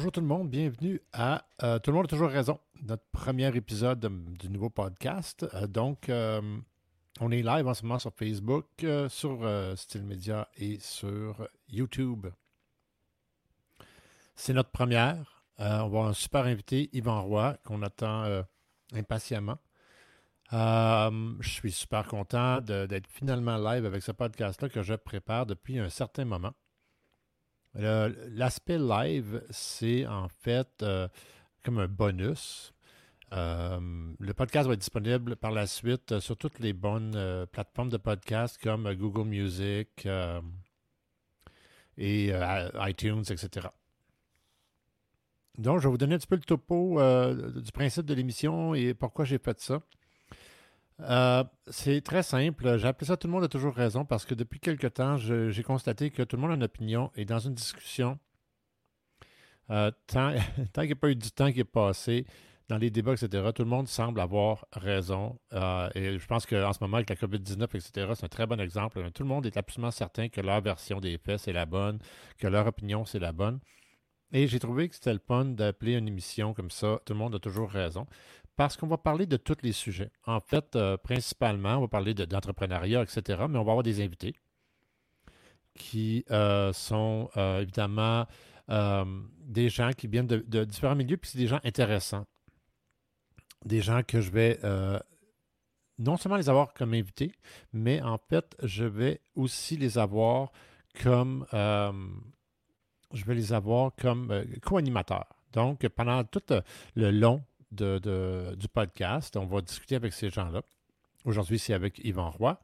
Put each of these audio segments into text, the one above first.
bonjour tout le monde, bienvenue à euh, Tout le monde a toujours raison, notre premier épisode du nouveau podcast. Euh, donc, euh, on est live en ce moment sur Facebook, sur Style Media et sur YouTube. C'est notre première. on va avoir un super invité, Yvan Roy, qu'on attend impatiemment. je suis super content d'être finalement live avec ce podcast-là que je prépare depuis un certain moment. L'aspect live, c'est en fait euh, comme un bonus. Euh, le podcast va être disponible par la suite sur toutes les bonnes euh, plateformes de podcast comme Google Music et iTunes, etc. Donc, je vais vous donner un petit peu le topo du principe de l'émission et pourquoi j'ai fait ça. Euh, c'est très simple. J'ai appelé ça Tout le monde a toujours raison parce que depuis quelque temps, j'ai constaté que tout le monde a une opinion et dans une discussion, euh, tant, qu'il n'y a pas eu du temps qui est passé, dans les débats, etc., tout le monde semble avoir raison. Euh, et je pense qu'en ce moment, avec la COVID-19, etc., c'est un très bon exemple. Tout le monde est absolument certain que leur version des faits, c'est la bonne, que leur opinion, c'est la bonne. Et j'ai trouvé que c'était le fun d'appeler une émission comme ça. Tout le monde a toujours raison parce qu'on va parler de tous les sujets. En fait, euh, principalement, on va parler d'entrepreneuriat, etc., mais on va avoir des invités qui euh, sont euh, évidemment des gens qui viennent de, différents milieux, puis c'est des gens intéressants. Des gens que je vais non seulement les avoir comme invités, mais en fait, je vais aussi les avoir comme je vais les avoir comme co-animateurs. Donc, pendant tout le long de, du podcast. On va discuter avec ces gens-là. Aujourd'hui, c'est avec Yvan Roy.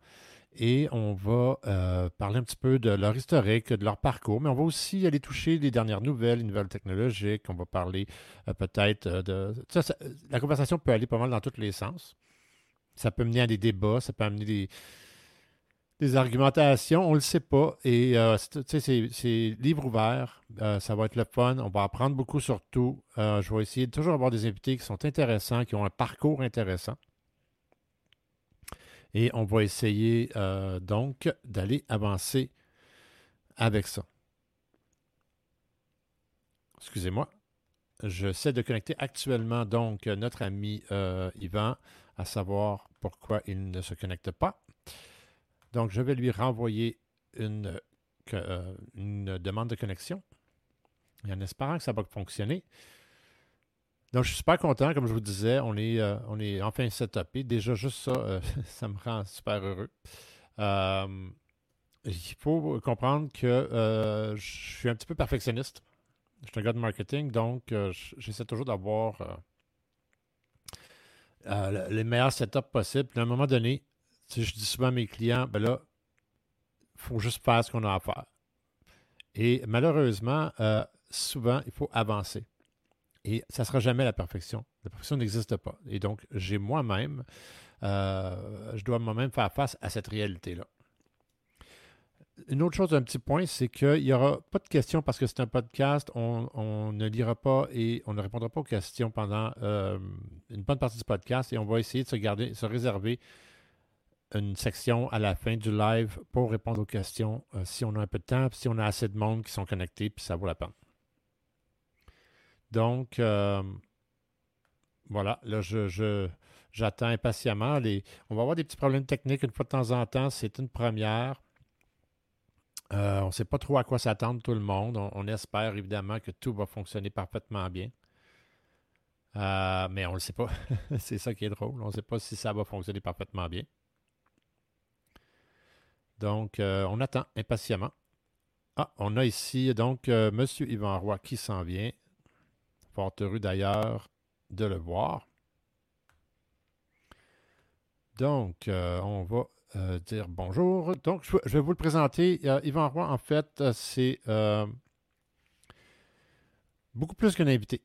Et on va euh, parler un petit peu de leur historique, de leur parcours, mais on va aussi aller toucher les dernières nouvelles, les nouvelles technologiques. On va parler euh, peut-être euh, de... la conversation peut aller pas mal dans tous les sens. Ça peut mener à des débats, ça peut amener des, des argumentations, on ne le sait pas. Et euh, c'est livre ouvert. Euh, ça va être le fun. On va apprendre beaucoup sur tout. Euh, je vais essayer de toujours avoir des invités qui sont intéressants, qui ont un parcours intéressant. Et on va essayer donc d'aller avancer avec ça. Excusez-moi. J'essaie de connecter actuellement donc notre ami Yvan, à savoir pourquoi il ne se connecte pas. Donc, je vais lui renvoyer une, euh, une demande de connexion en espérant que ça va fonctionner. Donc, je suis super content. Comme je vous disais, on est, euh, on est enfin setupé. Déjà, juste ça, euh, ça me rend super heureux. il faut comprendre que je suis un petit peu perfectionniste. Je suis un gars de marketing, donc j'essaie toujours d'avoir les meilleurs setups possibles. à un moment donné, je dis souvent à mes clients, ben là, il faut juste faire ce qu'on a à faire. Et malheureusement, euh, souvent, il faut avancer. Et ça ne sera jamais la perfection. La perfection n'existe pas. Et donc, j'ai moi-même, euh, je dois moi-même faire face à cette réalité-là. Une autre chose, un petit point, c'est qu'il n'y aura pas de questions parce que c'est un podcast. On, ne lira pas et on ne répondra pas aux questions pendant euh, une bonne partie du podcast et on va essayer de se garder, se réserver une section à la fin du live pour répondre aux questions euh, si on a un peu de temps, si on a assez de monde qui sont connectés, puis ça vaut la peine. Donc, euh, voilà, là, je, j'attends impatiemment. Les, on va avoir des petits problèmes techniques une fois de temps en temps. C'est une première. Euh, on ne sait pas trop à quoi s'attendre tout le monde. On, espère évidemment que tout va fonctionner parfaitement bien. mais on ne le sait pas. C'est ça qui est drôle. On ne sait pas si ça va fonctionner parfaitement bien. Donc, euh, on attend impatiemment. Ah, on a ici donc euh, M. Yvan Roy qui s'en vient. Fort heureux d'ailleurs de le voir. Donc, euh, on va dire bonjour. Donc, je, vais vous le présenter. Yvan Roy, en fait, c'est beaucoup plus qu'un invité.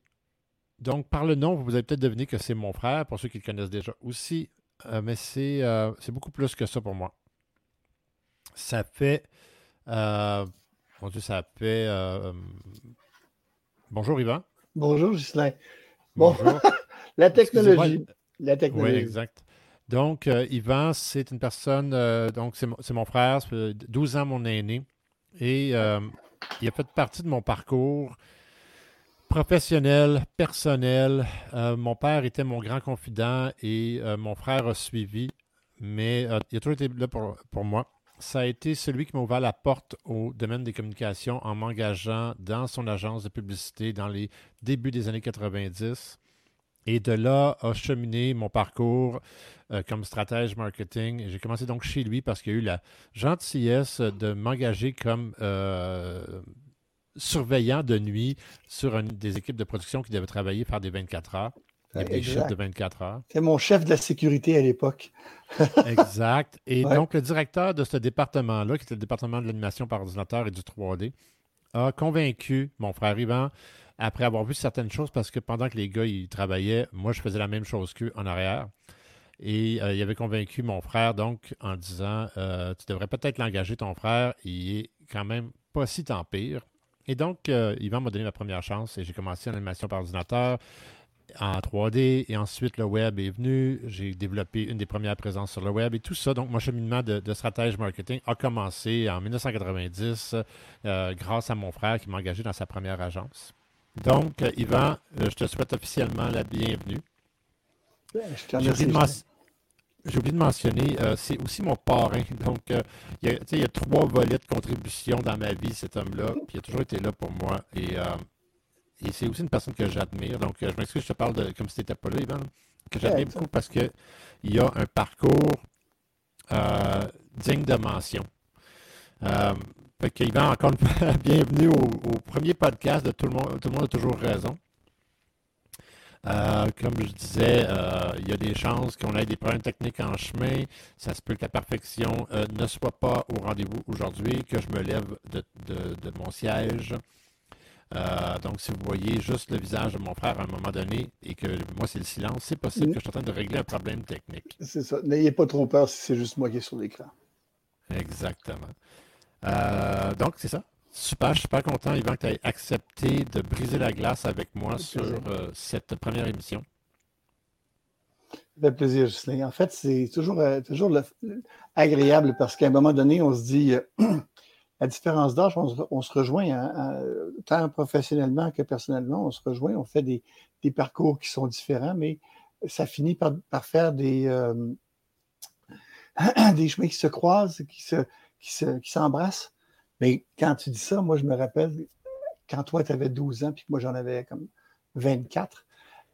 Donc, par le nom, vous avez peut-être deviné que c'est mon frère, pour ceux qui le connaissent déjà aussi. mais c'est beaucoup plus que ça pour moi ça fait. Euh, mon Dieu, ça fait. Euh, bonjour, Yvan. Bonjour, Gislain. Bonjour. la technologie. La technologie. Oui, exact. Donc, euh, Yvan, c'est une personne, donc c'est mon, frère, 12 ans mon aîné, et il a fait partie de mon parcours professionnel, personnel. mon père était mon grand confident et mon frère a suivi, mais il a toujours été là pour, pour moi ça a été celui qui m'a ouvert la porte au domaine des communications en m'engageant dans son agence de publicité dans les débuts des années 90. Et de là a cheminé mon parcours euh, comme stratège marketing. J'ai commencé donc chez lui parce qu'il a eu la gentillesse de m'engager comme euh, surveillant de nuit sur une des équipes de production qui devaient travailler faire des 24 heures. Des chiffres de 24 heures. C'est mon chef de la sécurité à l'époque. exact. Et donc, le directeur de ce département-là, qui était le département de l'animation par ordinateur et du 3D, a convaincu mon frère Yvan après avoir vu certaines choses, parce que pendant que les gars ils travaillaient, moi, je faisais la même chose qu'eux en arrière. Et euh, il avait convaincu mon frère, donc, en disant euh, Tu devrais peut-être l'engager, ton frère, il est quand même pas si tant pire. Et donc, euh, Yvan m'a donné ma première chance et j'ai commencé en animation par ordinateur en 3D et ensuite le web est venu. J'ai développé une des premières présences sur le web et tout ça. Donc, mon cheminement de, de stratège marketing a commencé en 1990 grâce à mon frère qui m'a engagé dans sa première agence. Donc, Yvan, euh, je te souhaite officiellement la bienvenue. J'ai oublié, de mentionner, euh, c'est aussi mon parrain. Donc, euh, il, y a, trois volets de contribution dans ma vie, cet homme-là. Puis il a toujours été là pour moi. Et, c'est aussi une personne que j'admire. Donc, je m'excuse, je te parle de, comme si tu n'étais pas là, Yvan, que j'admire beaucoup parce qu'il a un parcours digne de mention. Fait Yvan, encore une fois, bienvenue au, premier podcast de Tout le monde, tout le monde a toujours raison. Euh, comme je disais, euh, il y a des chances qu'on ait des problèmes techniques en chemin. Ça se peut que la perfection euh, ne soit pas au rendez-vous aujourd'hui, que je me lève de, mon siège. Donc, si vous voyez juste le visage de mon frère à un moment donné et que moi, c'est le silence, c'est possible que je suis en train de régler un problème technique. C'est ça. N'ayez pas trop peur si c'est juste moi qui est sur l'écran. Exactement. Euh, donc, c'est ça. Super, super content, Yvan, que tu aies accepté de briser la glace avec moi sur euh, cette première émission. Ça fait plaisir, Justin. En fait, c'est toujours, euh, toujours agréable parce qu'à un moment donné, on se dit, à différence d'âge, on, se rejoint, tant professionnellement que personnellement, on se rejoint, on fait des, parcours qui sont différents, mais ça finit par, faire des, des chemins qui se croisent, qui se, qui s'embrassent. Mais quand tu dis ça, moi, je me rappelle quand toi, tu avais 12 ans, puis moi, j'en avais comme 24.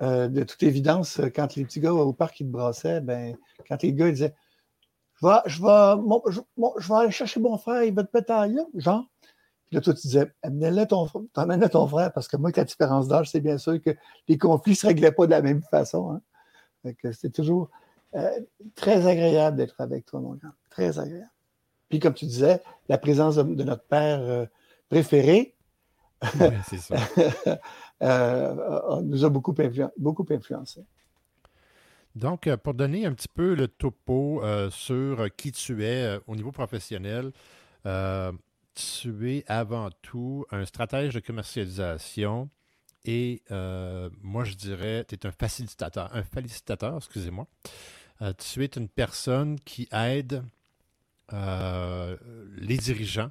Euh, de toute évidence, quand les petits gars au parc, ils te brassaient, ben, quand les gars ils disaient je vais, je, vais, je, vais aller chercher mon frère, il va te péter là, genre. Puis là, toi, tu disais, amène-le ton, ton frère, parce que moi, avec la différence d'âge, c'est bien sûr que les conflits ne se réglaient pas de la même façon. Hein. C'est toujours euh, très agréable d'être avec toi, mon grand. Très agréable. Puis, comme tu disais, la présence de, notre père euh, préféré euh, nous a beaucoup, beaucoup influencé. Donc, euh, pour donner un petit peu le topo sur qui tu es au niveau professionnel, tu es avant tout un stratège de commercialisation et moi, je dirais, tu es un facilitateur, un facilitateur, excusez-moi. tu es une personne qui aide euh, les dirigeants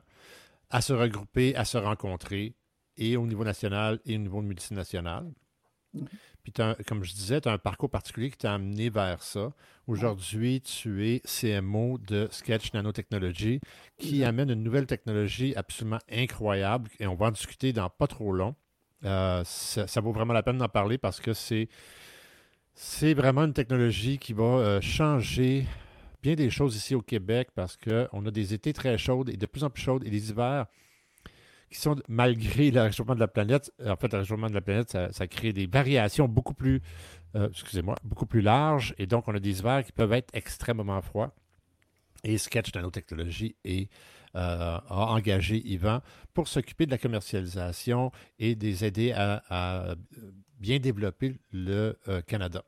à se regrouper, à se rencontrer, et au niveau national et au niveau multinational. Puis, comme je disais, tu as un parcours particulier qui t'a amené vers ça. Aujourd'hui, tu es CMO de Sketch Nanotechnology, qui amène une nouvelle technologie absolument incroyable, et on va en discuter dans pas trop long. Euh, ça, vaut vraiment la peine d'en parler parce que c'est, c'est vraiment une technologie qui va euh, changer bien des choses ici au Québec parce qu'on a des étés très chauds et de plus en plus chauds et des hivers qui sont, malgré le réchauffement de la planète, en fait, le réchauffement de la planète, ça, crée des variations beaucoup plus, euh, excusez-moi, beaucoup plus larges. Et donc, on a des hivers qui peuvent être extrêmement froids. Et Sketch Nanotechnologie est, euh, a engagé Yvan pour s'occuper de la commercialisation et des aider à, bien développer le euh, Canada.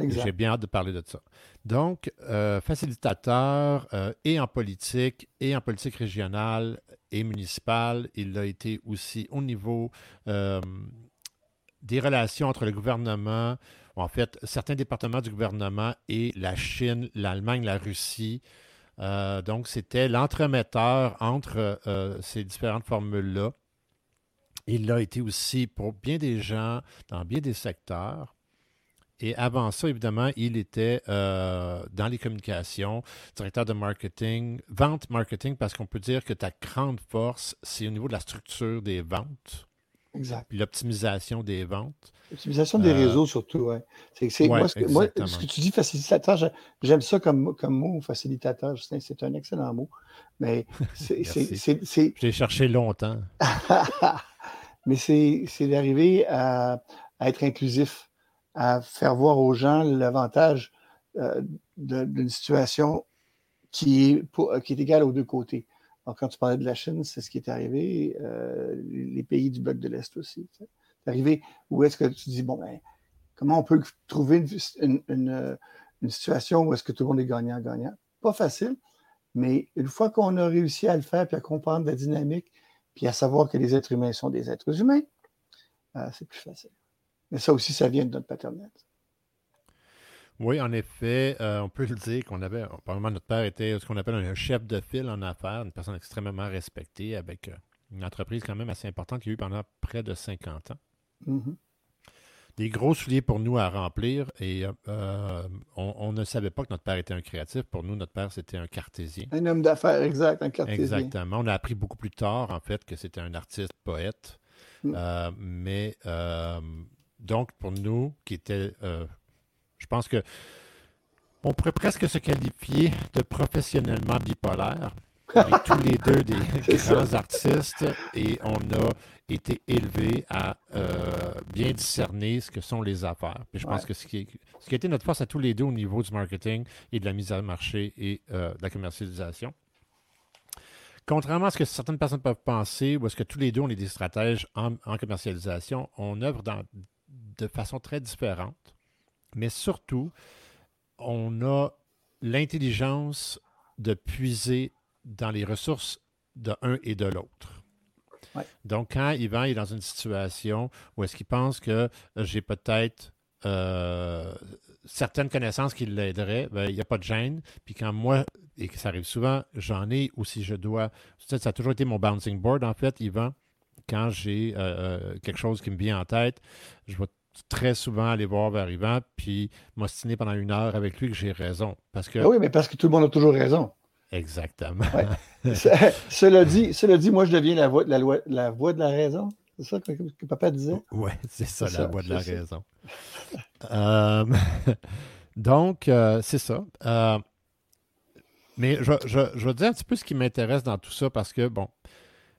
J'ai bien hâte de parler de ça. Donc, euh, facilitateur euh, et en politique, et en politique régionale et municipale. Il a été aussi au niveau euh, des relations entre le gouvernement, en fait, certains départements du gouvernement et la Chine, l'Allemagne, la Russie. donc, c'était l'entremetteur entre ces différentes formules-là. Il l'a été aussi pour bien des gens dans bien des secteurs. Et avant ça, évidemment, il était euh, dans les communications, directeur de marketing, vente marketing, parce qu'on peut dire que ta grande force, c'est au niveau de la structure des ventes. Exact. L'optimisation des ventes. L'optimisation des Euh, réseaux, surtout, oui. Ouais, moi, ce que, moi, ce que tu dis, facilitateur, j'aime ça comme, comme mot, facilitateur, Justin, c'est un excellent mot. Mais c'est, Je l'ai cherché longtemps. mais c'est, c'est d'arriver à, à être inclusif, à faire voir aux gens l'avantage euh, d'une situation qui est, qui est égale aux deux côtés. Donc, quand tu parlais de la Chine, c'est ce qui est arrivé, euh, les pays du bloc de l'Est aussi. C'est arrivé où est-ce que tu dis, bon, ben, comment on peut trouver une situation où est-ce que tout le monde est gagnant-gagnant? Pas facile, mais une fois qu'on a réussi à le faire, puis à comprendre la dynamique, puis à savoir que les êtres humains sont des êtres humains, euh, c'est plus facile. Mais ça aussi, ça vient de notre paternel. Oui, en effet, euh, on peut le dire qu'on avait, probablement notre père était ce qu'on appelle un chef de file en affaires, une personne extrêmement respectée avec euh, une entreprise quand même assez importante qu'il y a eu pendant près de 50 ans. Mhm. Des gros souliers pour nous à remplir et euh, on, on ne savait pas que notre père était un créatif. Pour nous, notre père, c'était un cartésien. Un homme d'affaires, exact, un cartésien. Exactement. On a appris beaucoup plus tard, en fait, que c'était un artiste poète. Mm. Euh, mais donc, pour nous, qui était, euh, je pense que on pourrait presque se qualifier de professionnellement bipolaire. Tous les deux des ça. grands artistes et on a été élevés à euh, bien discerner ce que sont les affaires. Puis je pense que ce qui, est- ce qui a été notre force à tous les deux au niveau du marketing et de la mise à marché et euh, de la commercialisation. Contrairement à ce que certaines personnes peuvent penser, ou est-ce que tous les deux, on est des stratèges en, en commercialisation, on œuvre dans- de façon très différente, mais surtout, on a l'intelligence de puiser dans les ressources de un et de l'autre. Ouais. Donc, quand Yvan est dans une situation où est-ce qu'il pense que j'ai peut-être euh, certaines connaissances qui l'aideraient, ben, il n'y a pas de gêne. Puis quand moi, et que ça arrive souvent, j'en ai ou si je dois. Ça, ça a toujours été mon bouncing board, en fait, Yvan. Quand j'ai euh, euh, quelque chose qui me vient en tête, je vais très souvent aller voir Yvan, puis m'ostiner pendant une heure avec lui que j'ai raison. Parce que. Oui, mais parce que tout le monde a toujours raison. Exactement. Ouais. Cela, dit, cela dit, moi, je deviens la voix, la, loi- la voix de la raison. C'est ça que, que papa disait? Oui, c'est ça, la ça, voix de la ça. raison. Euh, donc, euh, c'est ça. Euh, mais je, je, je vais dire un petit peu ce qui m'intéresse dans tout ça parce que, bon,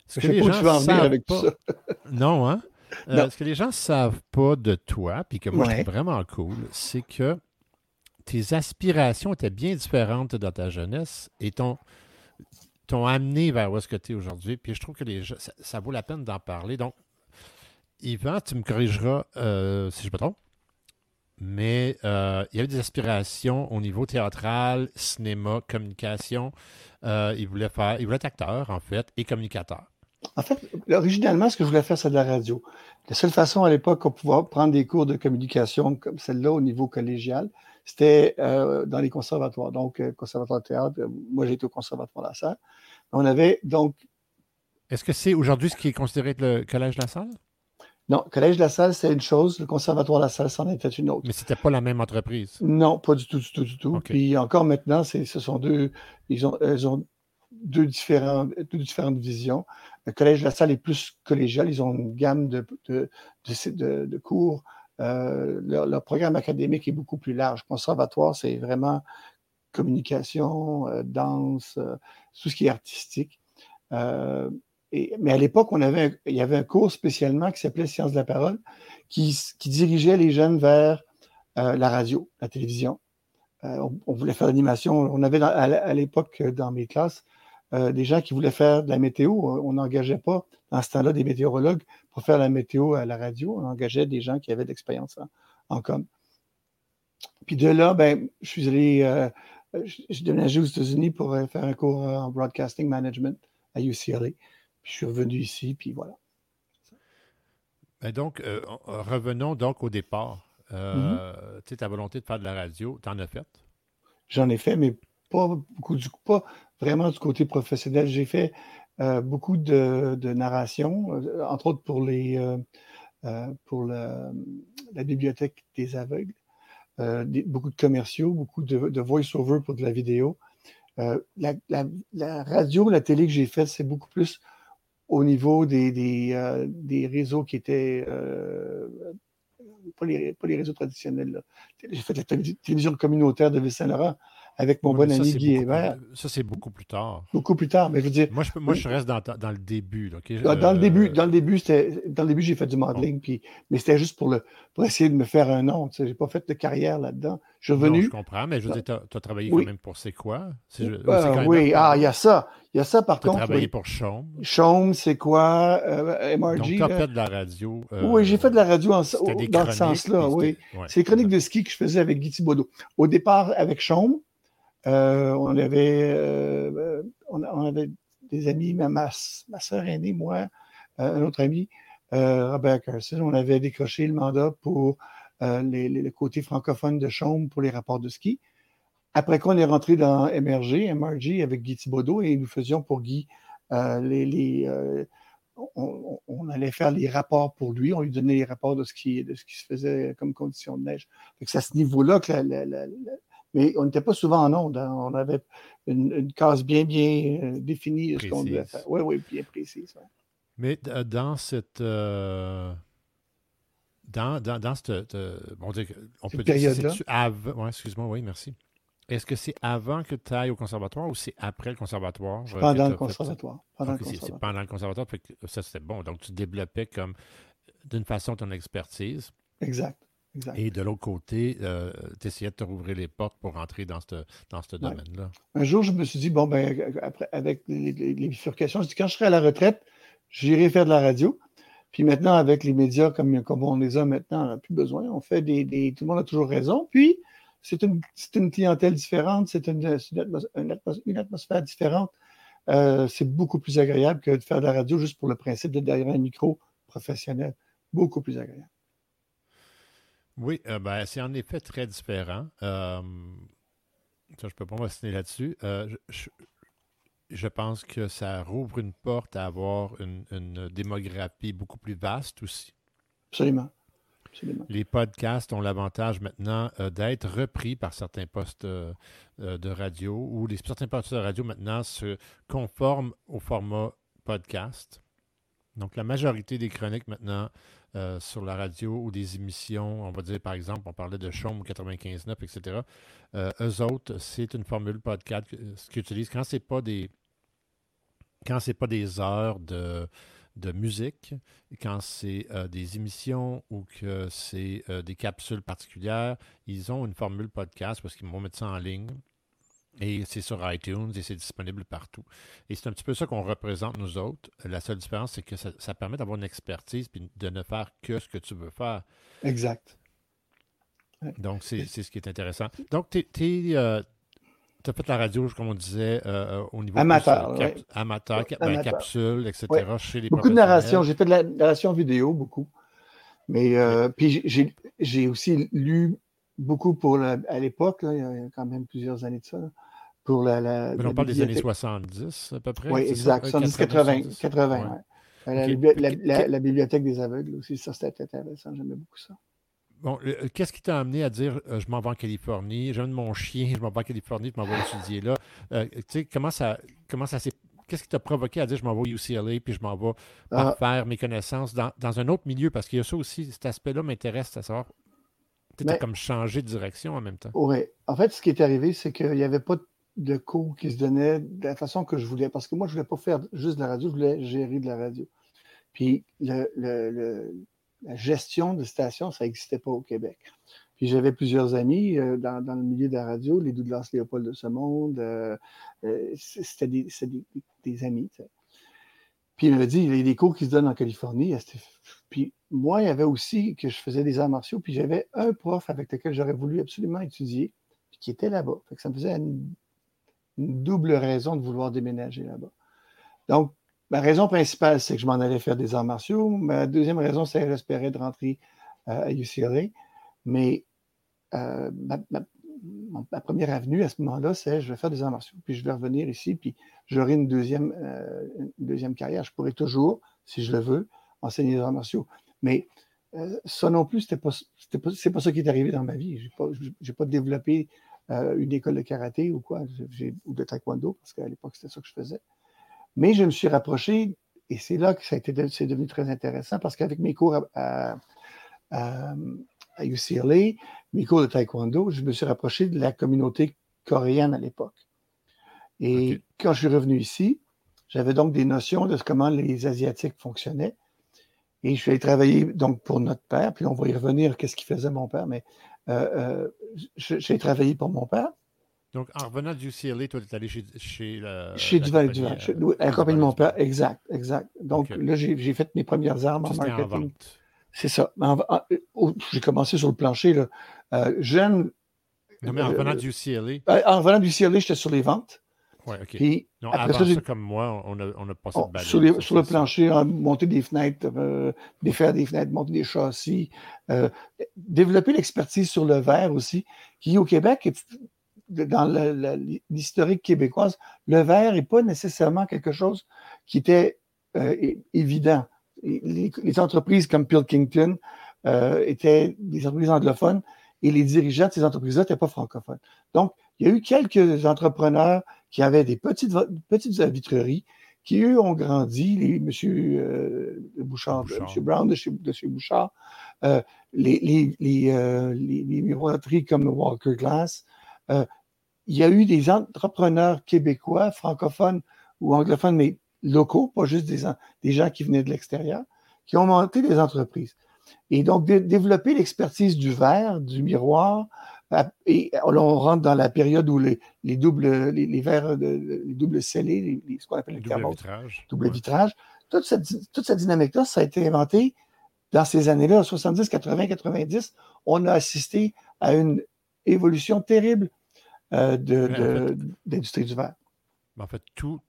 ce Je que sais les pas où gens tu vas en venir avec pas, tout ça. Non, hein? Euh. Ce que les gens ne savent pas de toi, puis que moi je Ouais. trouve vraiment cool, c'est que tes aspirations étaient bien différentes dans ta jeunesse et t'ont amené vers où est-ce que tu es aujourd'hui. Puis je trouve que les gens, ça, ça vaut la peine d'en parler. Donc, Yvan, tu me corrigeras euh, si je me trompe, mais euh, il y avait des aspirations au niveau théâtral, cinéma, communication. Il voulait faire, il voulait être acteur, en fait, et communicateur. En fait, originalement, ce que je voulais faire, c'est de la radio. La seule façon à l'époque qu'on pouvait prendre des cours de communication comme celle-là au niveau collégial, c'était euh, dans les conservatoires. Donc, euh, conservatoire de théâtre, euh, moi j'ai été au conservatoire de la Salle. On avait donc, Est-ce que c'est aujourd'hui ce qui est considéré être le collège de la salle? non, collège de la Salle, c'était une chose, le conservatoire de la Salle, c'en était une autre. Mais c'était pas la même entreprise? Non, pas du tout, du tout, du tout. OK. Puis encore maintenant, c'est, ce sont deux, ils ont, elles ont deux, différents, deux différentes visions. Le collège la salle est plus collégial. Ils ont une gamme de, de, de, cours. Euh, leur, programme académique est beaucoup plus large. Conservatoire, c'est vraiment communication, euh, danse, euh, tout ce qui est artistique. Mais à l'époque, il y avait un cours spécialement qui s'appelait Sciences de la parole, qui, qui dirigeait les jeunes vers la radio, la télévision. On, voulait faire l'animation. On avait à, l'époque, dans mes classes, euh, des gens qui voulaient faire de la météo. On n'engageait pas, dans ce temps-là, des météorologues pour faire la météo à la radio. On engageait des gens qui avaient de l'expérience en, en com. Puis de là, ben, je suis allé, euh, je, je déménagé aux États-Unis pour euh, faire un cours euh, en broadcasting management à UCLA. Puis je suis revenu ici, puis voilà. Ben donc, on- revenons donc au départ. Euh, Tu sais, ta volonté de faire de la radio, tu en as fait? J'en ai fait, mais pas beaucoup du pas vraiment du côté professionnel. J'ai fait beaucoup de, narration, entre autres pour, pour la bibliothèque des aveugles. beaucoup de commerciaux, beaucoup de, voice-over pour de la vidéo. La, radio, la télé que j'ai faite, c'est beaucoup plus au niveau des, des, réseaux qui étaient pas les, pas les, réseaux traditionnels. J'ai fait la télévision communautaire de Ville-Saint-Laurent avec mon bon ami Guy Hébert. Ça, c'est beaucoup plus tard. Beaucoup plus tard, mais je veux dire. Moi, je, moi, je reste dans, dans, le début. dans, le début, dans le début, dans le début, j'ai fait du modeling, puis, mais c'était juste pour, le, pour essayer de me faire un nom. Je n'ai pas fait de carrière là-dedans. Je suis revenu. je comprends, mais je veux dire, tu as, travaillé quand même pour C'est quoi? Euh, oui, ah, il y a ça. Il y a ça, par contre. Tu as travaillé pour Chaume? Chaume, c'est quoi? Euh, MRG. Donc, tu as fait de la radio. Euh, oui, j'ai fait de la radio dans ce sens-là, oui. C'est les chroniques de ski que je faisais avec Guy Thibaudot. Au départ, avec Chaume, euh, on, avait, euh, on, avait des amis, ma, ma, soeur aînée, moi, euh, un autre ami, Robert Carson, on avait décroché le mandat pour le côté francophone de Chaume pour les rapports de ski. Après quoi, on est rentré dans MRG, MRG avec Guy Thibaudot et nous faisions pour Guy les, on, allait faire les rapports pour lui, on lui donnait les rapports de ce qui, de ce qui se faisait comme condition de neige. C'est à ce niveau-là que la, mais on n'était pas souvent en onde. Hein. On avait une, case bien, bien euh, définie de ce qu'on devait faire. Oui, oui, bien précise. Mais euh, dans cette. Euh, dans, dans, dans cette. on, on peut période-là. Ouais, excuse-moi, oui, merci. Est-ce que c'est avant que tu ailles au conservatoire ou c'est après le conservatoire? Pendant le conservatoire. Pendant le conservatoire. C'est pendant le conservatoire. ça, c'était bon. Donc, tu développais comme d'une façon ton expertise. Exact. Et de l'autre côté, euh, tu essayais de te rouvrir les portes pour rentrer dans ce dans domaine-là. Un jour, je me suis dit, bon, ben, après, avec les, bifurcations, je dis, quand je serai à la retraite, j'irai faire de la radio. Puis maintenant, avec les médias comme, comme on les a maintenant, on n'a plus besoin. On fait des, Tout le monde a toujours raison. Puis, c'est une, une, clientèle différente, c'est une, une, atmosphère différente. Euh, c'est beaucoup plus agréable que de faire de la radio juste pour le principe de derrière un micro professionnel. Beaucoup plus agréable. Oui, euh, ben, c'est en effet très différent. Euh, ça, je ne peux pas m'assiner là-dessus. Euh, je, pense que ça rouvre une porte à avoir une, démographie beaucoup plus vaste aussi. Absolument. Les podcasts ont l'avantage maintenant d'être repris par certains postes de radio ou les, certains postes de radio maintenant se conforment au format podcast. Donc, la majorité des chroniques maintenant euh, sur la radio ou des émissions, on va dire par exemple, on parlait de Chaume 95.9, etc. Euh, eux autres, c'est une formule podcast ce qu'ils utilisent quand c'est pas des quand pas des heures de, de musique, quand c'est euh, des émissions ou que c'est des capsules particulières, ils ont une formule podcast parce qu'ils vont mettre ça en ligne. Et c'est sur iTunes et c'est disponible partout. Et c'est un petit peu ça qu'on représente nous autres. La seule différence, c'est que ça, permet d'avoir une expertise et de ne faire que ce que tu veux faire. Exact. Donc, c'est ce qui est intéressant. Donc, tu euh, as fait la radio, comme on disait, euh, au niveau amateur, amateur, ben, capsule, etc. Chez les beaucoup de narration. J'ai fait de la narration vidéo, beaucoup. Mais euh, puis j'ai aussi lu beaucoup pour à l'époque, il y a quand même plusieurs années de ça pour la. la Mais on parle des années 70 à peu près. Oui, exact. 70, 80. 80 La, bibliothèque des aveugles aussi, ça c'était intéressant. J'aimais beaucoup ça. Bon, euh, qu'est-ce qui t'a amené à dire euh, je m'en vais en Californie, j'aime mon chien, je m'en vais en Californie, je m'en vais étudier là. Euh, tu sais, comment ça, comment ça s'est. Qu'est-ce qui t'a provoqué à dire je m'en vais au UCLA puis je m'en vais ah. faire mes connaissances dans, dans, un autre milieu? Parce qu'il y a ça aussi, cet aspect-là m'intéresse à savoir. Tu as comme changé de direction en même temps. Oui. En fait, ce qui est arrivé, c'est qu'il n'y avait pas de cours qui se donnait de la façon que je voulais. Parce que moi, je ne voulais pas faire juste de la radio, je voulais gérer de la radio. Puis la gestion de station, ça n'existait pas au Québec. Puis j'avais plusieurs amis euh, dans, le milieu de la radio, les Douglas Léopold de ce monde. Euh, euh, c'était des, des, amis. Puis il m'avait dit, il y a des cours qui se donnent en Californie. Puis moi, il y avait aussi que je faisais des arts martiaux, puis j'avais un prof avec lequel j'aurais voulu absolument étudier, qui était là-bas. ça me faisait une, double raison de vouloir déménager là-bas. Donc, ma raison principale, c'est que je m'en allais faire des arts martiaux. Ma deuxième raison, c'est que j'espérais de rentrer euh, à UCLA. Mais euh, ma première avenue à ce moment-là, c'est je vais faire des arts martiaux, puis je vais revenir ici, puis j'aurai une deuxième, euh, une deuxième carrière. Je pourrais toujours, si je le veux, enseigner les arts martiaux. Mais ça non plus, c'était pas, pas, pas ça qui est arrivé dans ma vie. Pas, j'ai pas développé une école de karaté ou quoi, ou de taekwondo, parce qu'à l'époque, c'était ça que je faisais. Mais je me suis rapproché, et c'est là que ça a été, c'est devenu très intéressant, parce qu'avec mes cours à, à, à UCLA, mes cours de taekwondo, je me suis rapproché de la communauté coréenne à l'époque. Et quand je suis revenu ici, j'avais donc des notions de comment les Asiatiques fonctionnaient. Et je suis allé travailler donc pour notre père, puis on va y revenir, qu'est-ce qu'il faisait mon père, mais euh, euh, j'ai travaillé pour mon père. Donc, en revenant du UCLA, toi, tu es allé chez, chez, chez Duval Duval, la compagnie de mon père, exact, exact. Donc là, j'ai fait mes premières armes en marketing. C'est ça. Oh, j'ai commencé sur le plancher. Là. Euh, jeune. Non, mais en revenant du UCLA. En revenant du UCLA, j'étais sur les ventes. OK. Puis, non, après ça, ça, comme moi, on a, on a passé oh, Sur, le plancher, monter des fenêtres, euh, défaire des fenêtres, monter des châssis, euh, développer l'expertise sur le verre aussi, qui au Québec, dans l'historique québécoise, le verre n'est pas nécessairement quelque chose qui était euh, évident. Les, les, entreprises comme Pilkington étaient des entreprises anglophones et les dirigeants de ces entreprises-là n'étaient pas francophones. Donc, il y a eu quelques entrepreneurs qui avaient des petites, petites vitreries qui, eux, ont grandi, les, M. Euh, Bouchard, M. Brown de chez, Bouchard, euh, les, les, les, euh, les, comme Walker Glass. Euh, il y a eu des entrepreneurs québécois, francophones ou anglophones, mais locaux, pas juste des, des gens qui venaient de l'extérieur, qui ont monté des entreprises. Et donc, développer l'expertise du verre, du miroir, et on rentre dans la période où les, doubles, les, verres, les doubles scellés, ce qu'on appelle les double vitrage. Double vitrage. Toute cette, toute cette dynamique-là, ça a été inventé dans ces années-là, 70, 80, 90. On a assisté à une évolution terrible euh, de, l'industrie du verre. En fait, tout,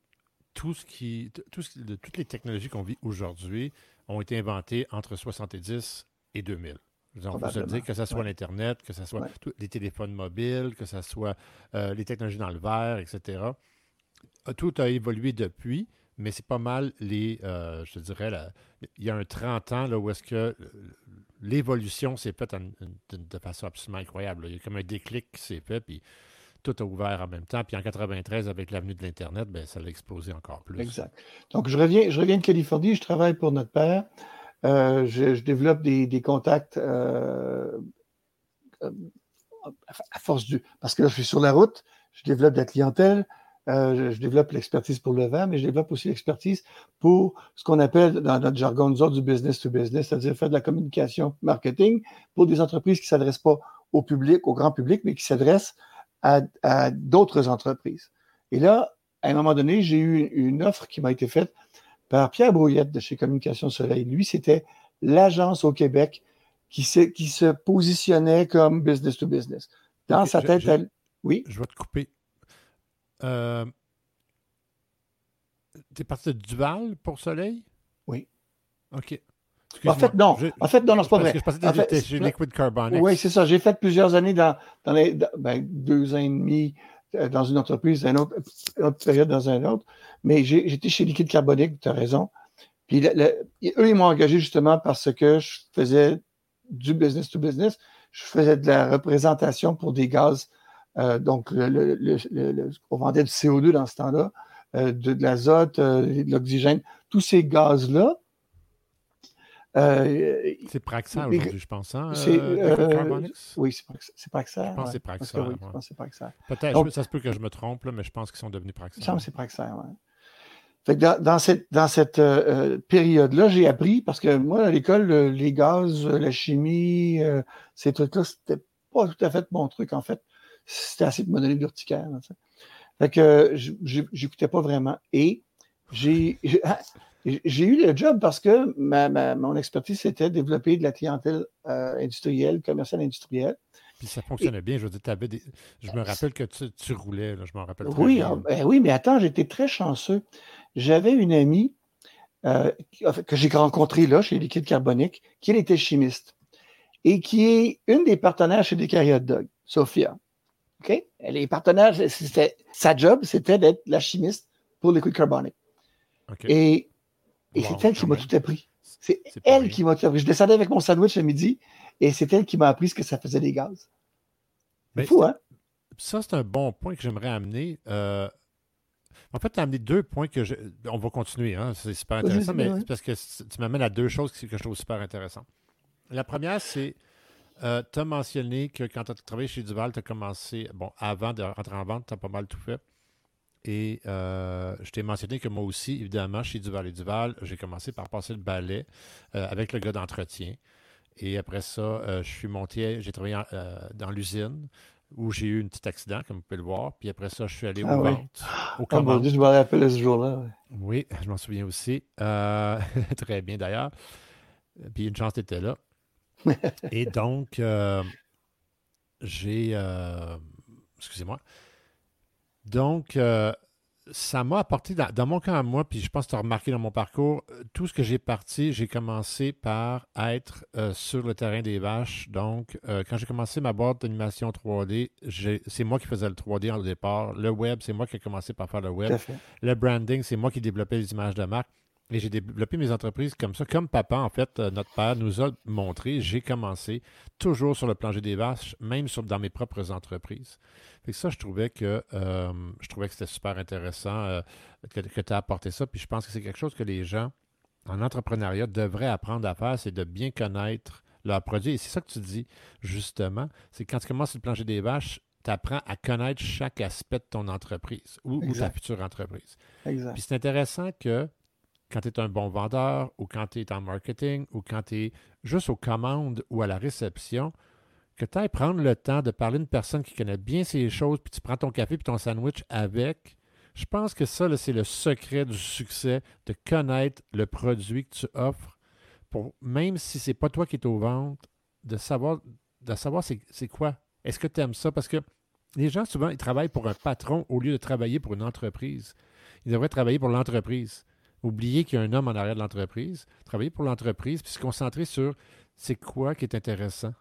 tout ce qui, tout ce, toutes les technologies qu'on vit aujourd'hui ont été inventées entre 70 et 2000. On peut se dire que ce soit l'Internet, que ce soit les téléphones mobiles, que ce soit euh, les technologies dans le verre, etc. Euh, tout a évolué depuis, mais c'est pas mal les, euh, je te dirais, il y a un 30 ans là, où est-ce que l'évolution s'est faite de façon absolument incroyable. Il y a comme un déclic qui s'est fait, puis tout a ouvert en même temps. Puis en 93, avec l'avenue de l'Internet, ben, ça a explosé encore plus. Exact. Donc, je reviens, je reviens de Californie, je travaille pour notre père. Euh, je, développe des, contacts euh, euh, à force du. Parce que là, je suis sur la route, je développe de la clientèle, je, développe l'expertise pour le vin, mais je développe aussi l'expertise pour ce qu'on appelle dans notre jargon, du business to business, c'est-à-dire faire de la communication marketing pour des entreprises qui ne s'adressent pas au public, au grand public, mais qui s'adressent à, d'autres entreprises. Et là, à un moment donné, j'ai eu une offre qui m'a été faite par Pierre Brouillette de chez Communication Soleil. Lui, c'était l'agence au Québec qui se, qui se positionnait comme business to business. Dans sa tête, elle... Oui? Je vais te couper. Euh, tu es parti de Duval pour Soleil? Oui. OK. En fait, non. En fait, non, non, c'est pas vrai. Parce que je pensais que chez Liquid Carbonics. Oui, c'est ça. J'ai fait plusieurs années dans, dans les ben, deux ans et demi dans une entreprise, une autre, autre période dans un autre. Mais j'étais chez Liquide Carbonique, tu as raison. Puis eux, ils m'ont engagé justement parce que je faisais du business to business. Je faisais de la représentation pour des gaz. Euh, donc, le, on vendait du CO2 dans ce temps-là, euh, de l'azote, de l'oxygène. Tous ces gaz-là, euh, c'est Praxa aujourd'hui, je pense. Hein, euh, oui, c'est Praxa. Je pense que c'est Praxa. Oui, je pense c'est Praxa. Peut-être, ça se peut que je me trompe, mais je pense qu'ils sont devenus Praxa. Je pense que c'est Praxa, oui. Fait que dans, cette, dans cette euh, période-là, j'ai appris, parce que moi, à l'école, les gaz, la chimie, ces trucs-là, c'était pas tout à fait mon truc, en fait. C'était assez de me donner de l'urticaire. Fait que j'écoutais pas vraiment. Et j'ai j'ai eu le job parce que mon expertise, c'était développer de la clientèle euh, industrielle, commerciale industrielle. Puis ça fonctionnait bien. Je veux dire, des... je me rappelle que tu, roulais, je m'en rappelle très oui, bien. Ben oui, mais attends, j'étais très chanceux. J'avais une amie euh, que j'ai rencontrée là, chez Liquide Carbonique, qui était chimiste et qui est une des partenaires chez des Dog, Sophia. OK? Les partenaires, c'était sa job, c'était d'être la chimiste pour liquid Et, et c'est elle qui m'a tout appris. C'est elle qui m'a tout appris. Je descendais avec mon sandwich le midi et c'est elle qui m'a appris ce que ça faisait des gaz. C'est fou, hein? Ça, c'est un bon point que j'aimerais amener. Euh, en fait, tu as amené deux points que je. On va continuer, hein? c'est super intéressant, mais parce que tu m'amènes à deux choses que je trouve super intéressantes. La première, c'est. Euh, tu as mentionné que quand tu as travaillé chez Duval, tu as commencé. Bon, avant de rentrer en vente, tu as pas mal tout fait. Et euh, je t'ai mentionné que moi aussi, évidemment, chez Duval et Duval, j'ai commencé par passer le balai avec le gars d'entretien. Et après ça, je suis monté, j'ai travaillé dans l'usine où j'ai eu un petit accident, comme vous pouvez le voir. Puis après ça, je suis allé ah au ventes. Au ah mon Dieu, je me rappelle ce jour-là. Oui, je m'en souviens aussi. Euh, très bien d'ailleurs. Puis une chance, tu étais là. Et donc, euh, j'ai. Euh, excusez-moi. Donc, ça m'a apporté, dans, mon cas à moi, puis je pense que tu as remarqué dans mon parcours, euh, tout ce que j'ai parti, j'ai commencé par être euh, sur le terrain des vaches. Donc, euh, quand j'ai commencé ma boîte d'animation 3D, c'est moi qui faisais le 3D au départ. Le web, c'est moi qui ai commencé par faire le web. Le branding, c'est moi qui développais les images de marque. Et j'ai développé mes entreprises comme ça. Comme papa, en fait, notre père nous a montré, j'ai commencé toujours sur le plancher des vaches, même sur, dans mes propres entreprises. Et ça, je trouvais que euh, je trouvais que c'était super intéressant euh, que, tu as apporté ça. Puis je pense que c'est quelque chose que les gens en entrepreneuriat devraient apprendre à faire, c'est de bien connaître leurs produits. Et c'est ça que tu dis, justement, c'est quand tu commences à plancher des vaches, tu apprends à connaître chaque aspect de ton entreprise ou, ou ta future entreprise. Exact. Puis c'est intéressant que quand tu es un bon vendeur ou quand tu es en marketing ou quand tu es juste aux commandes ou à la réception, que tu ailles prendre le temps de parler à une personne qui connaît bien ces choses, puis tu prends ton café puis ton sandwich avec. Je pense que ça, c'est le secret du succès, de connaître le produit que tu offres, pour, même si ce n'est pas toi qui es aux ventes, de savoir, de savoir c'est quoi. Est-ce que tu aimes ça? Parce que les gens, souvent, ils travaillent pour un patron au lieu de travailler pour une entreprise. Ils devraient travailler pour l'entreprise. Oublier qu'il y a un homme en arrière de l'entreprise, travailler pour l'entreprise, puis se concentrer sur c'est quoi qui est intéressant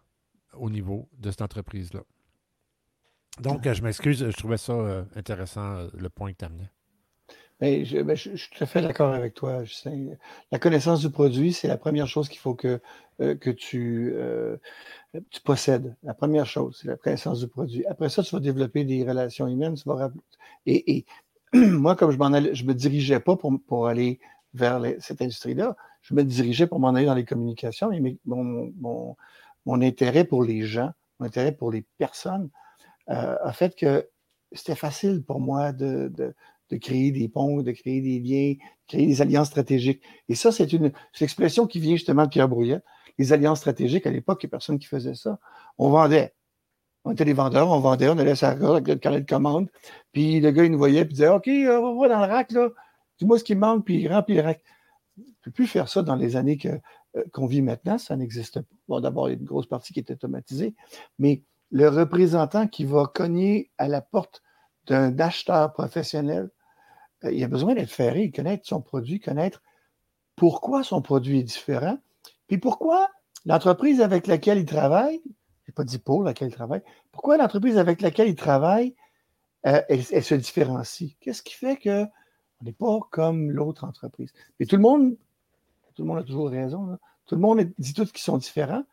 au niveau de cette entreprise-là. Donc, je m'excuse, je trouvais ça euh, intéressant, euh, le point que tu amenais. Ben, je, suis tout à fait d'accord avec toi, Justin. La connaissance du produit, c'est la première chose qu'il faut que, euh, que tu, tu, possèdes. La première chose, c'est la connaissance du produit. Après ça, tu vas développer des relations humaines. Tu vas et, moi, comme je je me dirigeais pas pour, aller vers cette industrie-là, je me dirigeais pour m'en aller dans les communications. Mais mon, intérêt pour les gens, mon intérêt pour les personnes, euh, a fait que c'était facile pour moi de, créer des ponts, de créer des liens, de créer des alliances stratégiques. Et ça, c'est une, expression qui vient justement de Pierre Brouillette. Les alliances stratégiques, à l'époque, il n'y a personne qui faisait ça. On vendait. On était des vendeurs, on vendait, on allait sur le carnet de commande. Puis le gars, il nous voyait, puis il disait OK, euh, on va dans le rack, là. Dis-moi ce qui manque, puis il remplit le rack. On ne peut plus faire ça dans les années euh, qu'on vit maintenant, ça n'existe pas. Bon, d'abord, il y a une grosse partie qui est automatisée, mais le représentant qui va cogner à la porte d'un acheteur professionnel, euh, il a besoin d'être ferré, connaître son produit, connaître pourquoi son produit est différent, puis pourquoi l'entreprise avec laquelle il travaille, pas dit pour laquelle il travaille, pourquoi l'entreprise avec laquelle il travaille, euh, elle, se différencie? Qu'est-ce qui fait qu'on n'est pas comme l'autre entreprise? Et tout le monde tout le monde a toujours raison. Tout le monde dit tout qu'ils sont différents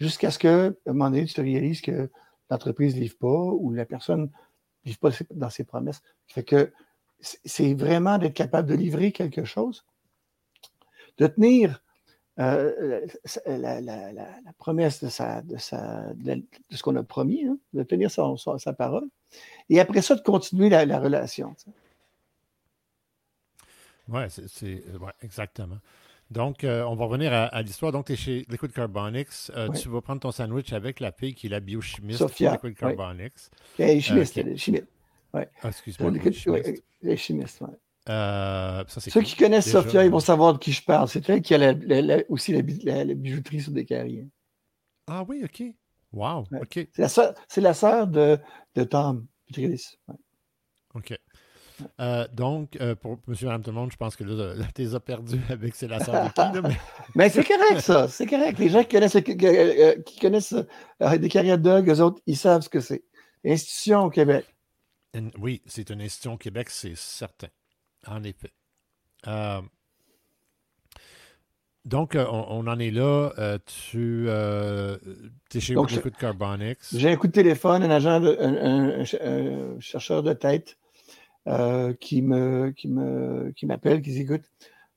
jusqu'à ce qu'à un moment donné, tu te réalises que l'entreprise ne livre pas ou la personne ne livre pas dans ses promesses. Fait que c'est vraiment d'être capable de livrer quelque chose, de tenir euh, la, promesse de, sa, de, sa, de, ce qu'on a promis, hein, de tenir sa, parole, et après ça, de continuer la, relation. Oui, c'est ouais, exactement. Donc, euh, on va revenir à, l'histoire. Donc, tu es chez Liquid Carbonics. Euh, tu vas prendre ton sandwich avec la fille qui est la biochimiste Sophia, Liquid Carbonics. Elle est chimiste, elle est chimiste. Ouais. Ah, excuse-moi. Elle est chimiste, euh, Ceux qui connaissent Sophia, ils vont savoir de qui je parle. C'est elle qui a aussi la, bijouterie sur des carrières. Ah oui, OK. Wow, OK. C'est la sœur de, de Tom Petrilis. OK. Euh, donc, euh, pour monsieur madame tout le monde, je pense que là, tu les as perdus avec c'est la sœur de qui. mais, mais c'est correct, ça. C'est correct. Les gens qui connaissent, qui, connaissent euh, des carrières de dog, eux autres, ils savent ce que c'est. Institution au Québec. oui, c'est une institution au Québec, c'est certain. En effet. Euh, donc, euh, on, en est là. Euh, tu es chez Donc, de Carbonics. J'ai un coup de téléphone, un agent, un, chercheur de tête qui me qui me qui m'appelle, qui dit écoute,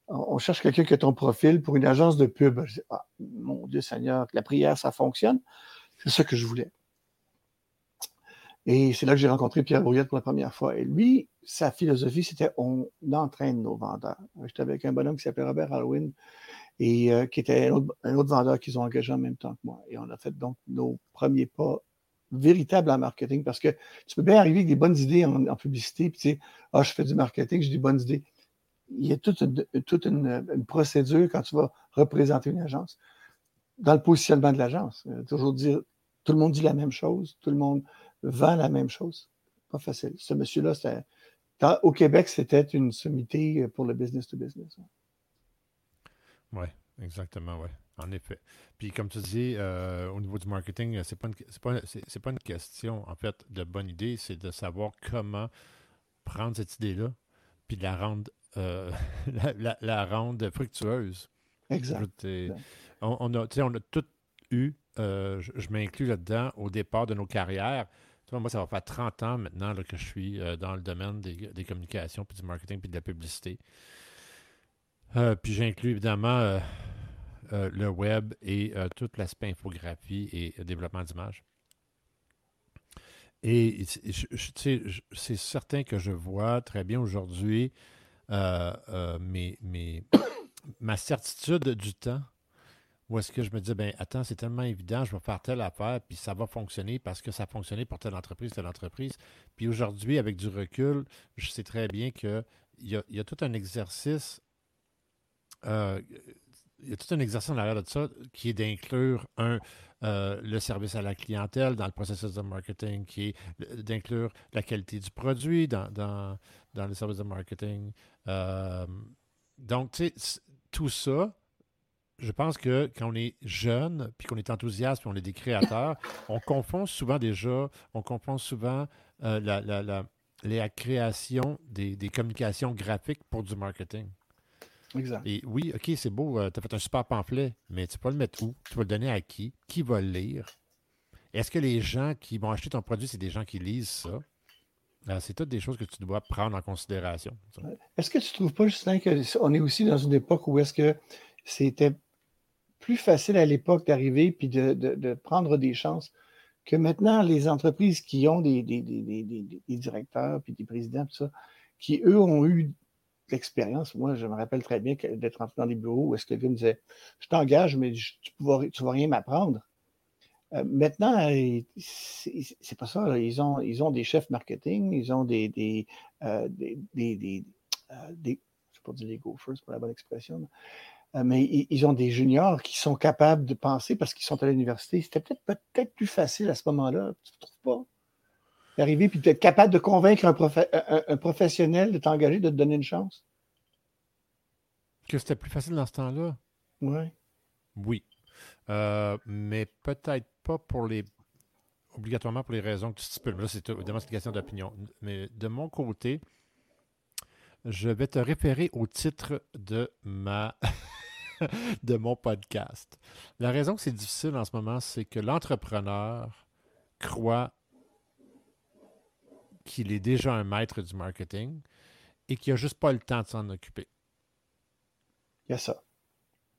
on cherche quelqu'un qui a ton profil pour une agence de pub. Je dis, ah, mon Dieu Seigneur, la prière, ça fonctionne? C'est ça que je voulais. Et c'est là que j'ai rencontré Pierre Brouillette pour la première fois. Et lui, sa philosophie, c'était on entraîne nos vendeurs. J'étais avec un bonhomme qui s'appelait Robert Halloween et euh, qui était un autre, vendeur qu'ils ont engagé en même temps que moi. Et on a fait donc nos premiers pas véritables en marketing parce que tu peux bien arriver avec des bonnes idées en, publicité, puis tu sais, ah, je fais du marketing, j'ai des bonnes idées. Il y a toute, une, toute une, procédure quand tu vas représenter une agence. Dans le positionnement de l'agence, euh, toujours dire, tout le monde dit la même chose, tout le monde vend la même chose. Pas facile. Ce monsieur-là, au Québec, c'était une sommité pour le business to business. Oui, exactement, oui. En effet. Puis comme tu dis, euh, au niveau du marketing, c'est pas pas, pas une question, en fait, de bonne idée, c'est de savoir comment prendre cette idée-là, puis la rendre, euh, la, rendre fructueuse. Exact. On, on, a, on a tout eu, euh, je m'inclus là-dedans, au départ de nos carrières, moi, ça va faire 30 ans maintenant que je suis euh, dans le domaine des, communications, puis du marketing, puis de la publicité. Euh, puis j'inclus évidemment euh, le web et tout l'aspect infographie et développement d'images. Et c'est certain que je vois très bien aujourd'hui ma certitude du temps ou est-ce que je me dis, ben attends, c'est tellement évident, je vais faire telle affaire, puis ça va fonctionner parce que ça a fonctionné pour telle entreprise, telle entreprise. Puis aujourd'hui, avec du recul, je sais très bien qu'il y a, y a tout un exercice, euh, il y a tout un exercice en arrière de ça qui est d'inclure un euh, le service à la clientèle dans le processus de marketing, qui est d'inclure la qualité du produit dans, dans, dans le service de marketing. Euh, donc, tu sais, tout ça, je pense que quand on est jeune, puis qu'on est enthousiaste, puis on est des créateurs, on confond souvent déjà, on confond souvent euh, la, la, création des, communications graphiques pour du marketing. Exact. Et oui, OK, c'est beau, euh, tu as fait un super pamphlet, mais tu vas le mettre où? Tu vas le donner à qui? Qui va le lire? Est-ce que les gens qui vont acheter ton produit, c'est des gens qui lisent ça? Euh, c'est toutes des choses que tu dois prendre en considération. Est-ce que tu ne trouves pas, Justin, qu'on est aussi dans une époque où est-ce que c'était plus facile à l'époque d'arriver puis de, prendre des chances que maintenant les entreprises qui ont des, directeurs puis des présidents, tout ça, qui eux ont eu l'expérience. Moi, je me rappelle très bien d'être entré dans des bureaux où est-ce que quelqu'un me disait Je t'engage, mais tu ne vas, rien m'apprendre. Euh, maintenant, c'est pas ça. Ils, ont, ils ont des chefs marketing, ils ont des. des, euh, des, des, euh, je ne sais pas dire les gophers, c'est pas la bonne expression. Mais ils ont des juniors qui sont capables de penser parce qu'ils sont à l'université. C'était peut-être peut-être plus facile à ce moment-là, tu ne trouves pas? D'arriver puis d'être capable de convaincre un, professionnel de t'engager, de te donner une chance. Que c'était plus facile dans ce temps-là? Oui. Oui. Euh, mais peut-être pas pour les obligatoirement pour les raisons que tu stipules. Là, c'est évidemment une question d'opinion. Mais de mon côté, je vais te référer au titre de ma de mon podcast. La raison que c'est difficile en ce moment, c'est que l'entrepreneur croit qu'il est déjà un maître du marketing et qu'il n'a juste pas le temps de s'en occuper. Il y a ça.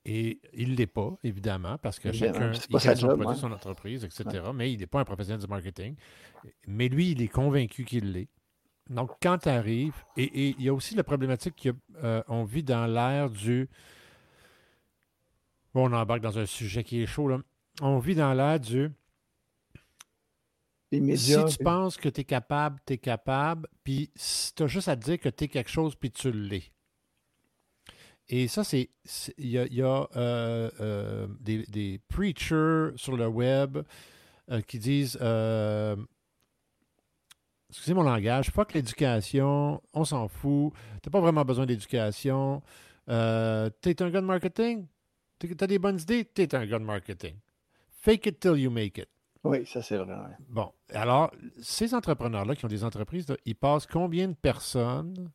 Et il ne l'est pas, évidemment, parce que chacun il a son produit, son entreprise, etc. Mais il n'est pas un professionnel du marketing. Mais lui, il est convaincu qu'il l'est. Donc, quand tu arrives, et, il y a aussi la problématique qu'on euh, vit dans l'ère du. On embarque dans un sujet qui est chaud, là. On vit dans l'ère du. si tu penses que tu es capable, tu es capable, puis tu as juste à dire que tu es quelque chose, puis tu l'es. Et ça, c'est. Il y a, euh, euh, des, des, preachers sur le web qui disent excusez mon langage, fuck l'éducation, on s'en fout, t'as pas vraiment besoin d'éducation, euh, t'es un gars de marketing, t'as des bonnes idées, t'es un gars de marketing. Fake it till you make it. Oui, ça c'est vrai. Bon, alors, ces entrepreneurs-là qui ont des entreprises, ils passent combien de personnes,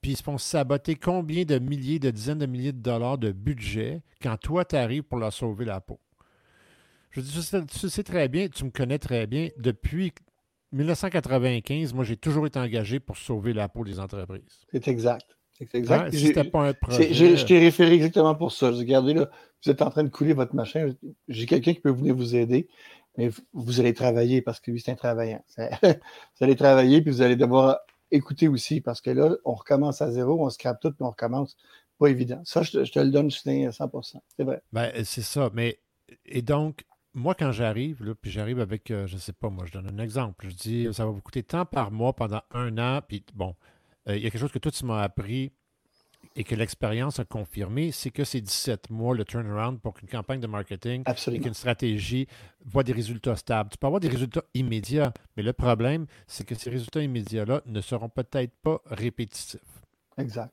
puis ils se font saboter combien de milliers, de dizaines de milliers de dollars de budget quand toi, tu arrives pour leur sauver la peau? Je dis, tu sais très bien, tu me connais très bien, depuis 1995, moi, j'ai toujours été engagé pour sauver la peau des entreprises. C'est exact. Exact. si pas un projet... Je t'ai référé exactement pour ça. Regardez, là, vous êtes en train de couler votre machin. J'ai quelqu'un qui peut venir vous aider, mais vous allez travailler parce que lui, c'est un travaillant. vous allez travailler, puis vous allez devoir écouter aussi parce que là, on recommence à zéro, on scrape tout, puis on recommence. Pas évident. Ça, je te, le donne, je à 100% C'est vrai. Ben, c'est ça. Mais, et donc, moi, quand j'arrive, puis j'arrive avec, euh, je ne sais pas, moi, je donne un exemple. Je dis, ça va vous coûter tant par mois pendant un an, puis bon, euh, il y a quelque chose que toi, tu m'as appris et que l'expérience a confirmé, c'est que c'est 17 mois le turnaround pour qu'une campagne de marketing et qu'une stratégie voit des résultats stables. Tu peux avoir des résultats immédiats, mais le problème, c'est que ces résultats immédiats-là ne seront peut-être pas répétitifs. Exact.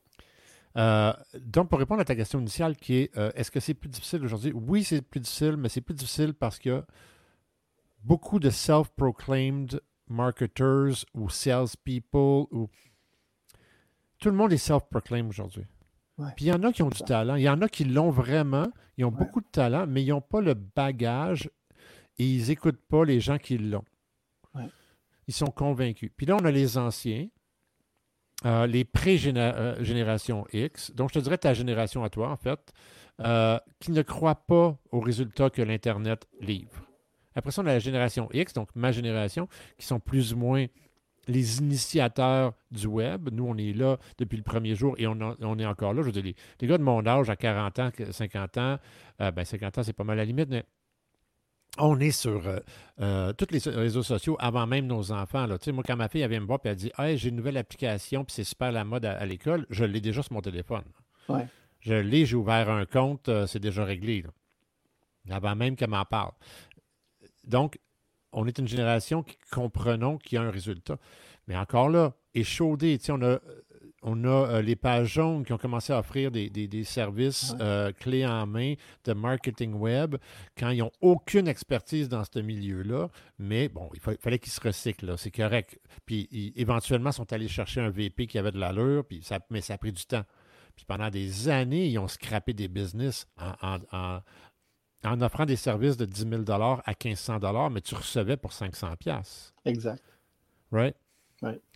Euh, donc, pour répondre à ta question initiale qui est euh, est-ce que c'est plus difficile aujourd'hui? Oui, c'est plus difficile, mais c'est plus difficile parce qu'il y a beaucoup de self-proclaimed marketers ou salespeople ou tout le monde est self-proclaimed aujourd'hui. Puis il y en a qui ont du talent, il y en a qui l'ont vraiment, ils ont beaucoup de talent, mais ils n'ont pas le bagage et ils n'écoutent pas les gens qui l'ont. Ils sont convaincus. Puis là, on a les anciens, euh, les pré-générations X, donc je te dirais ta génération à toi, en fait, euh, qui ne croient pas aux résultats que l'Internet livre. Après ça, on a la génération X, donc ma génération, qui sont plus ou moins les initiateurs du web. Nous, on est là depuis le premier jour et on, est encore là. Je veux dire, les, gars de mon âge, à 40 ans, 50 ans, euh, ben 50 ans, c'est pas mal à la limite, mais on est sur euh, euh, tous les réseaux sociaux avant même nos enfants. Là. Tu sais, moi, quand ma fille vient me voir et elle dit Hey, j'ai une nouvelle application, puis c'est super la mode à, l'école, je l'ai déjà sur mon téléphone. Je l'ai, j'ai ouvert un compte, c'est déjà réglé. Avant même qu'elle m'en parle. Donc, on est une génération qui comprenons qu'il y a un résultat. Mais encore là, échaudé, on a, on a euh, les pages jaunes qui ont commencé à offrir des, services euh, clés en main de marketing web quand ils n'ont aucune expertise dans ce milieu-là. Mais bon, il fallait qu'ils se recyclent, c'est correct. Puis éventuellement, ils sont allés chercher un VP qui avait de l'allure, puis ça, mais ça a pris du temps. Puis pendant des années, ils ont scrappé des business en, en offrant des services de 10 000 à 1500 mais tu recevais pour 500 Exact. Right?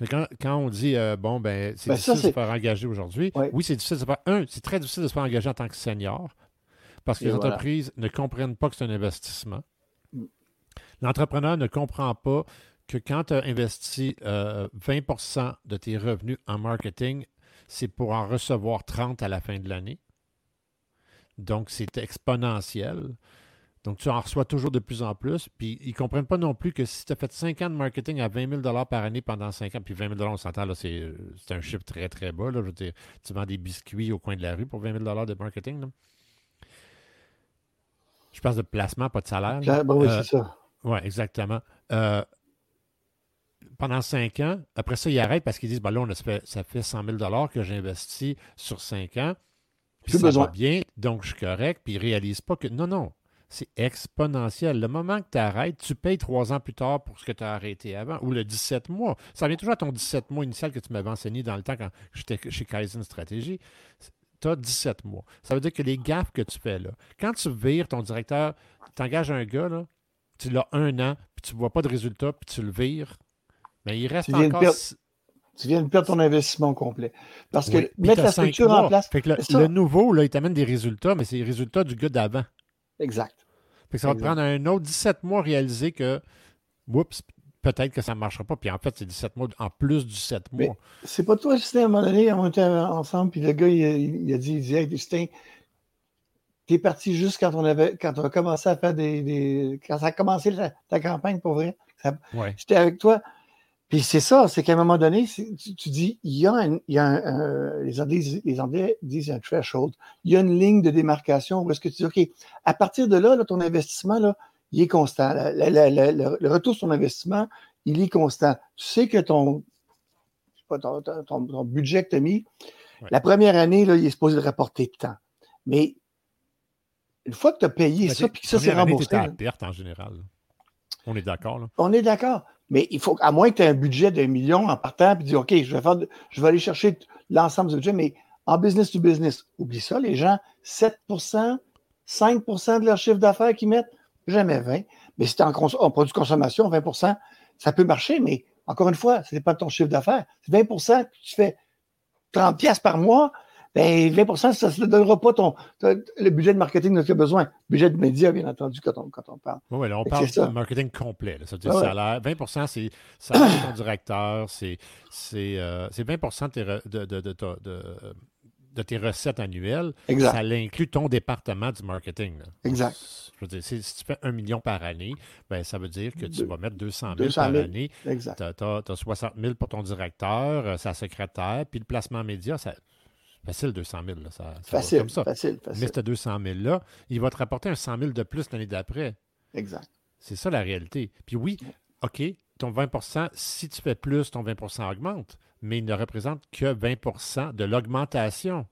Quand, quand, on dit, euh, bon, ben, c'est ben, difficile de se faire engager aujourd'hui, oui, c'est difficile de se faire. Un, c'est très difficile de se faire engager en tant que senior parce que les entreprises ne comprennent pas que c'est un investissement. Mm. L'entrepreneur ne comprend pas que quand tu as investi 20% euh, de tes revenus en marketing, c'est pour en recevoir 30 à la fin de l'année. Donc, c'est exponentiel. Donc, tu en reçois toujours de plus en plus. Puis, ils ne comprennent pas non plus que si tu as fait 5 ans de marketing à 20 000 par année pendant 5 ans, puis 20 000 on s'entend, là, c'est, un chiffre très, très bas. Là, je veux dire, tu vends des biscuits au coin de la rue pour 20 000 de marketing. Je pense de placement, pas de salaire. Ben oui, euh, c'est ça. Oui, exactement. Euh, pendant 5 ans, après ça, ils arrêtent parce qu'ils disent, ben là, on a fait, ça fait 100 000 que j'ai investi sur 5 ans. Puis ça va bien, donc je suis correct, puis ils ne réalisent pas que non, non, c'est exponentiel. Le moment que tu arrêtes, tu payes trois ans plus tard pour ce que tu as arrêté avant, ou le 17 mois. Ça vient toujours à ton 17 mois initial que tu m'avais enseigné dans le temps quand j'étais chez Kaizen Stratégie. Tu as 17 mois. Ça veut dire que les gaffes que tu fais là, quand tu vires ton directeur, tu engages un gars, là, tu l'as un an, puis tu ne vois pas de résultat, puis tu le vires, mais il reste encore. Tu viens de perdre ton investissement complet. Parce que mettre la structure en place. le, nouveau, là, il t'amène des résultats, mais c'est les résultats du gars d'avant. Exact. ça va te prendre un autre 17 mois à réaliser que, oups, peut-être que ça ne marchera pas. Puis en fait, c'est 17 mois en plus du 7 mois. C'est pas toi, Justin, à un moment donné, on était ensemble, puis le gars, il, a dit, il dit, hey, Justin, t'es parti juste quand on avait, quand on a commencé à faire des, quand ça a commencé ta, campagne, pour vrai. J'étais avec toi. Puis c'est ça, c'est qu'à un moment donné, tu, dis, il y a, un, il y a un, les, Anglais, les, Anglais, disent un threshold, il y a une ligne de démarcation où est-ce que tu dis, OK, à partir de là, ton investissement, là, il est constant. le retour sur ton investissement, il est constant. Tu sais que ton, ton, ton, budget que tu as mis, la première année, là, il est supposé rapporter de temps. Mais une fois que tu as payé ça, puis que ça, c'est remboursé. Tu perte en général. On est d'accord. On est d'accord. Mais il faut, à moins que tu aies un budget d'un million en partant, puis dire, OK, je vais, faire, je vais aller chercher l'ensemble du budget, mais en business to business, oublie ça, les gens, 7% 5% de leur chiffre d'affaires qu'ils mettent, jamais 20. Mais si tu en, en, produit de consommation, 20% ça peut marcher, mais encore une fois, ce n'est pas ton chiffre d'affaires. 20% que tu fais 30 pièces par mois, ben 20% ça ne donnera pas ton, le budget de marketing dont tu as besoin. Budget de médias, bien entendu, quand on, quand on parle. Oui, là, on parle de marketing complet. Ça veut dire salaire. 20% c'est salaire de ton directeur, c'est euh, 20 de, de, de, de, tes recettes annuelles. Exact. Ça inclut ton département du marketing. Exact. Je veux dire, si, tu fais un million par année, ben, ça veut dire que tu vas mettre 200 000 par année. Exact. Tu as, 60 000 pour ton directeur, euh, sa secrétaire, puis le placement média, ça, Facile, 200 000. Là, ça, facile, comme ça. facile, facile. Mais ce 200 000-là, il va te rapporter un 100 000 de plus l'année d'après. Exact. C'est ça la réalité. Puis oui, OK, ton 20% si tu fais plus, ton 20% augmente, mais il ne représente que 20% de l'augmentation.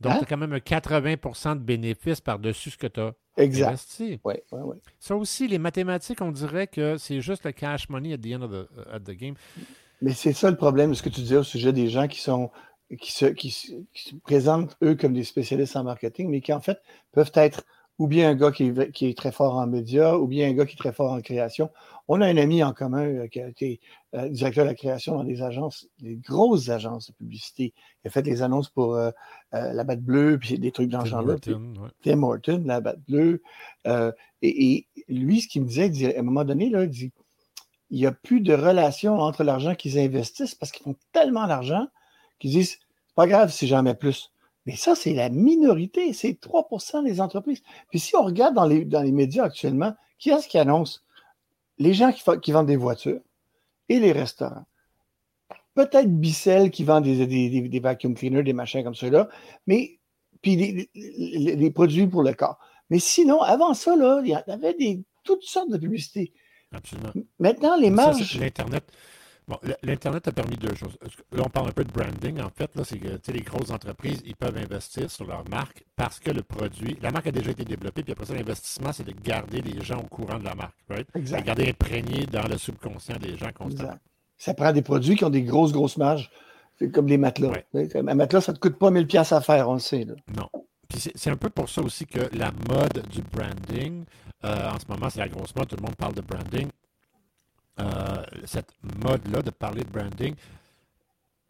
Donc, hein? tu as quand même un 80% de bénéfice par-dessus ce que tu as investi. Oui, oui, oui. Ça aussi, les mathématiques, on dirait que c'est juste le cash money at the end of the, game. Mais c'est ça le problème de ce que tu disais au sujet des gens qui sont qui se, qui, se, présentent, eux, comme des spécialistes en marketing, mais qui, en fait, peuvent être ou bien un gars qui est, qui est, très fort en médias, ou bien un gars qui est très fort en création. On a un ami en commun euh, qui a été euh, directeur de la création dans des agences, des grosses agences de publicité. Il a fait des annonces pour euh, la Batte Bleue, puis des trucs dans ce genre-là. Tim Morton, la Batte Bleue. Et, lui, ce qu'il me disait, à un moment donné, là, il dit il n'y a plus de relation entre l'argent qu'ils investissent parce qu'ils font tellement d'argent qu'ils disent pas grave si j'en mets plus. Mais ça, c'est la minorité, c'est 3% des entreprises. Puis si on regarde dans les, dans les médias actuellement, qui est-ce qui annonce Les gens qui, qui, vendent des voitures et les restaurants? Peut-être Bicel qui vend des, des, des, vacuum cleaners, des machins comme ceux-là, mais puis les, produits pour le corps. Mais sinon, avant ça, là, il y avait des, toutes sortes de publicités. Absolument. Maintenant, les marges. Bon, l'Internet a permis deux choses. Là, on parle un peu de branding, en fait. Là, c'est que les grosses entreprises, ils peuvent investir sur leur marque parce que le produit, la marque a déjà été développée, puis après ça, l'investissement, c'est de garder les gens au courant de la marque. Right? Exact. De garder imprégné dans le subconscient des gens constamment. Ça prend des produits qui ont des grosses, grosses marges. C'est comme les matelas. Un matelas, ça ne te coûte pas 1000 pièces à faire, on le sait. Là. Non. Puis c'est un peu pour ça aussi que la mode du branding, euh, en ce moment, c'est la grosse mode, tout le monde parle de branding. Euh, cette mode-là de parler de branding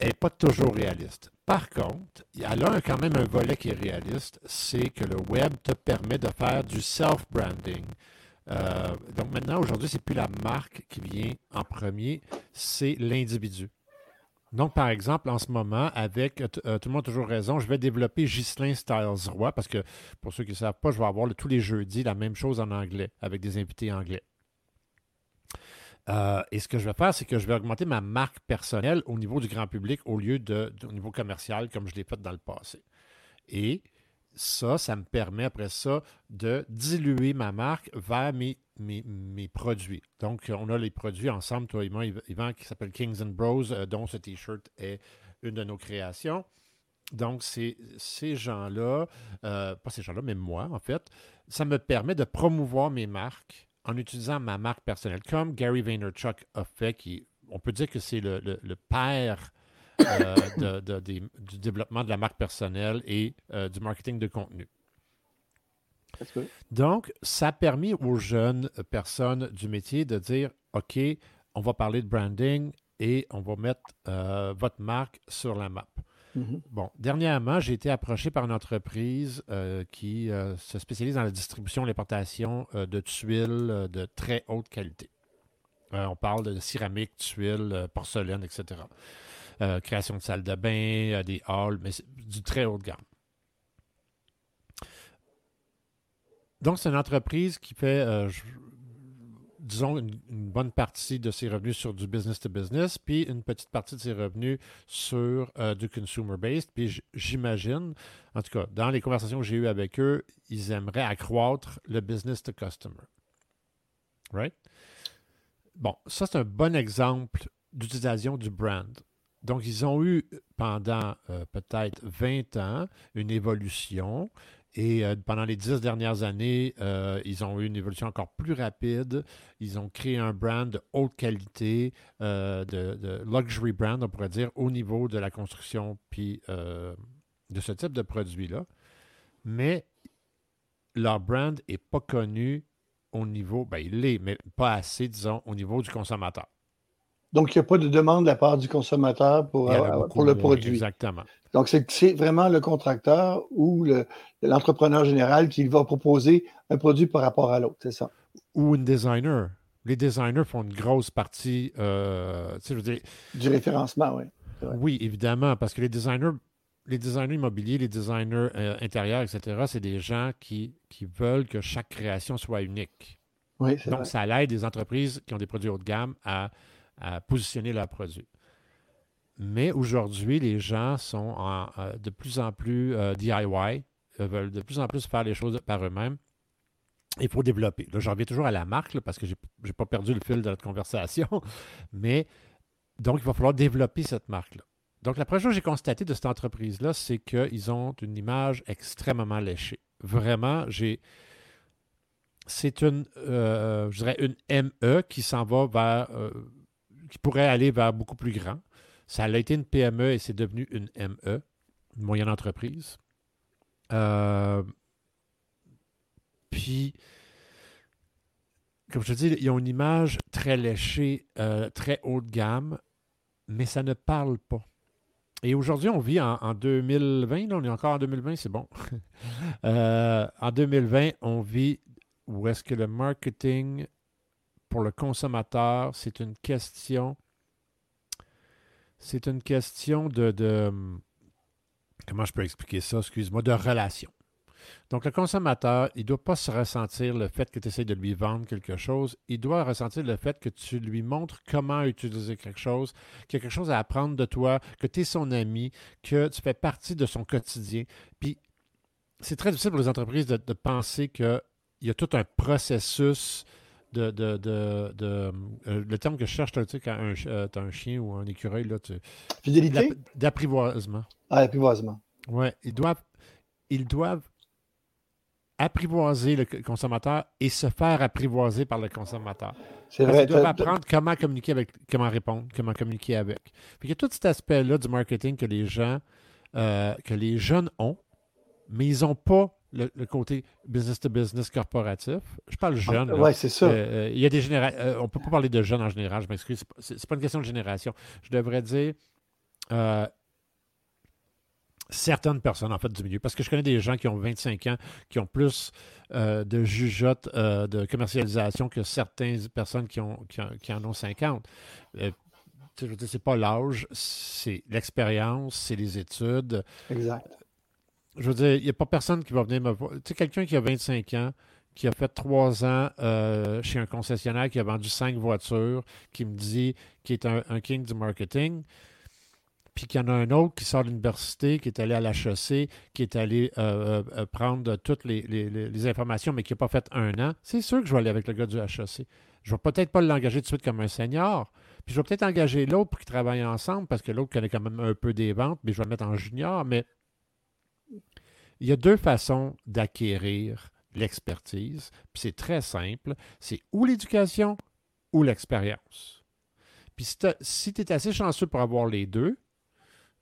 n'est pas toujours réaliste. Par contre, elle a quand même un volet qui est réaliste, c'est que le web te permet de faire du self-branding. Euh, donc maintenant, aujourd'hui, c'est plus la marque qui vient en premier, c'est l'individu. Donc, par exemple, en ce moment, avec euh, Tout le monde a toujours raison, je vais développer Ghislain Styles Roy parce que, pour ceux qui ne savent pas, je vais avoir tous les jeudis la même chose en anglais avec des invités anglais. Euh, et ce que je vais faire, c'est que je vais augmenter ma marque personnelle au niveau du grand public au lieu de, au niveau commercial comme je l'ai fait dans le passé. Et ça, ça me permet après ça de diluer ma marque vers mes, mes, produits. Donc, on a les produits ensemble, toi et moi, Yvan, qui s'appelle Kings and Bros, euh, dont ce T-shirt est une de nos créations. Donc, ces gens-là, euh, pas ces gens-là, mais moi, en fait, ça me permet de promouvoir mes marques en utilisant ma marque personnelle, comme Gary Vaynerchuk a fait, qui, on peut dire que c'est le, père euh, du développement de la marque personnelle et euh, du marketing de contenu. Donc, ça a permis aux jeunes personnes du métier de dire, OK, on va parler de branding et on va mettre euh, votre marque sur la map. Mm-hmm. Bon, dernièrement, j'ai été approché par une entreprise euh, qui euh, se spécialise dans la distribution et l'importation euh, de tuiles de très haute qualité. on parle de céramique, tuiles, porcelaine, etc. création de salles de bain, des halls, mais du très haut de gamme. Donc, c'est une entreprise qui fait, disons, une, bonne partie de ses revenus sur du business to business, puis une petite partie de ses revenus sur euh, du consumer-based. Puis j'imagine, en tout cas, dans les conversations que j'ai eues avec eux, ils aimeraient accroître le business to customer. Right? Bon, ça, c'est un bon exemple d'utilisation du brand. Donc, ils ont eu pendant euh, peut-être 20 ans une évolution Et euh, pendant les dix dernières années, euh, ils ont eu une évolution encore plus rapide. Ils ont créé un brand de haute qualité, euh, de, luxury brand, on pourrait dire, au niveau de la construction puis de ce type de produit-là. Mais leur brand n'est pas connu au niveau, ben il l'est, mais pas assez, disons, au niveau du consommateur. Donc, il n'y a pas de demande de la part du consommateur pour, pour le produit. Exactement. Donc, c'est vraiment le contracteur ou l'entrepreneur général qui va proposer un produit par rapport à l'autre, c'est ça? Ou un designer. Les designers font une grosse partie euh, je veux dire, du référencement, oui. Oui, évidemment, parce que les designers, les designers immobiliers, les designers euh, intérieurs, etc., c'est des gens qui, qui veulent que chaque création soit unique. Oui, Donc, vrai. ça aide des entreprises qui ont des produits haut de gamme à, à positionner leurs produits. Mais aujourd'hui, les gens sont euh, de plus en plus euh, DIY, veulent de plus en plus faire les choses par eux-mêmes. Il faut développer. Là, j'en reviens toujours à la marque parce que je n'ai pas perdu le fil de notre conversation. Mais donc, il va falloir développer cette marque-là. Donc, la première chose que j'ai constaté de cette entreprise-là, c'est qu'ils ont une image extrêmement léchée. Vraiment, j'ai. C'est une, euh, je dirais, une ME qui s'en va vers, qui pourrait aller vers beaucoup plus grand. Ça a été une PME et c'est devenu une ME, une moyenne entreprise. Euh, puis, comme je te dis, ils ont une image très léchée, euh, très haut de gamme, mais ça ne parle pas. Et aujourd'hui, on vit en, 2020, là, on est encore en 2020, c'est bon. Euh, en 2020, on vit où est-ce que le marketing pour le consommateur, c'est une question c'est une question de, hum, Comment je peux expliquer ça? Excuse-moi, de relation. Donc, le consommateur, il ne doit pas se ressentir le fait que tu essaies de lui vendre quelque chose. Il doit ressentir le fait que tu lui montres comment utiliser quelque chose, qu'il y a quelque chose à apprendre de toi, que tu es son ami, que tu fais partie de son quotidien. Puis, c'est très difficile pour les entreprises de, de penser qu'il y a tout un processus de, de, de, de euh, le terme que je cherche, tu sais, quand un, euh, as un chien ou un écureuil, là, tu, Fidélité? D'apprivoisement. Ah, apprivoisement. Oui, ils doivent, ils doivent apprivoiser le consommateur et se faire apprivoiser par le consommateur. C'est vrai. Ils doivent apprendre comment communiquer avec, comment répondre, comment communiquer avec. Puis il y a tout cet aspect-là du marketing que les gens, euh, que les jeunes ont, mais ils n'ont pas le, côté business to business corporatif. Je parle ah, jeune. oui, c'est ça. Euh, il y a des générations. Euh, on ne peut pas parler de jeunes en général, je m'excuse. Ce n'est pas une question de génération. Je devrais dire euh, certaines personnes, en fait, du milieu. Parce que je connais des gens qui ont 25 ans, qui ont plus de jugeotes de commercialisation que certaines personnes qui, ont, qui, en ont 50. je veux dire, c'est pas l'âge, c'est l'expérience, c'est les études. Exact je veux dire, il n'y a pas personne qui va venir me voir. Tu sais, quelqu'un qui a 25 ans, qui a fait trois ans euh, chez un concessionnaire qui a vendu cinq voitures, qui me dit qu'il est un, king du marketing, puis qu'il y en a un autre qui sort de l'université, qui est allé à la chaussée, qui est allé euh, euh, prendre toutes les, informations, mais qui n'a pas fait un an, c'est sûr que je vais aller avec le gars du HEC. Je ne vais peut-être pas l'engager tout de suite comme un senior, puis je vais peut-être engager l'autre pour qu'ils travaillent ensemble, parce que l'autre connaît quand même un peu des ventes, mais je vais le mettre en junior, mais il y a deux façons d'acquérir l'expertise, puis c'est très simple, c'est ou l'éducation ou l'expérience. Puis si, tu es assez chanceux pour avoir les deux,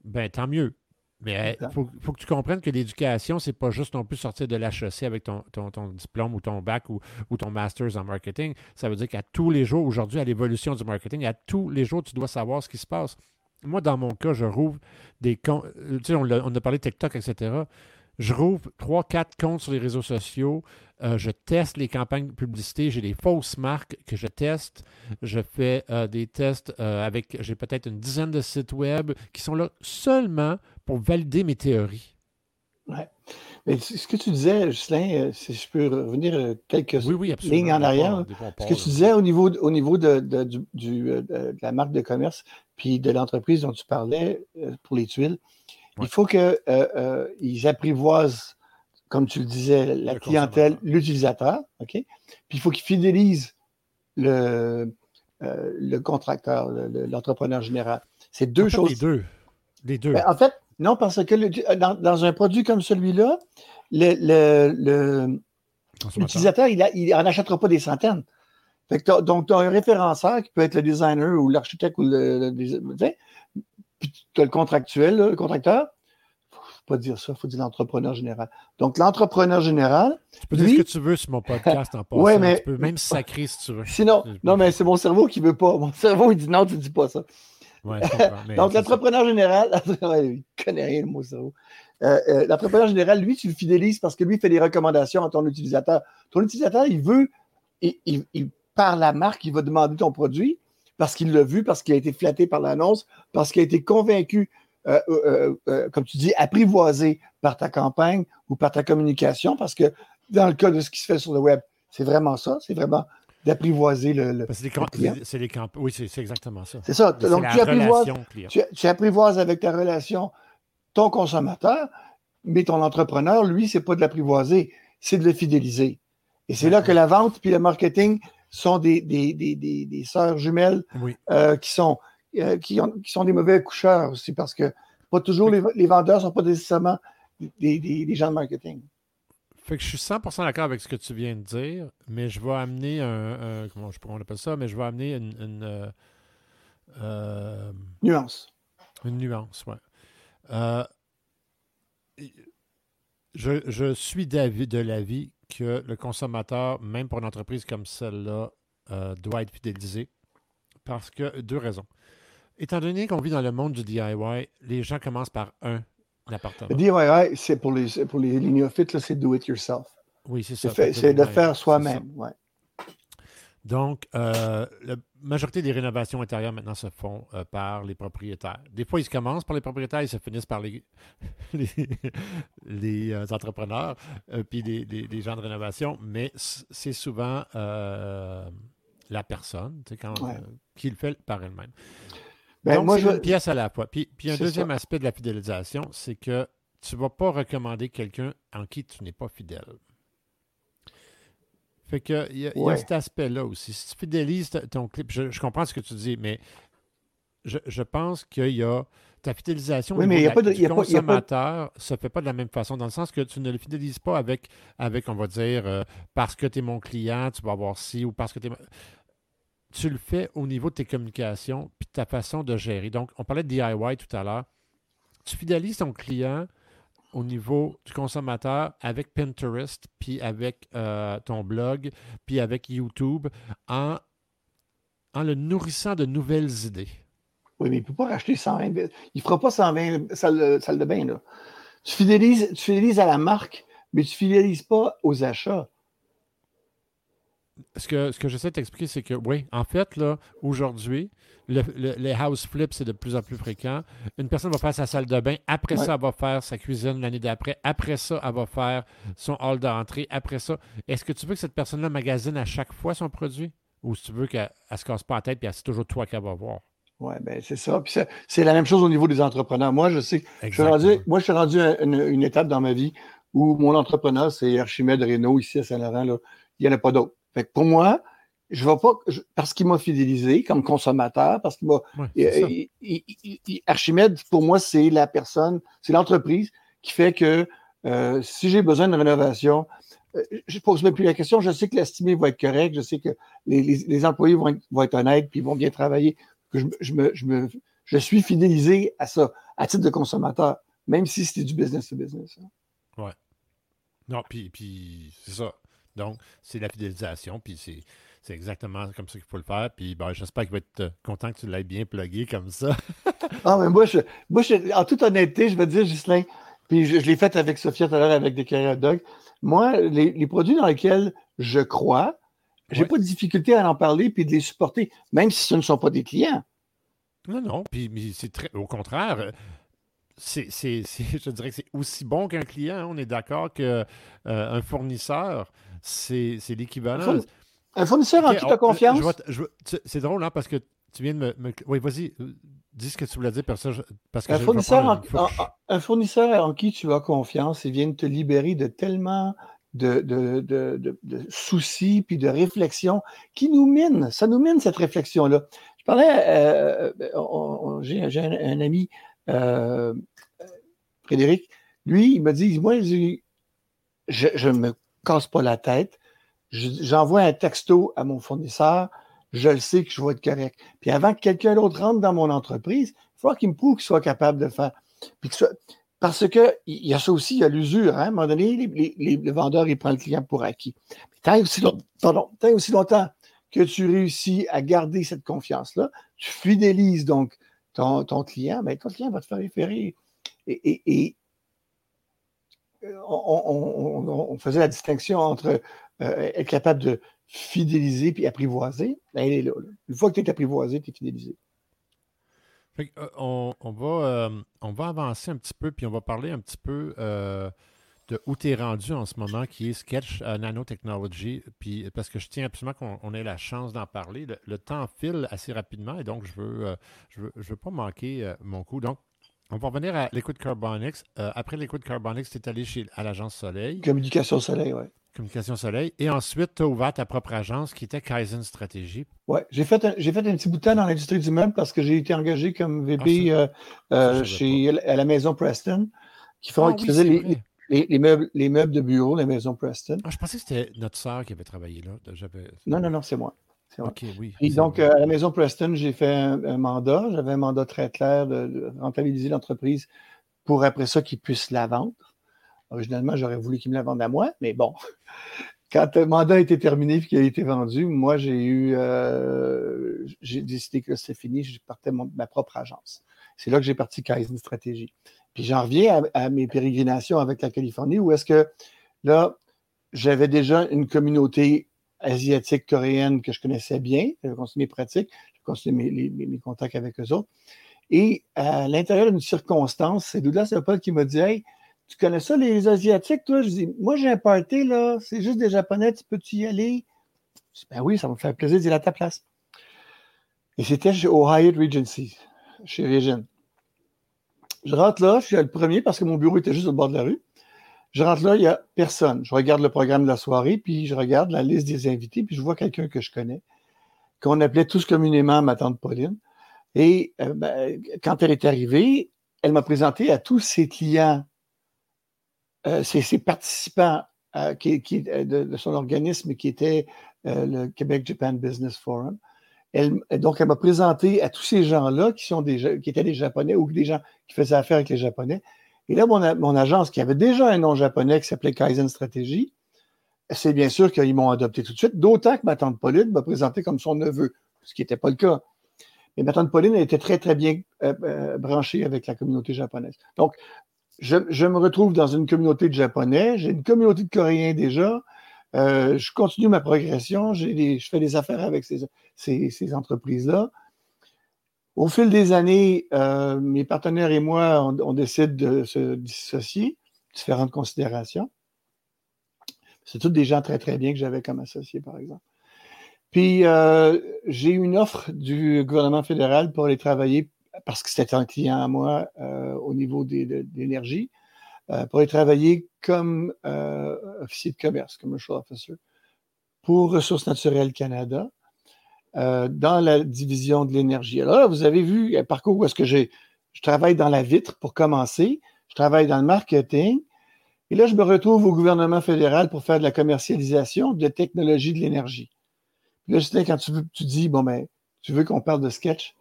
ben tant mieux. Mais il faut, que tu comprennes que l'éducation, c'est pas juste non plus sortir de l'HEC avec ton, ton, diplôme ou ton bac ou, ou, ton master's en marketing. Ça veut dire qu'à tous les jours, aujourd'hui, à l'évolution du marketing, à tous les jours, tu dois savoir ce qui se passe. Moi, dans mon cas, je rouvre des comptes. Euh, tu sais, on, on a parlé de TikTok, etc. Je rouvre trois, quatre comptes sur les réseaux sociaux. Euh, je teste les campagnes de publicité. J'ai des fausses marques que je teste. Je fais euh, des tests euh, avec, j'ai peut-être une dizaine de sites web qui sont là seulement pour valider mes théories. Oui. Mais ce que tu disais, Justin, si je peux revenir quelques lignes en arrière, ce que tu disais au niveau, au niveau de, de la marque de commerce puis de l'entreprise dont tu parlais pour les tuiles, il faut qu'ils euh, euh, apprivoisent, comme tu le disais, la clientèle, l'utilisateur, OK? Puis il faut qu'ils fidélisent le, euh, le contracteur, l'entrepreneur général. C'est deux choses. Les deux. Les deux. Ben, en fait, non, parce que dans, un produit comme celui-là, l'utilisateur, il, n'en achètera pas des centaines. donc, tu as un référenceur qui peut être le designer ou l'architecte ou le, puis tu as le contractuel, le contracteur? Faut pas dire ça, il faut dire l'entrepreneur général. Donc, l'entrepreneur général. Tu peux dire ce que tu veux sur mon podcast en passant. mais, tu peux même sacrer si tu veux. Sinon, non, mais c'est mon cerveau qui veut pas. Mon cerveau, il dit non, tu dis pas ça. Donc, l'entrepreneur général, il connaît rien le mot cerveau. Euh, euh, l'entrepreneur général, lui, tu le fidélises parce que lui fait des recommandations à ton utilisateur. Ton utilisateur, il veut, il, par la marque, il va demander ton produit parce qu'il l'a vu, parce qu'il a été flatté par l'annonce, parce qu'il a été convaincu, euh, comme tu dis, apprivoisé par ta campagne ou par ta communication, parce que dans le cas de ce qui se fait sur le web, c'est vraiment ça, c'est vraiment d'apprivoiser le, C'est les. Oui, c'est exactement ça. C'est ça. Donc, tu apprivoises, avec ta relation ton consommateur, mais ton entrepreneur, lui, c'est pas de l'apprivoiser, c'est de le fidéliser. Et c'est là que la vente puis le marketing sont des, des, des, des, sœurs jumelles euh, qui, sont, euh, qui, ont, qui, sont des mauvais coucheurs aussi, parce que pas toujours les, les vendeurs ne sont pas nécessairement des, gens de marketing. Fait que je suis 100% d'accord avec ce que tu viens de dire, mais je vais amener un, comment je pourrais appeler ça, mais je vais amener une, euh, nuance. Une nuance, oui. Je, je, suis de l'avis que le consommateur, même pour une entreprise comme celle-là, euh, doit être fidélisé parce que deux raisons. Étant donné qu'on vit dans le monde du DIY, les gens commencent par un appartement. Le DIY, c'est pour les, pour les néophytes, c'est do it yourself. Oui, c'est ça. C'est de faire soi-même. Ouais. Donc, euh, la majorité des rénovations intérieures maintenant se font euh, par les propriétaires. Des fois, ils se commencent par les propriétaires, ils se finissent par les, les, euh, entrepreneurs, puis les, gens de rénovation, mais c'est souvent la personne qui le fait par elle-même. Ben, Donc, c'est une pièce à la fois. Puis, puis un deuxième aspect de la fidélisation, c'est que tu ne vas pas recommander quelqu'un en qui tu n'es pas fidèle. Fait que il y, a cet aspect-là aussi. Si tu fidélises ton clip, je, comprends ce que tu dis, mais je, pense qu'il y a ta fidélisation oui, mais pas de, du consommateur ne se fait pas de la même façon, dans le sens que tu ne le fidélises pas avec, avec on va dire, euh, parce que tu es mon client, tu vas avoir ci, ou parce que tu es... Tu le fais au niveau de tes communications, puis de ta façon de gérer. Donc, on parlait de DIY tout à l'heure. Tu fidélises ton client au niveau du consommateur avec Pinterest, puis avec euh, ton blog, puis avec YouTube, en, en le nourrissant de nouvelles idées. Oui, mais il ne peut pas racheter 120. Il ne fera pas 120 salles, de bain. Là. Tu, fidélises, tu fidélises à la marque, mais tu ne fidélises pas aux achats. Ce que, ce que j'essaie de t'expliquer, c'est que oui, en fait, là, aujourd'hui, les house flips, c'est de plus en plus fréquent. Une personne va faire sa salle de bain. Après ça, elle va faire sa cuisine l'année d'après. Après ça, elle va faire son hall d'entrée. Après ça, est-ce que tu veux que cette personne-là magasine à chaque fois son produit? Ou si tu veux qu'elle ne se casse pas la tête et c'est toujours toi qu'elle va voir? Oui, ben c'est ça. Puis c'est la même chose au niveau des entrepreneurs. Moi, je sais, je suis rendu, moi, je suis rendu à une, étape dans ma vie où mon entrepreneur, c'est Archimède Renault ici à Saint-Laurent. Il n'y en a pas d'autre. Fait que pour moi, je vais pas, parce qu'il m'a fidélisé comme consommateur, parce qu'il m'a. Archimède, pour moi, c'est la personne, c'est l'entreprise qui fait que euh, si j'ai besoin de rénovation, euh, je ne pose même plus la question. Je sais que l'estimé va être correct, je sais que les, employés vont être, honnêtes, puis ils vont bien travailler. Que je, me, je, me, je suis fidélisé à ça, à titre de consommateur, même si c'était du business to business. Hein. Oui. Non, puis, puis c'est ça. Donc, c'est la fidélisation, puis c'est c'est exactement comme ça qu'il faut le faire. Puis ben, j'espère qu'il va être euh, content que tu l'aies bien plugué comme ça. ah, mais moi, je, moi en toute honnêteté, je vais te dire, Ghislain, puis je, l'ai fait avec Sophia tout à l'heure avec des carrières dog. Moi, les, produits dans lesquels je crois, j'ai n'ai pas de difficulté à en parler puis de les supporter, même si ce ne sont pas des clients. Non, non. Puis c'est très. Au contraire. C'est, je dirais que c'est aussi bon qu'un client. On est d'accord qu'un euh, fournisseur, c'est, l'équivalent. Un fournisseur en qui tu as confiance? c'est drôle, hein, parce que tu viens de me. Oui, vas-y, euh, dis ce que tu voulais dire, parce que un, fournisseur en, un fournisseur en qui tu as confiance, il vient de te libérer de tellement de, de, de, de soucis puis de réflexions qui nous minent. Ça nous mine, cette réflexion-là. Je parlais, euh, j'ai un, ami, euh, Frédéric, lui, il m'a dit, moi, je ne me casse pas la tête. J'envoie un texto à mon fournisseur, je le sais que je vais être correct. Puis avant que quelqu'un d'autre rentre dans mon entreprise, il faut qu'il me prouve qu'il soit capable de faire. parce que il y a ça aussi, il y a l'usure. Hein? À un moment donné, les, les, le vendeur, il prend le client pour acquis. Tant aussi, tant aussi longtemps que tu réussis à garder cette confiance-là, tu fidélises donc ton, ton client, mais ton client va te faire référer. Et, euh, on, faisait la distinction entre euh, être capable de fidéliser puis apprivoiser. Ben, elle est là, Une fois que tu es apprivoisé, tu es fidélisé. Euh, on, va, on va avancer un petit peu, puis on va parler un petit peu de où tu es rendu en ce moment, qui est Sketch Nanotechnology. Puis, parce que je tiens absolument qu'on ait la chance d'en parler. Le, temps file assez rapidement et donc je veux, je veux, je veux pas manquer mon coup. Donc, on va revenir à Liquid Carbonics. Euh, après Liquid Carbonics, tu es allé chez, à l'agence Soleil. Communication Soleil, oui. Communication Soleil. Et ensuite, tu as ouvert ta propre agence qui était Kaizen Stratégie. Oui, j'ai fait, un, fait un petit bout de temps dans l'industrie du meuble parce que j'ai été engagé comme VP ah, euh, euh, chez, à la maison Preston, qui, ah faisait les, meubles, les meubles de bureau, la maison Preston. Ah, je pensais que c'était notre sœur qui avait travaillé là. Non, non, non, c'est moi. OK, oui. Et donc, euh, à la maison Preston, j'ai fait un, mandat. J'avais un mandat très clair de, rentabiliser l'entreprise pour après ça qu'ils puissent la vendre. Originalement, j'aurais voulu qu'ils me la vendent à moi, mais bon. Quand le mandat a été terminé et qu'il a été vendu, moi, j'ai eu, euh, j'ai décidé que c'est fini, je partais de ma propre agence. C'est là que j'ai parti Kaizen Stratégie. Puis j'en reviens à, mes pérégrinations avec la Californie, où est-ce que là, j'avais déjà une communauté asiatique, coréenne que je connaissais bien. J'avais continué mes pratiques, j'ai continué mes, contacts avec eux autres. Et à l'intérieur d'une circonstance, c'est Douglas Paul qui m'a dit Hey, tu connais ça, les Asiatiques, toi? Je dis Moi, j'ai un party, là, c'est juste des Japonais, tu peux-tu y aller? Je dis, ben oui, ça va me faire plaisir d'y aller à ta place. Et c'était chez Ohio Regency, chez Regent. Je rentre là, je suis le premier parce que mon bureau était juste au bord de la rue. Je rentre là, il n'y a personne. Je regarde le programme de la soirée, puis je regarde la liste des invités, puis je vois quelqu'un que je connais, qu'on appelait tous communément ma tante Pauline. Et euh, ben, quand elle est arrivée, elle m'a présenté à tous ses clients, euh, ses, participants euh, de, son organisme qui était le Québec Japan Business Forum. Donc, elle m'a présenté à tous ces gens-là qui étaient des Japonais ou des gens qui faisaient affaire avec les Japonais. Et là, mon, agence, qui avait déjà un nom japonais qui s'appelait Kaizen Stratégie, c'est bien sûr qu'ils m'ont adopté tout de suite, d'autant que ma tante Pauline m'a présenté comme son neveu, ce qui n'était pas le cas. Mais ma tante Pauline était très, très bien euh, euh, branchée avec la communauté japonaise. Donc, je, me retrouve dans une communauté de Japonais, j'ai une communauté de Coréens déjà, euh, je continue ma progression, je fais des affaires avec ces entreprises-là. Au fil des années, euh, mes partenaires et moi, on, décide de se dissocier, différentes considérations. C'est tous des gens très, très bien que j'avais comme associés, par exemple. Puis, euh, j'ai eu une offre du gouvernement fédéral pour aller travailler, parce que c'était un client à moi euh, au niveau de, l'énergie, pour aller travailler comme officier de commerce, commercial officer, pour Ressources naturelles Canada. Euh, dans la division de l'énergie. Alors là, vous avez vu un parcours où est-ce que j'ai, je travaille dans la vitre pour commencer, je travaille dans le marketing, et là, je me retrouve au gouvernement fédéral pour faire de la commercialisation de technologies de l'énergie. Là, Justin, quand tu, dis, bon, ben, tu veux qu'on parle de Sketch?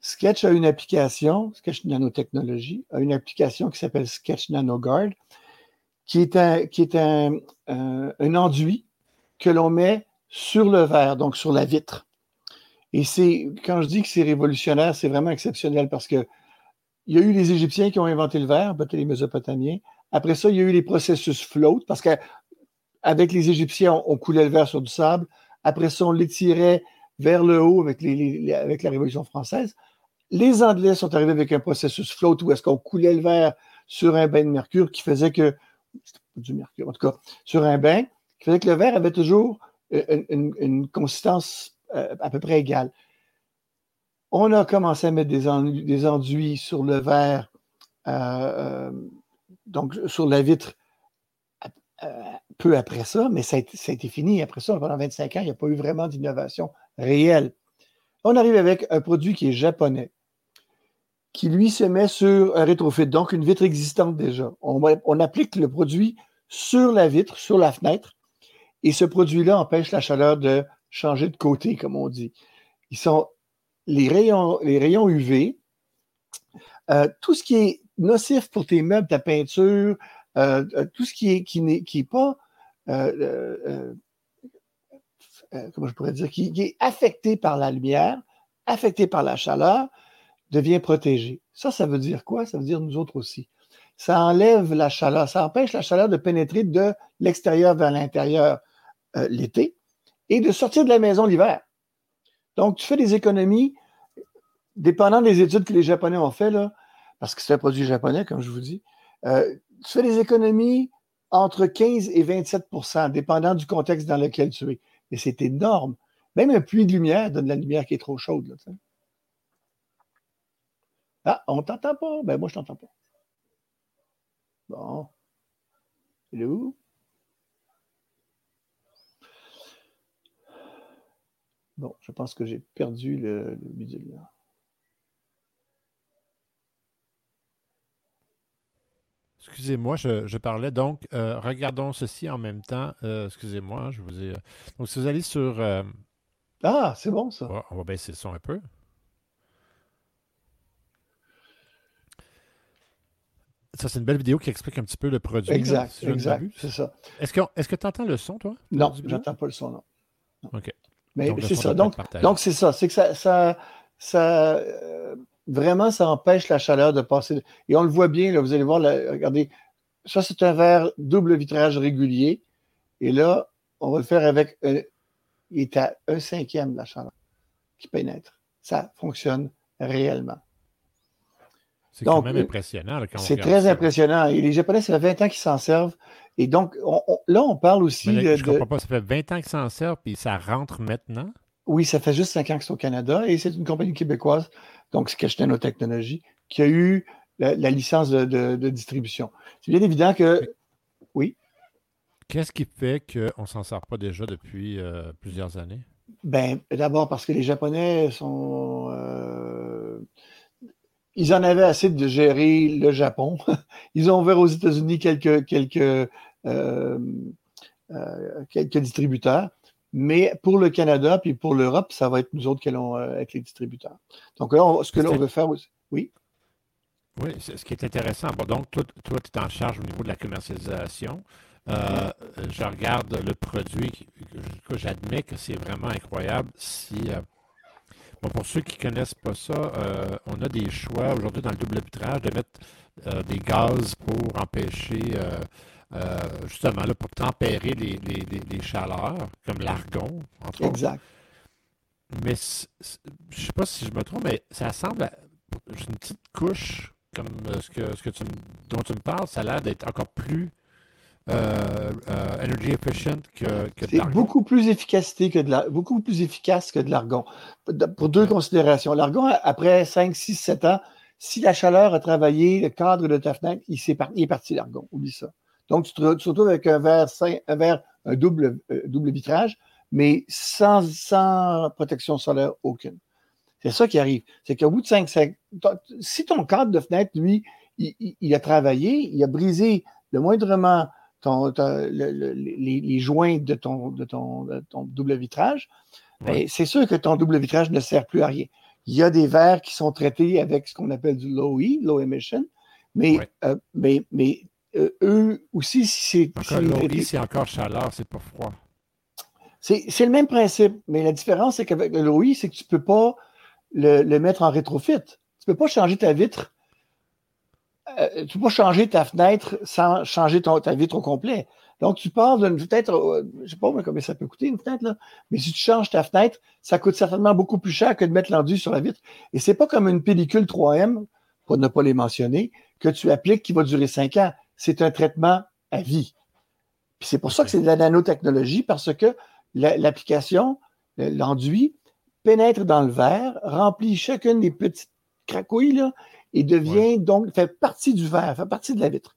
Sketch a une application, Sketch Nanotechnologie, a une application qui s'appelle Sketch NanoGuard, qui est un, qui est un, un enduit que l'on met sur le verre, donc sur la vitre. Et c'est, quand je dis que c'est révolutionnaire, c'est vraiment exceptionnel parce que il y a eu les Égyptiens qui ont inventé le verre, peut-être les Mésopotamiens. Après ça, il y a eu les processus float parce qu'avec les Égyptiens, on, coulait le verre sur du sable. Après ça, on l'étirait vers le haut avec, avec la Révolution française. Les Anglais sont arrivés avec un processus float où est-ce qu'on coulait le verre sur un bain de mercure qui faisait que, du mercure en tout cas, sur un bain, qui faisait que le verre avait toujours une, consistance euh, à peu près égale. On a commencé à mettre des, enduits, sur le verre, euh, euh, donc sur la vitre, peu après ça, mais ça a, été, fini après ça. Pendant 25 ans, il n'y a pas eu vraiment d'innovation réelle. On arrive avec un produit qui est japonais, qui lui se met sur un rétrofit, donc une vitre existante déjà. On applique le produit sur la vitre, sur la fenêtre. Et ce produit-là empêche la chaleur de changer de côté, comme on dit. Ils sont les rayons, UV, euh, tout ce qui est nocif pour tes meubles, ta peinture, euh, euh, tout ce qui qui n'est qui pas comment je pourrais dire, qui, est affecté par la lumière, affecté par la chaleur, devient protégé. Ça, ça veut dire quoi? Ça veut dire nous autres aussi. Ça enlève la chaleur, ça empêche la chaleur de pénétrer de l'extérieur vers l'intérieur l'été et de sortir de la maison l'hiver. Donc, tu fais des économies, dépendant des études que les Japonais ont fait, là, parce que c'est un produit japonais, comme je vous dis, euh, tu fais des économies entre 15 et 27% dépendant du contexte dans lequel tu es. Et c'est énorme. Même un puits de lumière donne de la lumière qui est trop chaude. Là, ah, on ne t'entend pas? Ben moi, je ne t'entends pas. Bon. Hello? Bon, je pense que j'ai perdu le, le Excusez-moi, je, parlais donc. Euh, regardons ceci en même temps. Euh, excusez-moi, je vous ai. Donc, si vous allez sur. Euh, ah, c'est bon ça. on va baisser le son un peu. Ça, c'est une belle vidéo qui explique un petit peu le produit. Exact, exact, c'est ça. Est-ce que est-ce que tu entends le son, toi? Non, j'entends pas le son, non. OK. Mais c'est ça. Donc, donc c'est ça. C'est que ça, ça, ça euh, vraiment, ça empêche la chaleur de passer. Et on le voit bien, là, vous allez voir, regardez, ça, c'est un verre double vitrage régulier. Et là, on va le faire avec. il est à un cinquième de la chaleur qui pénètre. Ça fonctionne réellement. C'est quand même impressionnant. C'est très impressionnant. Et les Japonais, ça fait 20 ans qu'ils s'en servent. Et donc, là, on parle aussi. je ne comprends pas, ça fait 20 ans qu'ils s'en servent, puis ça rentre maintenant? Oui, ça fait juste 5 ans que c'est au Canada et c'est une compagnie québécoise, donc c'est Cachetin Technologies, qui a eu la, licence de, distribution. C'est bien évident que. Oui? Qu'est-ce qui fait qu'on ne s'en sort pas déjà depuis euh, plusieurs années? Ben, d'abord parce que les Japonais sont. Euh, ils en avaient assez de gérer le Japon. Ils ont ouvert aux États-Unis quelques, quelques, euh, euh, quelques distributeurs. Mais pour le Canada puis pour l'Europe, ça va être nous autres qui allons euh, être les distributeurs. Donc là, ce que là, on veut faire aussi. Oui? Oui, ce qui est intéressant. donc, toi, tu es en charge au niveau de la commercialisation. je regarde le produit, j'admets que c'est vraiment incroyable. Si pour ceux qui ne connaissent pas ça, euh, on a des choix aujourd'hui dans le double vitrage de mettre euh, des gaz pour empêcher, euh, justement, là, pour tempérer les, chaleurs, comme l'argon, entre exact. Mais je ne sais pas si je me trompe, mais ça semble à une petite couche comme ce que, ce que tu, dont tu me parles, ça a l'air d'être encore plus euh, euh, energy efficient que, que de l'argon. beaucoup plus efficacité que de la, beaucoup plus efficace que de l'argon. Pour deux considérations. L'argon, après 5, 6, 7 ans, si la chaleur a travaillé le cadre de ta fenêtre, il, est, parti l'argon. Oublie ça. Donc, tu te, retrouves avec un verre, un, verre, un double, euh, double vitrage, mais sans, sans protection solaire aucune. C'est ça qui arrive. C'est qu'au bout de 5, 5, si ton cadre de fenêtre, lui, il, il, a travaillé, il a brisé le moindrement les, joints de ton, de ton, double vitrage, ben, c'est sûr que ton double vitrage ne sert plus à rien. Il y a des verres qui sont traités avec ce qu'on appelle du low E, low emission, mais, euh, mais, mais euh, eux aussi, si c'est. Low E, c'est encore chaleur, c'est pas froid. C'est le même principe, mais la différence, c'est qu'avec le low E, c'est que tu ne peux pas le, le, mettre en rétrofit. Tu ne peux pas changer ta vitre euh, tu peux changer ta fenêtre sans changer ta vitre au complet. Donc, tu parles d'une fenêtre, euh, je sais pas combien ça peut coûter une fenêtre, là, mais si tu changes ta fenêtre, ça coûte certainement beaucoup plus cher que de mettre l'enduit sur la vitre. Et c'est pas comme une pellicule 3M, pour ne pas les mentionner, que tu appliques qui va durer 5 ans. C'est un traitement à vie. Puis c'est pour ça que c'est de la nanotechnologie, parce que l'application, l'enduit, pénètre dans le verre, remplit chacune des petites cracouilles, là, et devient donc, fait partie du verre, fait partie de la vitre.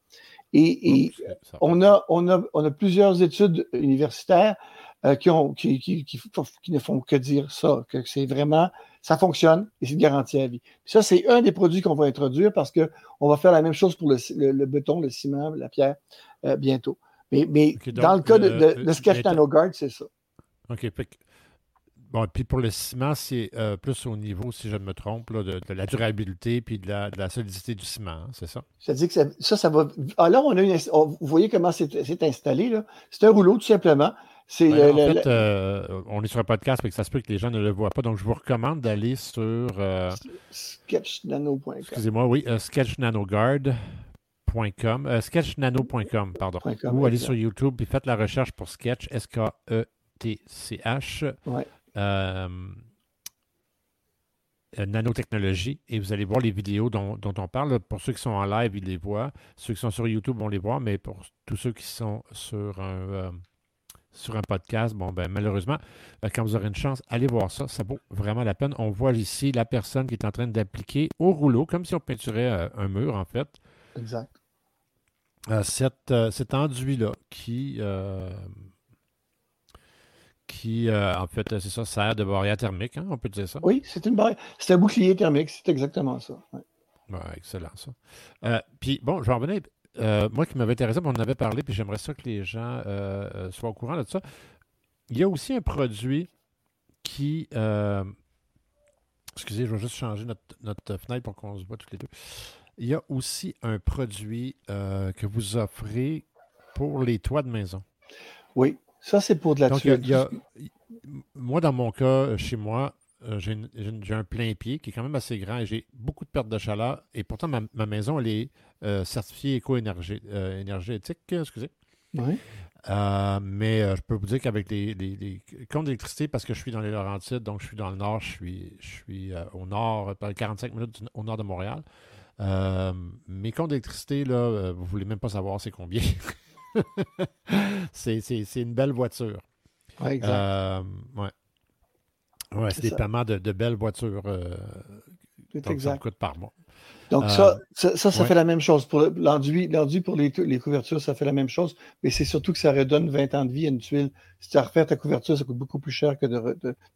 Et, on, a, on, a, on a plusieurs études universitaires euh, qui, ont, qui, qui, qui, ne font que dire ça, que c'est vraiment, ça fonctionne et c'est garanti à vie. ça, c'est un des produits qu'on va introduire parce qu'on va faire la même chose pour le, le, béton, le ciment, la pierre euh, bientôt. Mais, mais dans le cas de, de, Sketch NanoGuard, c'est ça. OK. Bon, puis pour le ciment, c'est euh, plus au niveau, si je ne me trompe, de, la durabilité puis de la, solidité du ciment, hein, c'est ça? C'est-à-dire que ça, ça, va. Alors, ah, on a une, vous voyez comment c'est installé, là. C'est un rouleau, tout simplement. C'est, ben, en fait, euh, on est sur un podcast, mais que ça se peut que les gens ne le voient pas. Donc, je vous recommande d'aller sur. Euh, sketchnano.com. Excusez-moi, oui, sketchnanoguard.com. sketchnano.com, pardon. Ou allez sur YouTube et faites la recherche pour Sketch, S-K-E-T-C-H. Ouais. Euh, euh, nanotechnologie et vous allez voir les vidéos dont, on parle. Pour ceux qui sont en live, ils les voient. Ceux qui sont sur YouTube vont les voir, mais pour tous ceux qui sont sur un, euh, sur un podcast, bon, ben, malheureusement, quand vous aurez une chance, allez voir ça. Ça vaut vraiment la peine. On voit ici la personne qui est en train d'appliquer au rouleau, comme si on peinturait un mur, en fait. Exact. cet enduit-là qui qui, euh, en fait, c'est ça, sert de barrière thermique, hein, on peut dire ça? Oui, c'est une barrière. C'est un bouclier thermique, c'est exactement ça. Ouais. excellent, ça. Euh, puis, bon, je vais revenir. Euh, moi qui m'avais intéressé, on en avait parlé, puis j'aimerais ça que les gens soient au courant de ça. Il y a aussi un produit qui. excusez, je vais juste changer notre, notre fenêtre pour qu'on se voit tous les deux. Il y a aussi un produit que vous offrez pour les toits de maison. Oui, ça, c'est pour de la tuile. moi, dans mon cas, chez moi, euh, j'ai un plein pied qui est quand même assez grand et j'ai beaucoup de pertes de chaleur. Et pourtant, ma, maison, elle est euh, certifiée éco-énergétique. Euh, excusez. Oui. mais je peux vous dire qu'avec les, comptes d'électricité, parce que je suis dans les Laurentides, donc je suis dans le nord, je suis, je suis au nord, 45 minutes au nord de Montréal. mes comptes d'électricité, là, vous ne voulez même pas savoir c'est combien. c'est une belle voiture. Oui, exact. Euh, ouais. Ouais, c'est des paiements de, de, belles voitures. Euh, donc exact. ça coûte par mois. Donc, euh, ça, ça, ça, fait la même chose. Pour l'enduit, pour les, les, couvertures, ça fait la même chose, mais c'est surtout que ça redonne 20 ans de vie à une tuile. Si tu as refait ta couverture, ça coûte beaucoup plus cher que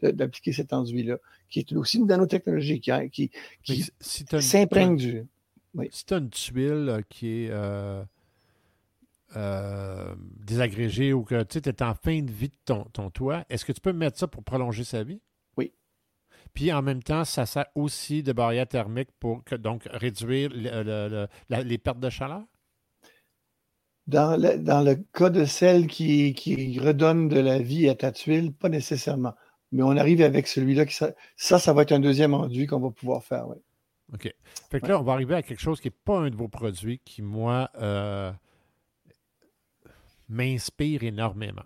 d'appliquer cet enduit-là, qui est aussi une nanotechnologie qui, qui, qui s'imprègne du. Oui. Si tu as une tuile qui est euh, désagrégé ou que tu es en fin de vie de ton, ton toit, est-ce que tu peux mettre ça pour prolonger sa vie? Oui. Puis en même temps, ça sert aussi de barrière thermique pour donc réduire les pertes de chaleur? Dans le, dans le cas de celle qui, qui, redonne de la vie à ta tuile, pas nécessairement. Mais on arrive avec celui-là. Qui, ça, ça, va être un deuxième enduit qu'on va pouvoir faire, oui. OK. Fait que là, on va arriver à quelque chose qui n'est pas un de vos produits qui, moi, euh, m'inspire énormément.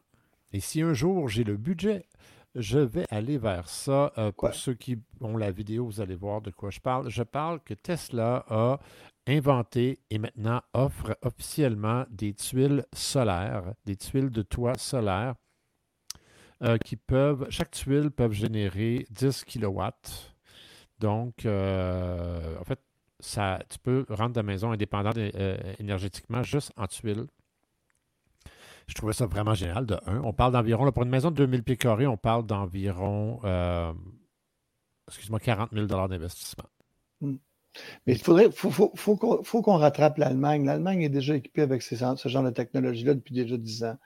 Et si un jour j'ai le budget, je vais aller vers ça. Euh, pour ceux qui ont la vidéo, vous allez voir de quoi je parle. Je parle que Tesla a inventé et maintenant offre officiellement des tuiles solaires, des tuiles de toit solaire euh, qui peuvent, chaque tuile peut générer 10 kW. Donc, euh, en fait, ça, tu peux rendre ta maison indépendante énergétiquement juste en tuiles. Je trouvais ça vraiment génial, de un. On parle d'environ, pour une maison de 2000 pieds carrés, on parle d'environ, euh, excuse-moi, 40 000 d'investissement. Hmm. Mais il faudrait, faut, faut, qu'on rattrape l'Allemagne. L'Allemagne est déjà équipée avec ce genre de technologie-là depuis déjà 10 ans.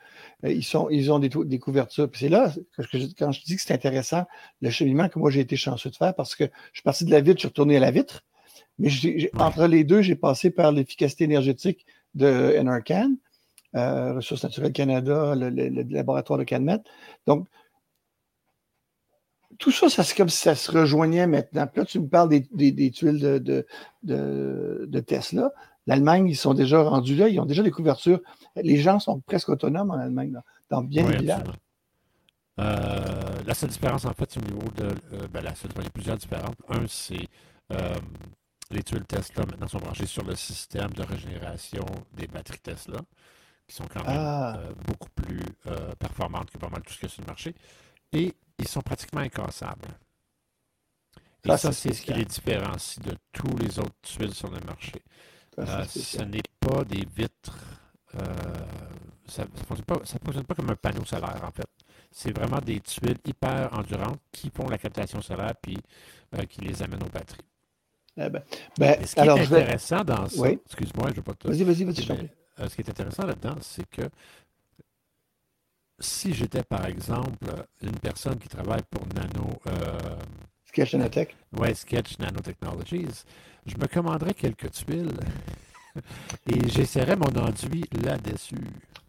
Euh, ils, sont, ils ont des, des couvertures. c'est là, que quand je dis que c'est intéressant, le cheminement que moi j'ai été chanceux de faire parce que je suis parti de la vitre, je suis retourné à la vitre. Mais entre les deux, j'ai passé par l'efficacité énergétique de Enercan. Euh, Ressources naturelles Canada, le, laboratoire de Canmet. Donc, tout ça, ça c'est comme si ça se rejoignait maintenant. Puis là, tu me parles des, tuiles de, de, Tesla. L'Allemagne, ils sont déjà rendus là, ils ont déjà des couvertures. Les gens sont presque autonomes en Allemagne, dans bien des villages. Euh, la seule différence, en fait, au niveau de. Euh, ben, la seule, il y a plusieurs différences. Un, c'est les tuiles Tesla maintenant sont branchées sur le système de régénération des batteries Tesla qui sont quand même ah. euh, beaucoup plus euh, performantes que pas mal tout ce qu'il y a sur le marché. Et ils sont pratiquement incassables. Et ça, c'est ce qui les différencie de tous les autres tuiles sur le marché. Euh, ce n'est pas des vitres. ça ne fonctionne, pas comme un panneau solaire, en fait. C'est vraiment des tuiles hyper endurantes qui font la captation solaire puis qui les amènent aux batteries. Eh ben, ben, ce qui est intéressant dans ça, excuse-moi, je ne vais pas te. Vas-y, vas-y, vas-y, euh, ce qui est intéressant là-dedans, c'est que si j'étais, par exemple, une personne qui travaille pour Nano. Euh, Sketch Nanotech? Oui, Sketch Nanotechnologies, je me commanderais quelques tuiles et j'essaierais mon enduit là-dessus.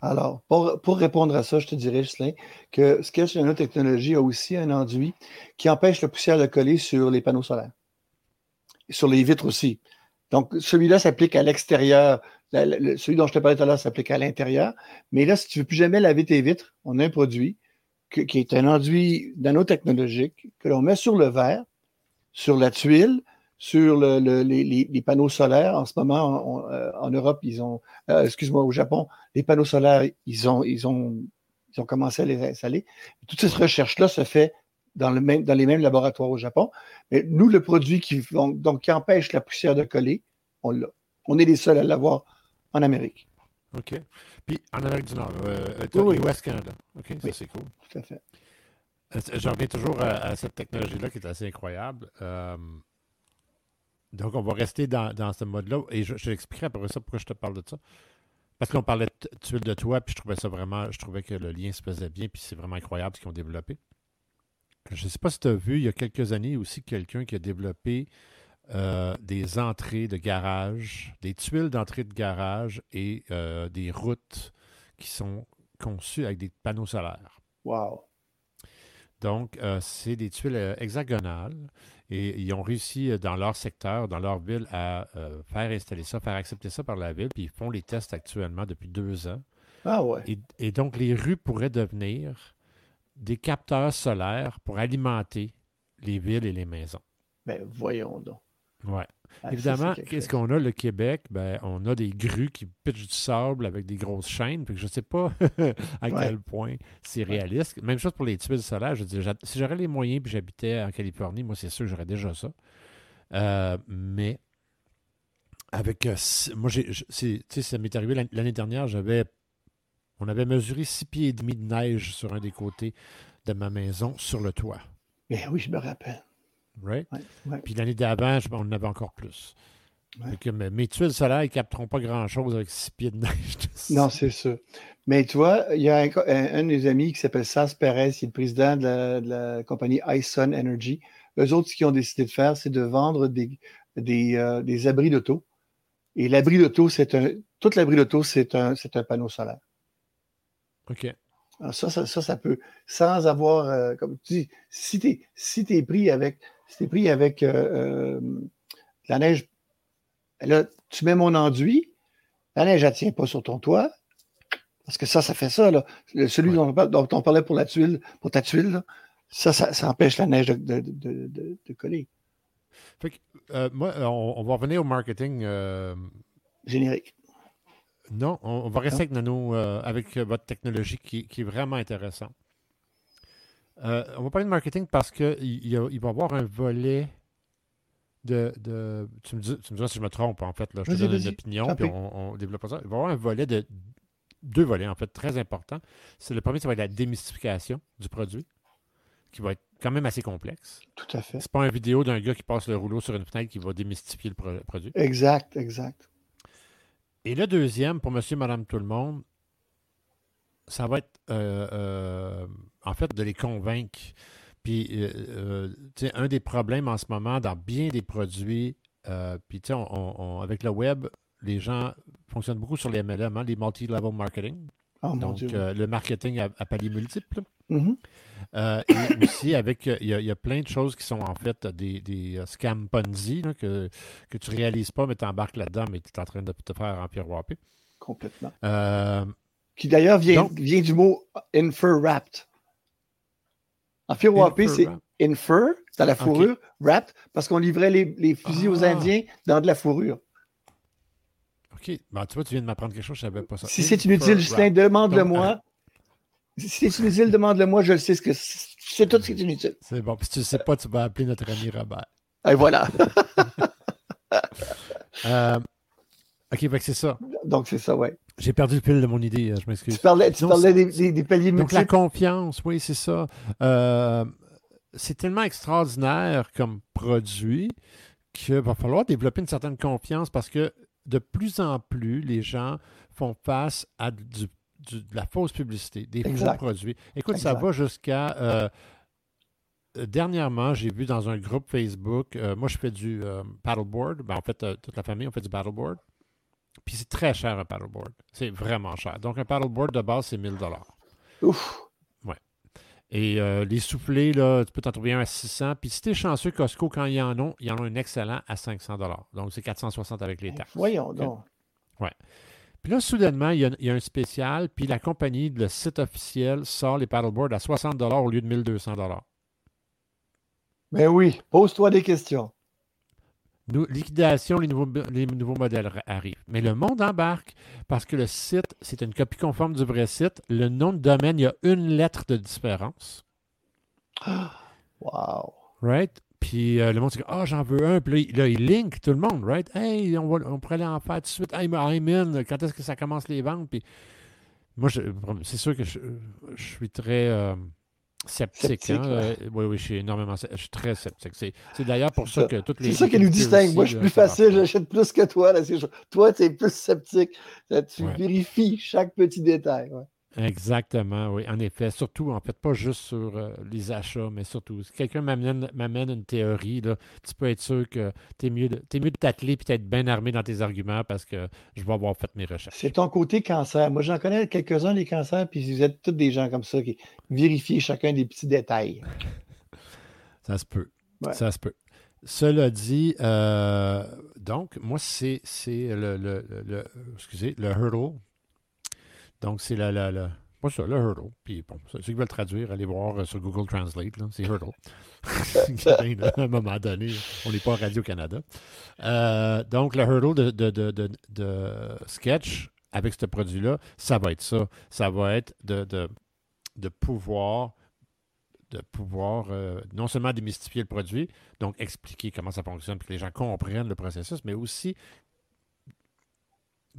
Alors, pour, pour, répondre à ça, je te dirais, Justin, que Sketch Nanotechnologies a aussi un enduit qui empêche la poussière de coller sur les panneaux solaires. Et sur les vitres aussi. Donc, celui-là s'applique à l'extérieur. Celui dont je te parlais tout à l'heure s'applique à l'intérieur. Mais là, si tu ne veux plus jamais laver tes vitres, on a un produit qui est un enduit nanotechnologique que l'on met sur le verre, sur la tuile, sur le, les, panneaux solaires. En ce moment, euh, en Europe, ils ont, euh, excuse-moi, au Japon, les panneaux solaires, ils ont, ils ont, ils ont commencé à les installer. Toute cette recherche-là se fait dans, le même, dans les mêmes laboratoires au Japon. Mais nous, le produit qui, donc, qui empêche la poussière de coller, on l'a. On est les seuls à l'avoir en Amérique. OK. Puis en Amérique du Nord, euh, oui, West Canada. OK, ça c'est cool. Tout à fait. Euh, je reviens toujours à, cette technologie-là qui est assez incroyable. Euh, donc, on va rester dans, ce mode-là et je, je t'expliquerai après ça pourquoi je te parle de ça. Parce qu'on parlait de tuile de toit, puis je trouvais ça vraiment, je trouvais que le lien se faisait bien, puis c'est vraiment incroyable ce qu'ils ont développé. Je ne sais pas si tu as vu, il y a quelques années aussi, quelqu'un qui a développé euh, des entrées de garage, des tuiles d'entrée de garage et euh, des routes qui sont conçues avec des panneaux solaires. Wow! Donc, euh, c'est des tuiles hexagonales et ils ont réussi dans leur secteur, dans leur ville, à faire installer ça, faire accepter ça par la ville, puis ils font les tests actuellement depuis deux ans. Ah ouais. et donc, les rues pourraient devenir des capteurs solaires pour alimenter les villes et les maisons. Ben, voyons donc. Oui. Ah, Évidemment, qu'est-ce qu'on a, le Québec? Ben, on a des grues qui pitchent du sable avec des grosses chaînes. je ne sais pas à quel point c'est réaliste. Même chose pour les tuiles solaires. Je dis, si j'aurais les moyens et j'habitais en Californie, moi, c'est sûr que j'aurais déjà ça. Euh, mais avec. Euh, moi, ça m'est arrivé l'année dernière, j'avais. On avait mesuré six pieds et demi de neige sur un des côtés de ma maison sur le toit. Mais oui, je me rappelle. Right? Puis l'année d'avant, on en avait encore plus. mes tuiles solaires ne capteront pas grand-chose avec six pieds de neige. non, c'est sûr. Mais tu vois, il y a un, de mes amis qui s'appelle Sas Perez, qui est le président de la, compagnie iSun Energy. Eux autres, ce qu'ils ont décidé de faire, c'est de vendre des, des, euh, des abris d'auto. Et l'abri d'auto, c'est un. Tout l'abri d'auto, c'est un, un panneau solaire. OK. ça, ça, ça, peut, sans avoir, euh, comme tu dis, si tu es, si es pris avec si pris avec euh, euh, la neige, là, tu mets mon enduit, la neige, elle ne tient pas sur ton toit. Parce que ça, ça fait ça. Là. Celui dont, on parlait pour la tuile, pour ta tuile, ça, ça, empêche la neige de, coller. Euh, moi, on, va revenir au marketing. Générique. Non, on, va rester avec Nano, avec votre technologie qui, qui, est vraiment intéressante. Euh, on va parler de marketing parce qu'il il, va y avoir un volet de. tu, me dis, diras si je me trompe, en fait. Là, je te donne une opinion, puis on, développe ça. Il va y avoir un volet de. Deux volets, en fait, très importants. C'est le premier, ça va être la démystification du produit, qui va être quand même assez complexe. Tout à fait. C'est pas une vidéo d'un gars qui passe le rouleau sur une fenêtre qui va démystifier le produit. Exact, exact. Et le deuxième, pour monsieur, madame, tout le monde, ça va être, euh, euh, en fait, de les convaincre. Puis, euh, tu sais, un des problèmes en ce moment dans bien des produits, puis, tu sais, avec le web, les gens fonctionnent beaucoup sur les MLM, hein, les multi-level marketing. Oh, Donc, le marketing à, palier multiple. Mm-hmm. et aussi, avec, il y, a plein de choses qui sont en fait des, des scams Ponzi que, que tu ne réalises pas, mais tu embarques là-dedans, mais tu es en train de te faire empiroiper. Complètement. Euh, qui d'ailleurs vient, vient du mot infer wrapped. En wrappé, c'est infer, dans la fourrure, wrapped, parce qu'on livrait les, fusils aux ah. Indiens dans de la fourrure. OK. Ben, tu vois, tu viens de m'apprendre quelque chose, je ne savais pas ça. Si c'est inutile, Justin, demande-le-moi. Si c'est inutile, demande-le-moi, je le sais ce que c'est. tout ce qui est inutile. C'est bon. Puis si tu ne sais pas, tu vas appeler notre ami Robert. Et voilà. euh, OK, c'est ça. Donc, c'est ça, ouais. J'ai perdu le fil de mon idée, euh, je m'excuse. Tu parlais, tu parlais des, des, paliers Donc, la confiance, oui, c'est ça. Euh, c'est tellement extraordinaire comme produit qu'il va falloir développer une certaine confiance parce que de plus en plus, les gens font face à du, de la fausse publicité, des faux produits. Écoute, ça va jusqu'à. Euh, dernièrement, j'ai vu dans un groupe Facebook, euh, moi je fais du euh, paddleboard. Ben, en fait, toute la famille, on fait du paddleboard. Puis c'est très cher un paddleboard. C'est vraiment cher. Donc un paddleboard de base, c'est 1000 Ouf! Et les soufflets, là, tu peux t'en trouver un à 600. Puis si tu es chanceux, Costco, quand ils en ont, ils en ont un excellent à 500 Donc c'est 460 avec les taxes. Voyons donc. Ouais. Puis là, soudainement, il y, a, un spécial, puis la compagnie, le site officiel, sort les paddleboards à 60 au lieu de 1200 Ben oui, pose-toi des questions. Nous, liquidation, les nouveaux, les nouveaux modèles arrivent. Mais le monde embarque parce que le site, c'est une copie conforme du vrai site. Le nom de domaine, il y a une lettre de différence. Wow. Right? Puis euh, le monde dit Ah, j'en veux un. Puis là, il link tout le monde, right? Hey, on, va, on pourrait aller en faire tout de suite. Hey, I'm in. Quand est-ce que ça commence les ventes? Puis moi, c'est sûr que je, suis très euh, sceptique. hein? Euh, oui, oui, je suis énormément je suis très sceptique. C'est d'ailleurs pour ça, que toutes les. C'est ça qui nous distingue. moi, je suis plus facile, j'achète plus que toi. Là, toi, tu es plus sceptique. Tu vérifies chaque petit détail. Ouais. Exactement, oui. En effet, surtout, en fait, pas juste sur euh, les achats, mais surtout, si quelqu'un m'amène une théorie, là, tu peux être sûr que tu es mieux de, t'atteler et d'être bien armé dans tes arguments parce que je vais avoir fait mes recherches. C'est ton côté cancer. Moi, j'en connais quelques-uns, les cancers, puis vous êtes tous des gens comme ça qui vérifient chacun des petits détails. ça se peut. Ça se peut. Cela dit, euh, donc, moi, c'est le, le, le, excusez, le hurdle donc, c'est la, la, la, pas ça, le hurdle. Puis bon, ceux qui veulent traduire, allez voir euh, sur Google Translate, c'est hurdle. à un moment donné, on n'est pas à Radio-Canada. Euh, donc, le hurdle de, de, de, de, sketch avec ce produit-là, ça va être ça. Ça va être de, de, pouvoir de pouvoir euh, non seulement démystifier le produit, donc expliquer comment ça fonctionne pour que les gens comprennent le processus, mais aussi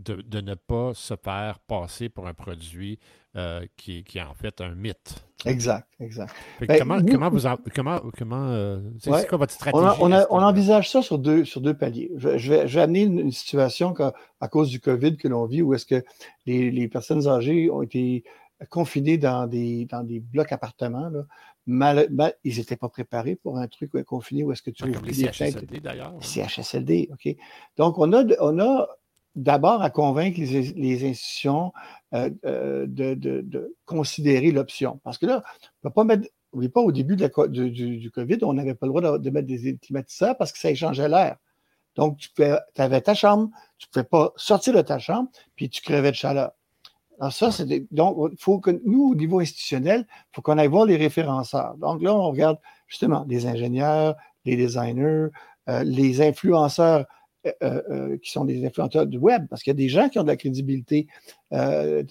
de, ne pas se faire passer pour un produit euh, qui, qui, est en fait un mythe. Exact, exact. Ben, comment, comment, vous comment, comment euh, c'est quoi votre stratégie? On, on, envisage ça sur deux, sur deux paliers. Je, vais, je vais, amener une, situation à cause du COVID que l'on vit où est-ce que les, les, personnes âgées ont été confinées dans des, dans des blocs appartements. Là. Mal, ils n'étaient pas préparés pour un truc confiné où est-ce que tu ouvres des CHSLD d'ailleurs. CHSLD, OK. Donc, on a, on a d'abord à convaincre les, institutions euh, euh, de, considérer l'option. Parce que là, on ne peut pas mettre. N'oubliez pas, au début de la, du, COVID, on n'avait pas le droit de, mettre des climatiseurs parce que ça échangeait l'air. Donc, tu, avais ta chambre, tu ne pouvais pas sortir de ta chambre, puis tu crevais de chaleur. Alors ça, c'est donc, faut que nous, au niveau institutionnel, il faut qu'on aille voir les référenceurs. Donc là, on regarde justement les ingénieurs, les designers, euh, les influenceurs euh, euh, euh, qui sont des influenceurs du web, parce qu'il y a des gens qui ont de la crédibilité. tu as,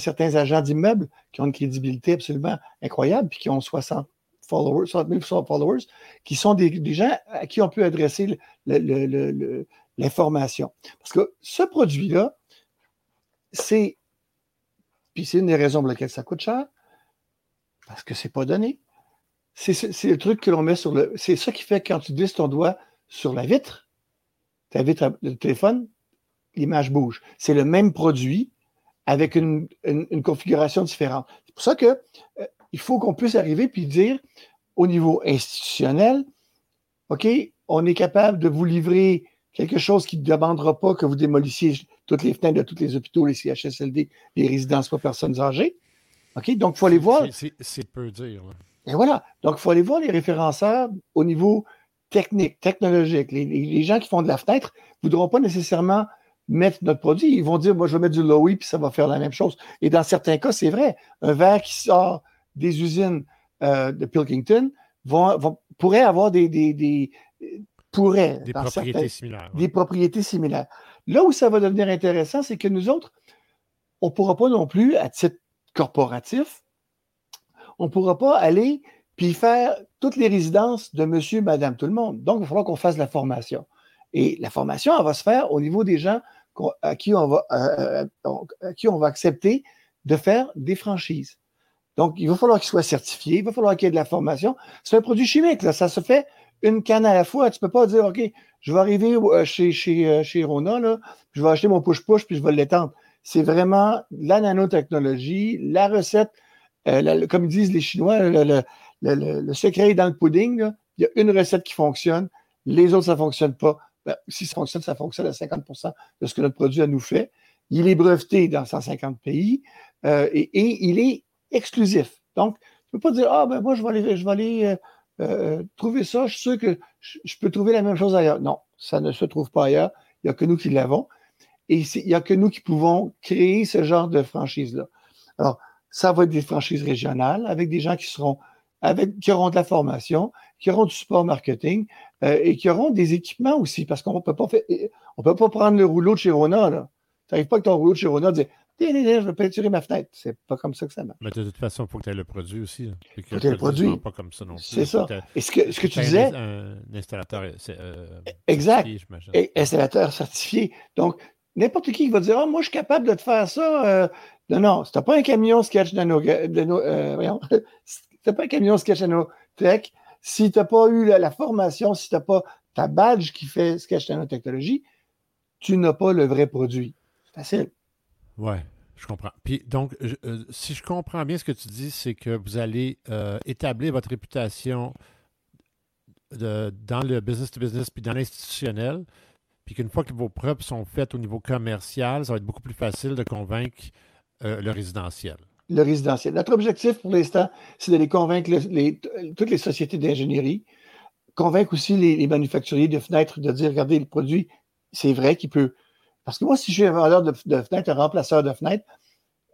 certains agents d'immeubles qui ont une crédibilité absolument incroyable, puis qui ont 60 followers, 60 000 followers, qui sont des, gens à qui on peut adresser l'information. Parce que ce produit-là, c'est, puis c'est une des raisons pour lesquelles ça coûte cher, parce que c'est pas donné. C'est le truc que l'on met sur le. C'est ça qui fait que quand tu glisses ton doigt sur la vitre, ta vitre de téléphone, l'image bouge. C'est le même produit avec une, configuration différente. C'est pour ça que euh, il faut qu'on puisse arriver puis dire au niveau institutionnel, OK, on est capable de vous livrer quelque chose qui ne demandera pas que vous démolissiez toutes les fenêtres de tous les hôpitaux, les CHSLD, les résidences pour personnes âgées. OK, donc il faut aller voir. C'est peu dire. Et voilà. Donc, il faut aller voir les référenceurs au niveau technique, technologique. Les, gens qui font de la fenêtre ne voudront pas nécessairement mettre notre produit. Ils vont dire, moi, je vais mettre du Lowy, puis ça va faire la même chose. Et dans certains cas, c'est vrai. Un verre qui sort des usines euh, de Pilkington pourrait avoir des, des, pourrait, des propriétés similaires. Des propriétés similaires. Là où ça va devenir intéressant, c'est que nous autres, on ne pourra pas non plus, à titre corporatif, on ne pourra pas aller puis faire toutes les résidences de monsieur, madame, tout le monde. Donc, il va falloir qu'on fasse la formation. Et la formation, elle va se faire au niveau des gens à qui on va, euh, euh, qui on va accepter de faire des franchises. Donc, il va falloir qu'ils soient certifiés, il va falloir qu'il y ait de la formation. C'est un produit chimique, là, ça se fait une canne à la fois. Tu ne peux pas dire, OK, je vais arriver euh, chez, chez, chez Rona, là, je vais acheter mon push-push, puis je vais l'étendre. c'est vraiment la nanotechnologie, la recette, euh, comme disent les Chinois, le, secret est dans le pudding. Il y a une recette qui fonctionne, les autres, ça ne fonctionne pas. Ben, si ça fonctionne, ça fonctionne à 50% de ce que notre produit nous fait. Il est breveté dans 150 pays euh, et, il est exclusif. Donc, tu ne peux pas dire, ah, ben moi, je vais aller, je euh, euh, trouver ça, je suis sûr que je, peux trouver la même chose ailleurs. Non, ça ne se trouve pas ailleurs. Il n'y a que nous qui l'avons. Et il n'y a que nous qui pouvons créer ce genre de franchise-là. Alors, ça va être des franchises régionales avec des gens qui seront avec, qui auront de la formation, qui auront du support marketing euh, et qui auront des équipements aussi, parce qu'on ne peut pas on peut pas prendre le rouleau de chez Rona. Tu n'arrives pas avec ton rouleau de chez Rona et dire je vais peinturer ma fenêtre. C'est pas comme ça que ça marche. Mais de toute façon, il faut que tu aies le produit aussi. Il faut que tu aies le produit. pas comme ça non plus. C'est ça. Et ce que, ce que tu disais. Un, installateur euh, exact. Et installateur certifié. Donc, n'importe qui va dire Ah, moi, je suis capable de te faire ça. Euh, non, non, si tu n'as pas un camion sketch nano, de nos, euh, voyons, n'as pas un camion sketch nanotech, si tu n'as pas eu la, formation, si tu n'as pas ta badge qui fait sketch nanotechnologie, tu n'as pas le vrai produit. Facile. Ouais, je comprends. Puis donc, euh, si je comprends bien ce que tu dis, c'est que vous allez euh, établir votre réputation dans le business-to-business puis dans l'institutionnel, puis qu'une fois que vos preuves sont faites au niveau commercial, ça va être beaucoup plus facile de convaincre euh, le résidentiel. Le résidentiel. Notre objectif pour l'instant, c'est d'aller convaincre toutes les sociétés d'ingénierie, convaincre aussi les, les, manufacturiers de fenêtres de dire, regardez, le produit, c'est vrai qu'il peut parce que moi, si je suis un vendeur de, fenêtres, un remplaceur de fenêtres,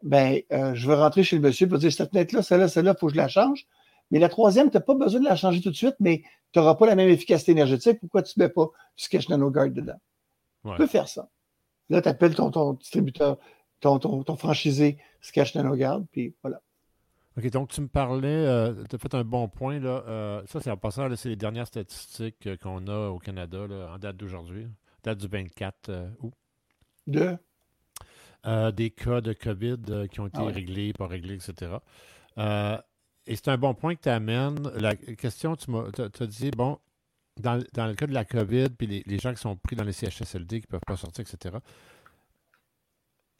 ben, euh, je veux rentrer chez le monsieur pour dire cette fenêtre-là, celle-là, celle-là, il faut que je la change. Mais la troisième, tu n'as pas besoin de la changer tout de suite, mais tu n'auras pas la même efficacité énergétique. Pourquoi tu ne mets pas du sketch NanoGuard dedans? Tu peux faire ça. Là, tu appelles ton, distributeur, ton, ton, franchisé Sketch NanoGuard, puis voilà. OK, donc tu me parlais, euh, tu as fait un bon point. Là, euh, ça, c'est en passant, c'est les dernières statistiques qu'on a au Canada en date d'aujourd'hui, date du 24 août. De? Euh, des cas de COVID euh, qui ont été ah réglés, pas réglés, etc. Euh, et c'est un bon point que tu amènes. La question, tu as, dit, bon, dans, le cas de la COVID, puis les, gens qui sont pris dans les CHSLD, qui ne peuvent pas sortir, etc.,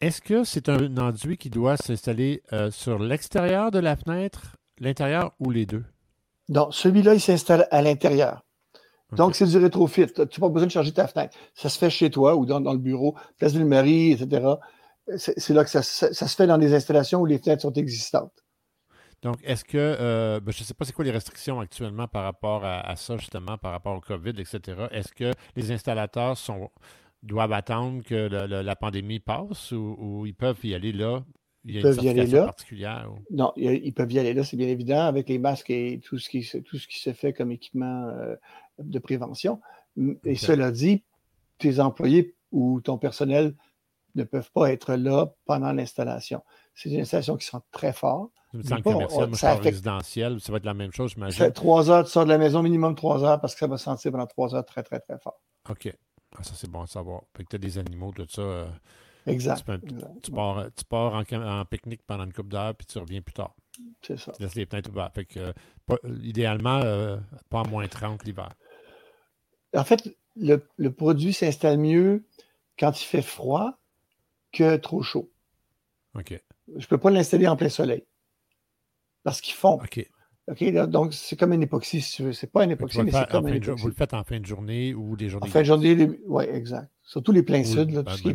est-ce que c'est un enduit qui doit s'installer sur l'extérieur de la fenêtre, l'intérieur ou les deux? Non, celui-là, il s'installe à l'intérieur. Donc, c'est du rétrofit. Tu n'as pas besoin de charger ta fenêtre. Ça se fait chez toi ou dans, le bureau, place Ville-Marie, etc. C'est là que ça, se fait dans des installations où les fenêtres sont existantes. Donc, est-ce que, euh, ben, je ne sais pas c'est quoi les restrictions actuellement par rapport à, ça, justement, par rapport au COVID, etc. Est-ce que les installateurs sont, doivent attendre que la pandémie passe ou, ils peuvent y aller là? Il y a peuvent y aller là. particulière? Non, ils peuvent y aller là, c'est bien évident, avec les masques et tout ce qui, tout ce qui se fait comme équipement euh, de prévention. Et cela dit, tes employés ou ton personnel ne peuvent pas être là pendant l'installation. C'est des installations qui sont très fortes. Dans commercial, ça résidentiel, ça va être la même chose, j'imagine. Trois heures, tu sors de la maison, minimum trois heures, parce que ça va sentir pendant trois heures très, très, très fort. OK. Ah, ça, c'est bon à savoir. Fait que tu as des animaux, tout ça. Euh, exact. Tu, pars, tu pars en, pique-nique pendant une couple d'heures, puis tu reviens plus tard. C'est ça. Tu laisses les fenêtres ouvertes. Fait que, euh, idéalement, euh, pas à moins 30 l'hiver. En fait, le, produit s'installe mieux quand il fait froid que trop chaud. OK. Je ne peux pas l'installer en plein soleil. Parce qu'il fond. OK. OK, donc c'est comme une époxy, si tu veux. C'est pas une époxy, mais c'est comme une époxy. Vous le faites en fin de journée ou des journées? En fin de journée, oui, exact. Surtout les pleins sud, là, tout ce qui, est,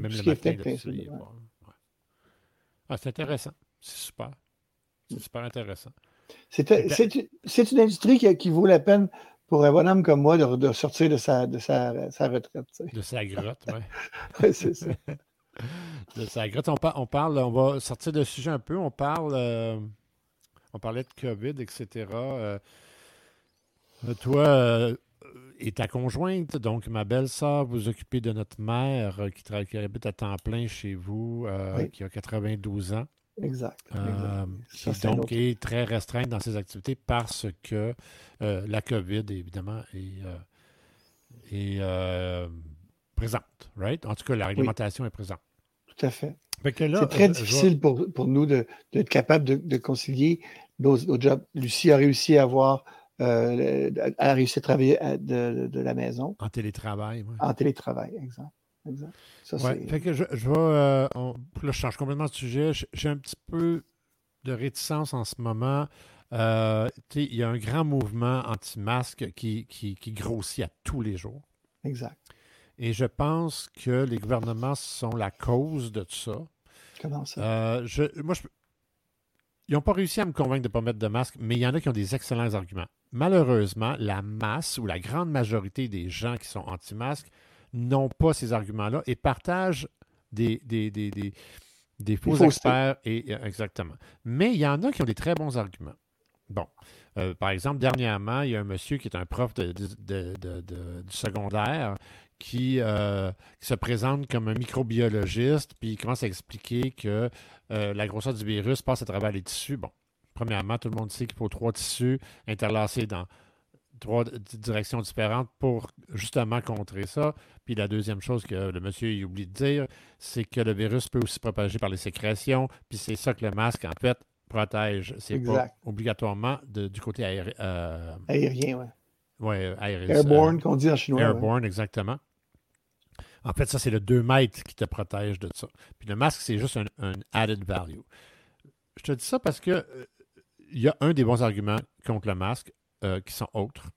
plein sud. Ah, c'est intéressant. C'est super. C'est super intéressant. C'est une industrie qui, vaut la peine pour un bonhomme comme moi de, sortir de sa, de sa, retraite. De sa grotte, oui. oui, c'est ça. de sa grotte. On, on, parle, on va sortir de sujet un peu. On parle, euh, on parlait de COVID, etc. Euh, toi euh, et ta conjointe, donc ma belle-sœur, vous occupez de notre mère qui, qui habite à temps plein chez vous, qui a 92 ans. Exact. Euh, qui donc est très restreinte dans ses activités parce que euh, la COVID, évidemment, est, euh, présente, right? En tout cas, la réglementation est présente. Tout à fait. C'est très difficile pour, nous d'être capable de, concilier nos, jobs. Lucie a réussi à avoir a réussi à travailler de, la maison. En télétravail, oui. En télétravail, exact. exact. Ça, fait que je, je vais. Euh, là, je change complètement de sujet. J'ai un petit peu de réticence en ce moment. Euh, il y a un grand mouvement anti-masque qui, qui, qui, grossit à tous les jours. Exact. Et je pense que les gouvernements sont la cause de tout ça. Comment ça? Euh, je, moi, je, ils n'ont pas réussi à me convaincre de ne pas mettre de masque, mais il y en a qui ont des excellents arguments. Malheureusement, la masse ou la grande majorité des gens qui sont anti-masques n'ont pas ces arguments-là et partagent des, des, des, des, faux experts. Et, exactement. Mais il y en a qui ont des très bons arguments. Bon. Euh, par exemple, dernièrement, il y a un monsieur qui est un prof de, du secondaire qui, euh, qui, se présente comme un microbiologiste, puis il commence à expliquer que euh, la grosseur du virus passe à travers les tissus. Bon, premièrement, tout le monde sait qu'il faut trois tissus interlacés dans trois directions différentes pour justement contrer ça. Puis la deuxième chose que le monsieur oublie de dire, c'est que le virus peut aussi propager par les sécrétions. Puis c'est ça que le masque, en fait, protège. C'est pas obligatoirement du côté euh, aérien. oui. Oui, aérien. Airborne, qu'on dit en chinois. Airborne, exactement. En fait, ça, c'est le 2 mètres qui te protège de ça. Puis le masque, c'est juste un, added value. Je te dis ça parce que euh, il y a un des bons arguments contre le masque euh, qui sont autres.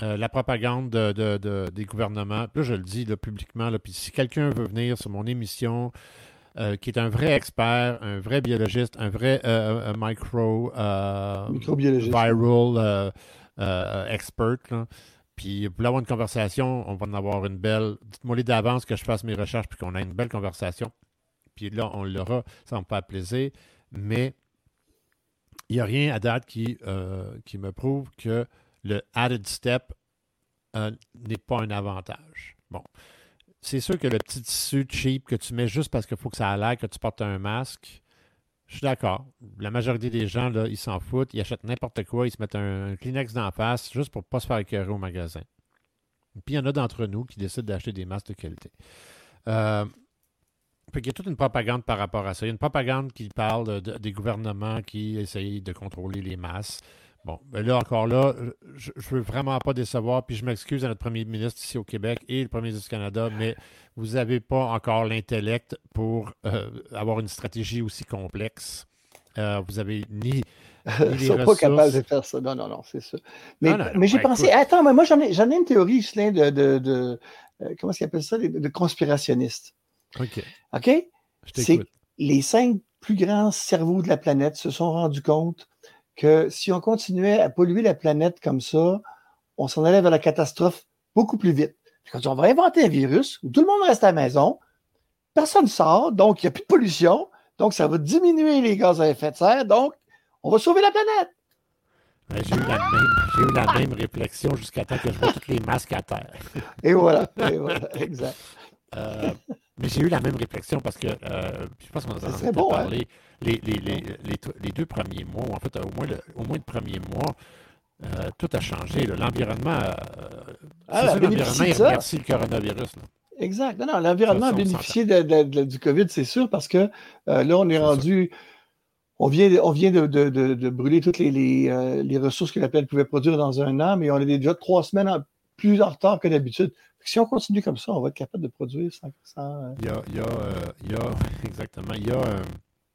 Euh, la propagande de, des gouvernements, là je le dis publiquement, là, puis si quelqu'un veut venir sur mon émission, qui est un vrai expert, un vrai biologiste, un vrai micro viral expert, là, puis, pour avoir une conversation, on va en avoir une belle. Dites-moi d'avance que je fasse mes recherches puis qu'on ait une belle conversation. Puis là, on l'aura, ça me fait plaisir. Mais il n'y a rien à date qui, euh, qui me prouve que le added step euh, n'est pas un avantage. Bon. C'est sûr que le petit tissu cheap que tu mets juste parce qu'il faut que ça a l'air que tu portes un masque, je suis d'accord. La majorité des gens, là, ils s'en foutent. Ils achètent n'importe quoi. Ils se mettent un, Kleenex d'en face juste pour ne pas se faire écœurer au magasin. Puis il y en a d'entre nous qui décident d'acheter des masques de qualité. Euh, il y a toute une propagande par rapport à ça. Il y a une propagande qui parle des gouvernements qui essayent de contrôler les masses. Bon, ben là encore là, je ne veux vraiment pas décevoir, puis je m'excuse à notre premier ministre ici au Québec et le premier ministre du Canada, mais vous n'avez pas encore l'intellect pour euh, avoir une stratégie aussi complexe. Euh, vous avez ni. Ils ne sont pas capables de faire ça. Non, non, non, c'est ça. Mais, mais j'ai pensé. Attends, mais moi, j'en ai, ai, une théorie, Justin, de. de, de euh, comment est-ce qu'ils appellent ça De, de conspirationniste. OK. OK? C'est les cinq plus grands cerveaux de la planète se sont rendus compte que si on continuait à polluer la planète comme ça, on s'en allait vers la catastrophe beaucoup plus vite. Quand on va inventer un virus où tout le monde reste à la maison, personne ne sort, donc il n'y a plus de pollution, donc ça va diminuer les gaz à effet de serre, donc on va sauver la planète. J'ai eu, la même réflexion jusqu'à temps que je vois tous les masques à terre. Et voilà, et voilà exact. Euh, mais j'ai eu la même réflexion parce que euh, je pense qu'on en a bon, hein? Les, les, les, les, deux premiers mois, en fait, au moins le, au moins le premier mois, euh, tout a changé. L'environnement, euh, ah, remercie le coronavirus. Exact. Non, non, l'environnement a bénéficié de, du COVID, c'est sûr, parce que euh, là, on est, rendu. On vient, on vient de, de brûler toutes les, les, ressources que la planète pouvait produire dans un an, mais on est déjà trois semaines en, plus en retard que d'habitude. Si on continue comme ça, on va être capable de produire sans. Il, y a, il, y a, il y a, exactement, il y a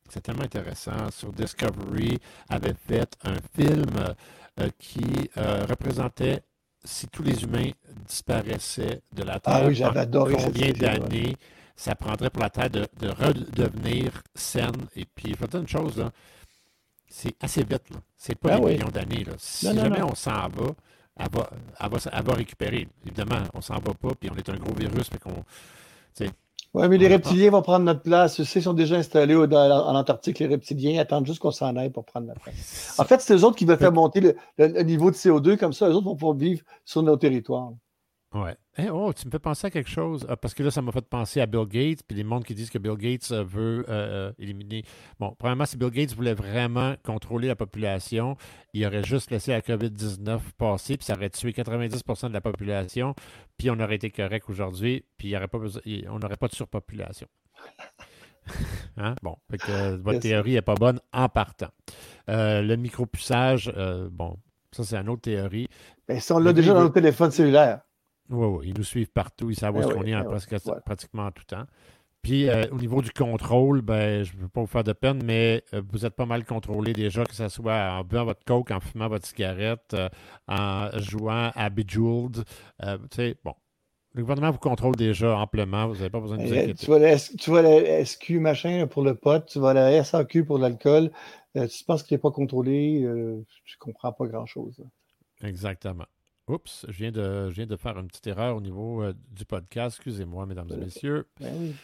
c'est tellement intéressant. Sur Discovery avait fait un film euh, qui euh, représentait si tous les humains disparaissaient de la Terre, ah oui, adoré combien d'années ça prendrait pour la Terre de, redevenir saine. Et puis, il faut dire une chose, c'est assez vite. C'est pas ah des millions d'années. Si jamais on s'en va, elle va, elle, va, récupérer. Évidemment, on s'en va pas, puis on est un gros virus, puis qu'on oui, mais les reptiliens vont prendre notre place. Ils sont déjà installés en Antarctique. Les reptiliens attendent juste qu'on s'en aille pour prendre notre place. En fait, c'est eux autres qui veulent faire monter le, niveau de CO2. Comme ça, eux autres vont pouvoir vivre sur nos territoires. Ouais. Eh, oh, tu me fais penser à quelque chose, ah, parce que là, ça m'a fait penser à Bill Gates, puis les mondes qui disent que Bill Gates euh, veut euh, euh, éliminer. Bon, premièrement, si Bill Gates voulait vraiment contrôler la population, il aurait juste laissé la COVID-19 passer, puis ça aurait tué 90% de la population, puis on aurait été correct aujourd'hui, puis il aurait pas on n'aurait pas de surpopulation. Hein? Bon, fait que, votre théorie n'est pas bonne en partant. le micropuçage, bon, ça c'est une autre théorie. Mais ben, si on l'a déjà dans le téléphone cellulaire. Oui, oui, ils nous suivent partout. Ils savent où est-ce oui, qu'on est en ben presque- pratiquement en tout temps. Puis euh, au niveau du contrôle, ben, je ne veux pas vous faire de peine, mais euh, vous êtes pas mal contrôlé déjà, que ce soit en buvant votre coke, en fumant votre cigarette, euh, en jouant à Bejeweled. Bon. Le gouvernement vous contrôle déjà amplement, vous n'avez pas besoin de vous Euh, inquiéter. Tu vois, la, tu vois la SQ machin pour le pot, tu vois la SAQ pour l'alcool. Tu penses qu'il n'est pas contrôlé, tu comprends pas grand-chose. Exactement. Oups, je viens de, je viens de faire une petite erreur au niveau euh, du podcast. Excusez-moi, mesdames et messieurs. Ben oui.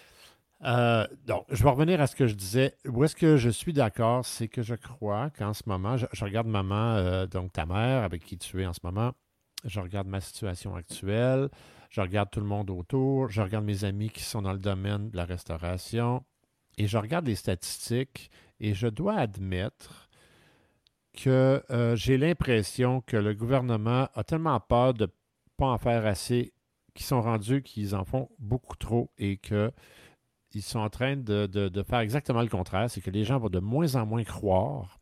Euh, donc, je vais revenir à ce que je disais. Où est-ce que je suis d'accord? C'est que je crois qu'en ce moment, je, je regarde maman, euh, donc ta mère, avec qui tu es en ce moment. Je regarde ma situation actuelle. Je regarde tout le monde autour. Je regarde mes amis qui sont dans le domaine de la restauration. Et je regarde les statistiques. Et je dois admettre que euh, j'ai l'impression que le gouvernement a tellement peur de ne pas en faire assez qu'ils sont rendus qu'ils en font beaucoup trop et que ils sont en train de, de- de faire exactement le contraire. C'est que les gens vont de moins en moins croire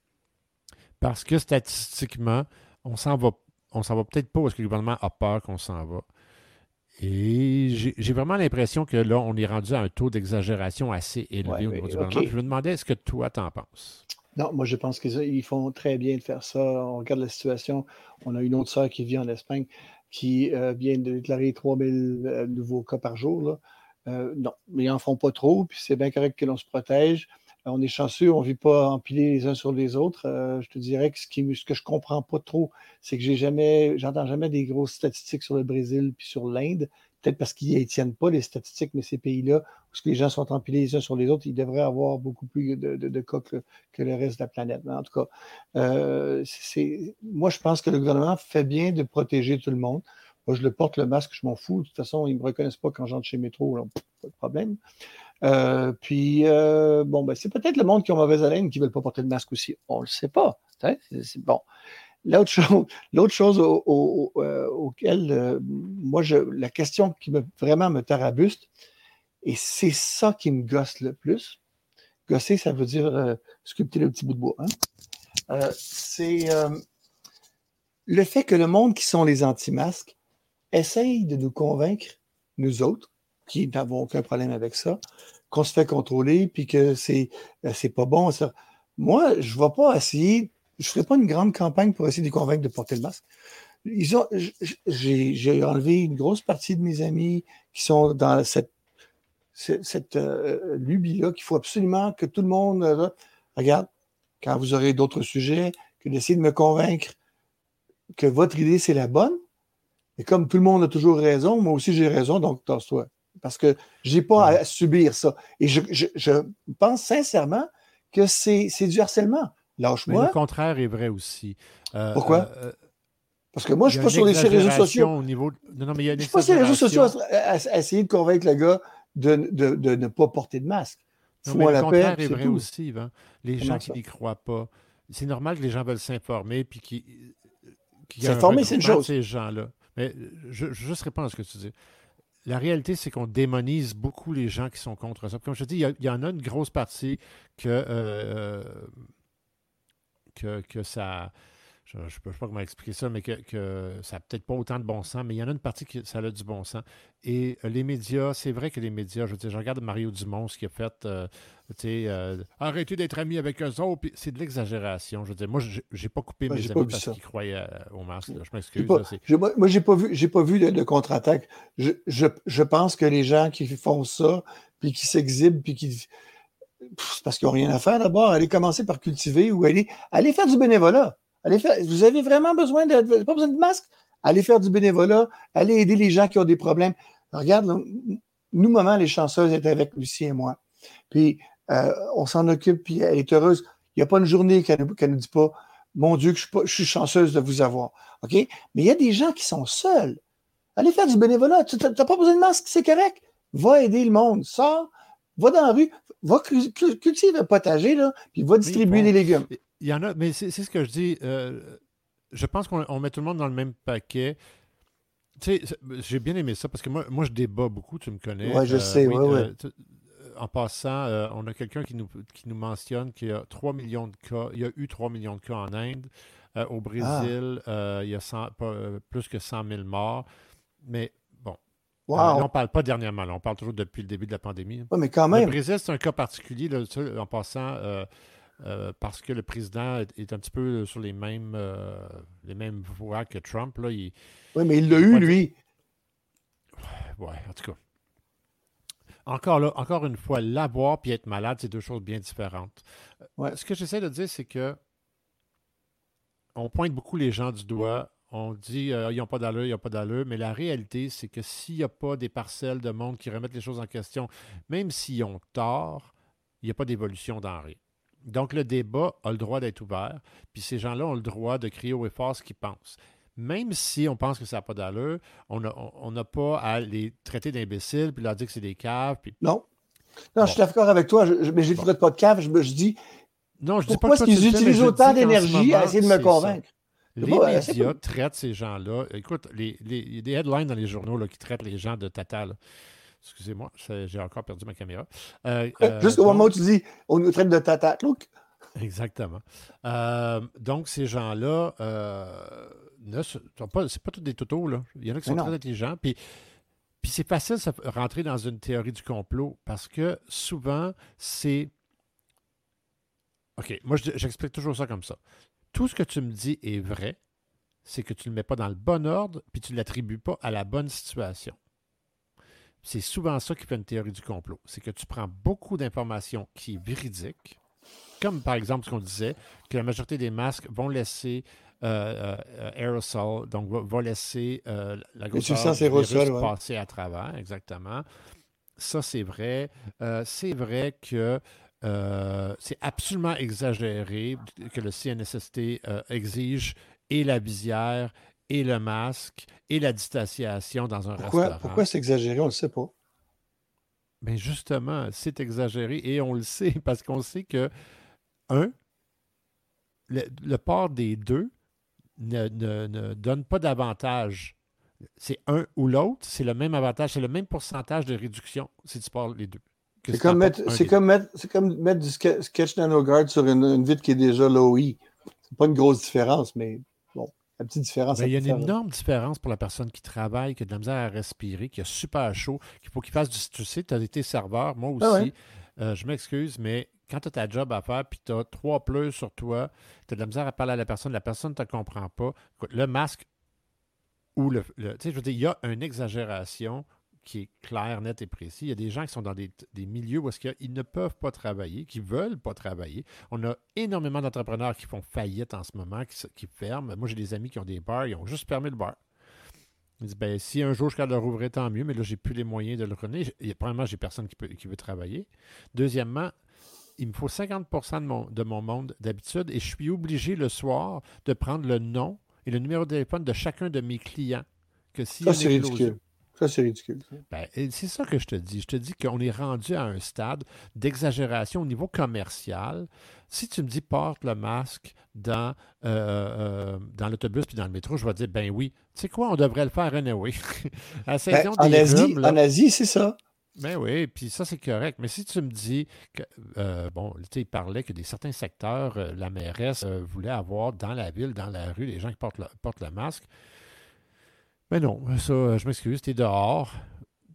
parce que statistiquement, on s'en va, on s'en va peut-être pas parce que le gouvernement a peur qu'on s'en va. Et j'ai vraiment l'impression que là, on est rendu à un taux d'exagération assez élevé Ouais, au niveau oui, du gouvernement. Je me demandais, est-ce que toi, t'en penses? Non, moi je pense qu'ils font très bien de faire ça. On regarde la situation. On a une autre sœur qui vit en Espagne qui euh, vient de déclarer 3000 euh, nouveaux cas par jour. là. Euh, non, ils n'en font pas trop, puis c'est bien correct que l'on se protège. Euh, On est chanceux, on ne vit pas empilés les uns sur les autres. Euh, je te dirais que ce, que je comprends pas trop, c'est que j'ai jamais, j'entends jamais des grosses statistiques sur le Brésil puis sur l'Inde. Peut-être parce qu'ils ne tiennent pas les statistiques, mais ces pays-là, où les gens sont empilés les uns sur les autres, ils devraient avoir beaucoup plus de, de- cas que, le reste de la planète. Mais en tout cas, euh, moi, je pense que le gouvernement fait bien de protéger tout le monde. Moi, je le porte le masque, je m'en fous. De toute façon, ils ne me reconnaissent pas quand j'entre chez Métro, là, pas de problème. Euh, puis, euh, bon, ben, c'est peut-être le monde qui a mauvaise haleine qui ne veut pas porter le masque aussi. On ne le sait pas. c'est bon. L'autre chose, l'autre chose au, au- euh, auquel, euh, moi, je, la question qui me, vraiment me tarabuste, et c'est ça qui me gosse le plus. Gosser, ça veut dire euh, sculpter le petit bout de bois. hein. C'est le fait que le monde qui sont les anti-masques essaye de nous convaincre, nous autres, qui n'avons aucun problème avec ça, qu'on se fait contrôler, puis que c'est c'est pas bon. Ça. Moi, je ne vais pas essayer, je ne ferai pas une grande campagne pour essayer de les convaincre de porter le masque. Ils ont, j'ai, j'ai enlevé une grosse partie de mes amis qui sont dans cette, cette, cette, euh, lubie-là qu'il faut absolument que tout le monde euh, regarde quand vous aurez d'autres sujets que d'essayer de me convaincre que votre idée c'est la bonne. Et comme tout le monde a toujours raison, moi aussi j'ai raison, donc tasse-toi. Parce que j'ai pas à subir ça. Et je, je- je pense sincèrement que c'est, c'est du harcèlement. Mais Lâche-moi. le contraire est vrai aussi. Euh, Pourquoi? euh, Parce que moi, je ne suis pas sur les réseaux sociaux. Au niveau... Non, non, mais il y a une Je suis pas sur les réseaux sociaux à, à- à essayer de convaincre le gars de, de- de ne pas porter de masque. Non, mais le contraire est vrai tout. aussi, Yvan. Les Comment gens qui n'y croient pas. C'est normal que les gens veulent s'informer puis qui S'informer, c'est une chose. ces gens-là. Mais je, je juste réponds à ce que tu dis. La réalité, c'est qu'on démonise beaucoup les gens qui sont contre ça. Comme je te dis, il y, en a une grosse partie que, euh, que, que ça. Je ne sais pas comment expliquer ça, mais que, que ça n'a peut-être pas autant de bon sens, mais il y en a une partie qui ça a du bon sens. Et euh, les médias, c'est vrai que les médias, je veux dire, je regarde Mario Dumont, ce qu'il a fait, euh, tu sais, euh, arrêtez d'être amis avec eux autres, c'est de l'exagération. Je veux dire, moi, j'ai pas coupé mes amis parce qu'ils croyaient au masque. là. Je m'excuse. moi, moi, j'ai pas vu, j'ai pas vu de, de contre-attaque. Je, je, je pense que les gens qui font ça, puis qui s'exhibent, puis qui. Parce qu'ils n'ont rien à faire d'abord. Allez commencer par cultiver ou aller, allez faire du bénévolat. Allez faire, vous avez vraiment besoin de. Pas besoin de masque? Allez faire du bénévolat. Allez aider les gens qui ont des problèmes. Regarde, nous, maman, les chanceuses, est avec Lucie et moi. Puis, euh, on s'en occupe, puis elle est heureuse. Il n'y a pas une journée qu'elle ne nous dit pas Mon Dieu, que je, suis pas- je suis chanceuse de vous avoir. OK? Mais il y a des gens qui sont seuls. Allez faire du bénévolat. Tu n'as pas besoin de masque, c'est correct. Va aider le monde. Sors, va dans la rue, va cu- cu- cultiver un potager, là, puis va distribuer bon. des légumes. Il y en a, mais c'est ce que je dis. euh, je pense qu'on on met tout le monde dans le même paquet. Tu sais, c'est- j'ai bien aimé ça parce que moi, moi je débat beaucoup, tu me connais. Ouais, je sais, ouais, euh, ouais. tu- euh, En passant, on a quelqu'un qui nous, qui nous mentionne qu'il y a 3 millions de cas. Il y a eu 3 millions de cas en Inde. Au Brésil, Ah. euh, il y a 100 pas, plus que 100 000 morts. Mais Wow. on ne parle pas dernièrement, on parle toujours depuis le début de la pandémie. Ouais, mais quand même. Le Brésil, c'est un cas particulier, là, en passant, parce que le président est, un petit peu sur les mêmes, les mêmes voies que Trump. Là, oui, mais il l'a eu, lui. Oui, en tout cas. Encore, là, encore une fois, l'avoir puis être malade, c'est deux choses bien différentes. Ce que j'essaie de dire, c'est que on pointe beaucoup les gens du doigt. On dit euh, ils n'ont pas d'allure, ils n'ont pas d'allure, mais la réalité, c'est que s'il n'y a pas des parcelles de monde qui remettent les choses en question, même s'ils ont tort, il n'y a pas d'évolution dans rien. Donc, le débat a le droit d'être ouvert, puis ces gens-là ont le droit de crier haut et fort ce qu'ils pensent. Même si on pense que ça n'a pas d'allure, on n'a pas à les traiter d'imbéciles, puis leur dire que c'est des caves. Puis... Non. Non, je suis d'accord avec toi, mais j'ai bon. pas de cave, je, me dis, non, je dis Pourquoi est-ce qu'ils utilisent autant d'énergie à essayer de me convaincre? Les médias traitent ces gens-là. Écoute, il y a des headlines dans les journaux là, qui traitent les gens de tata. Excusez-moi, j'ai encore perdu ma caméra. Euh, euh, Jusqu'au moment où tu dis on nous traite de tata, look. Exactement. Euh, donc, ces gens-là, ne sont pas, c'est pas tous des totos. Là. Il y en a qui sont très intelligents. Puis, puis c'est facile de rentrer dans une théorie du complot parce que souvent, c'est OK, moi, j'explique toujours ça comme ça. Tout ce que tu me dis est vrai, c'est que tu ne le mets pas dans le bon ordre, puis tu ne l'attribues pas à la bonne situation. C'est souvent ça qui fait une théorie du complot. C'est que tu prends beaucoup d'informations qui est véridique, comme par exemple ce qu'on disait, que la majorité des masques vont laisser euh, euh, aerosol, donc va, laisser euh, la grosseur passer à travers, exactement. Ça, c'est vrai. c'est vrai que euh, c'est absolument exagéré que le CNSST euh, exige et la visière, et le masque, et la distanciation dans un restaurant. Pourquoi c'est exagéré? On ne le sait pas. Mais justement, c'est exagéré et on le sait parce qu'on sait que, un, le, port des deux ne, ne donne pas d'avantage. C'est un ou l'autre, c'est le même avantage, c'est le même pourcentage de réduction si tu portes les deux. C'est comme, mettre, comme, mettre, comme mettre du sketch NanoGuard sur une, une vitre qui est déjà low E. C'est pas une grosse différence, mais bon, la petite différence. Ben, il y a une énorme différence pour la personne qui travaille, qui a de la misère à respirer, qui a super chaud, qu'il faut qu'il fasse du. Tu sais, tu as été serveur, moi ah aussi. Euh, je m'excuse, mais quand tu as ta job à faire, puis tu as trois pleurs sur toi, tu as de la misère à parler à la personne, la personne ne te comprend pas. Le masque ou le. tu sais, je veux dire, il y a une exagération qui est clair, net et précis. Il y a des gens qui sont dans des, milieux où est-ce qu'ils ne peuvent pas travailler, qui ne veulent pas travailler. On a énormément d'entrepreneurs qui font faillite en ce moment, qui, ferment. Moi, j'ai des amis qui ont des bars, ils ont juste fermé le bar. Ils disent, ben, si un jour je suis capable de le rouvrir, tant mieux, mais là, j'ai plus les moyens de le retenir. Premièrement, j'ai personne qui, peut, qui veut travailler. Deuxièmement, il me faut 50 de mon, de mon monde d'habitude et je suis obligé le soir de prendre le nom et le numéro de téléphone de chacun de mes clients. Que Ça, c'est ridicule. Ça, c'est ridicule. Ben, c'est ça que je te dis. Je te dis qu'on est rendu à un stade d'exagération au niveau commercial. Si tu me dis porte le masque dans, euh, euh, dans l'autobus puis dans le métro, je vais dire ben oui. Tu sais quoi, on devrait le faire anyway. ben, en, Asie, en Asie, c'est ça. Ben oui, puis ça, c'est correct. Mais si tu me dis que, euh, bon, tu sais, il parlait que des certains secteurs, la mairesse voulait avoir dans la ville, dans la rue, les gens qui portent portent le masque. Mais non, ça, je m'excuse, tu es dehors,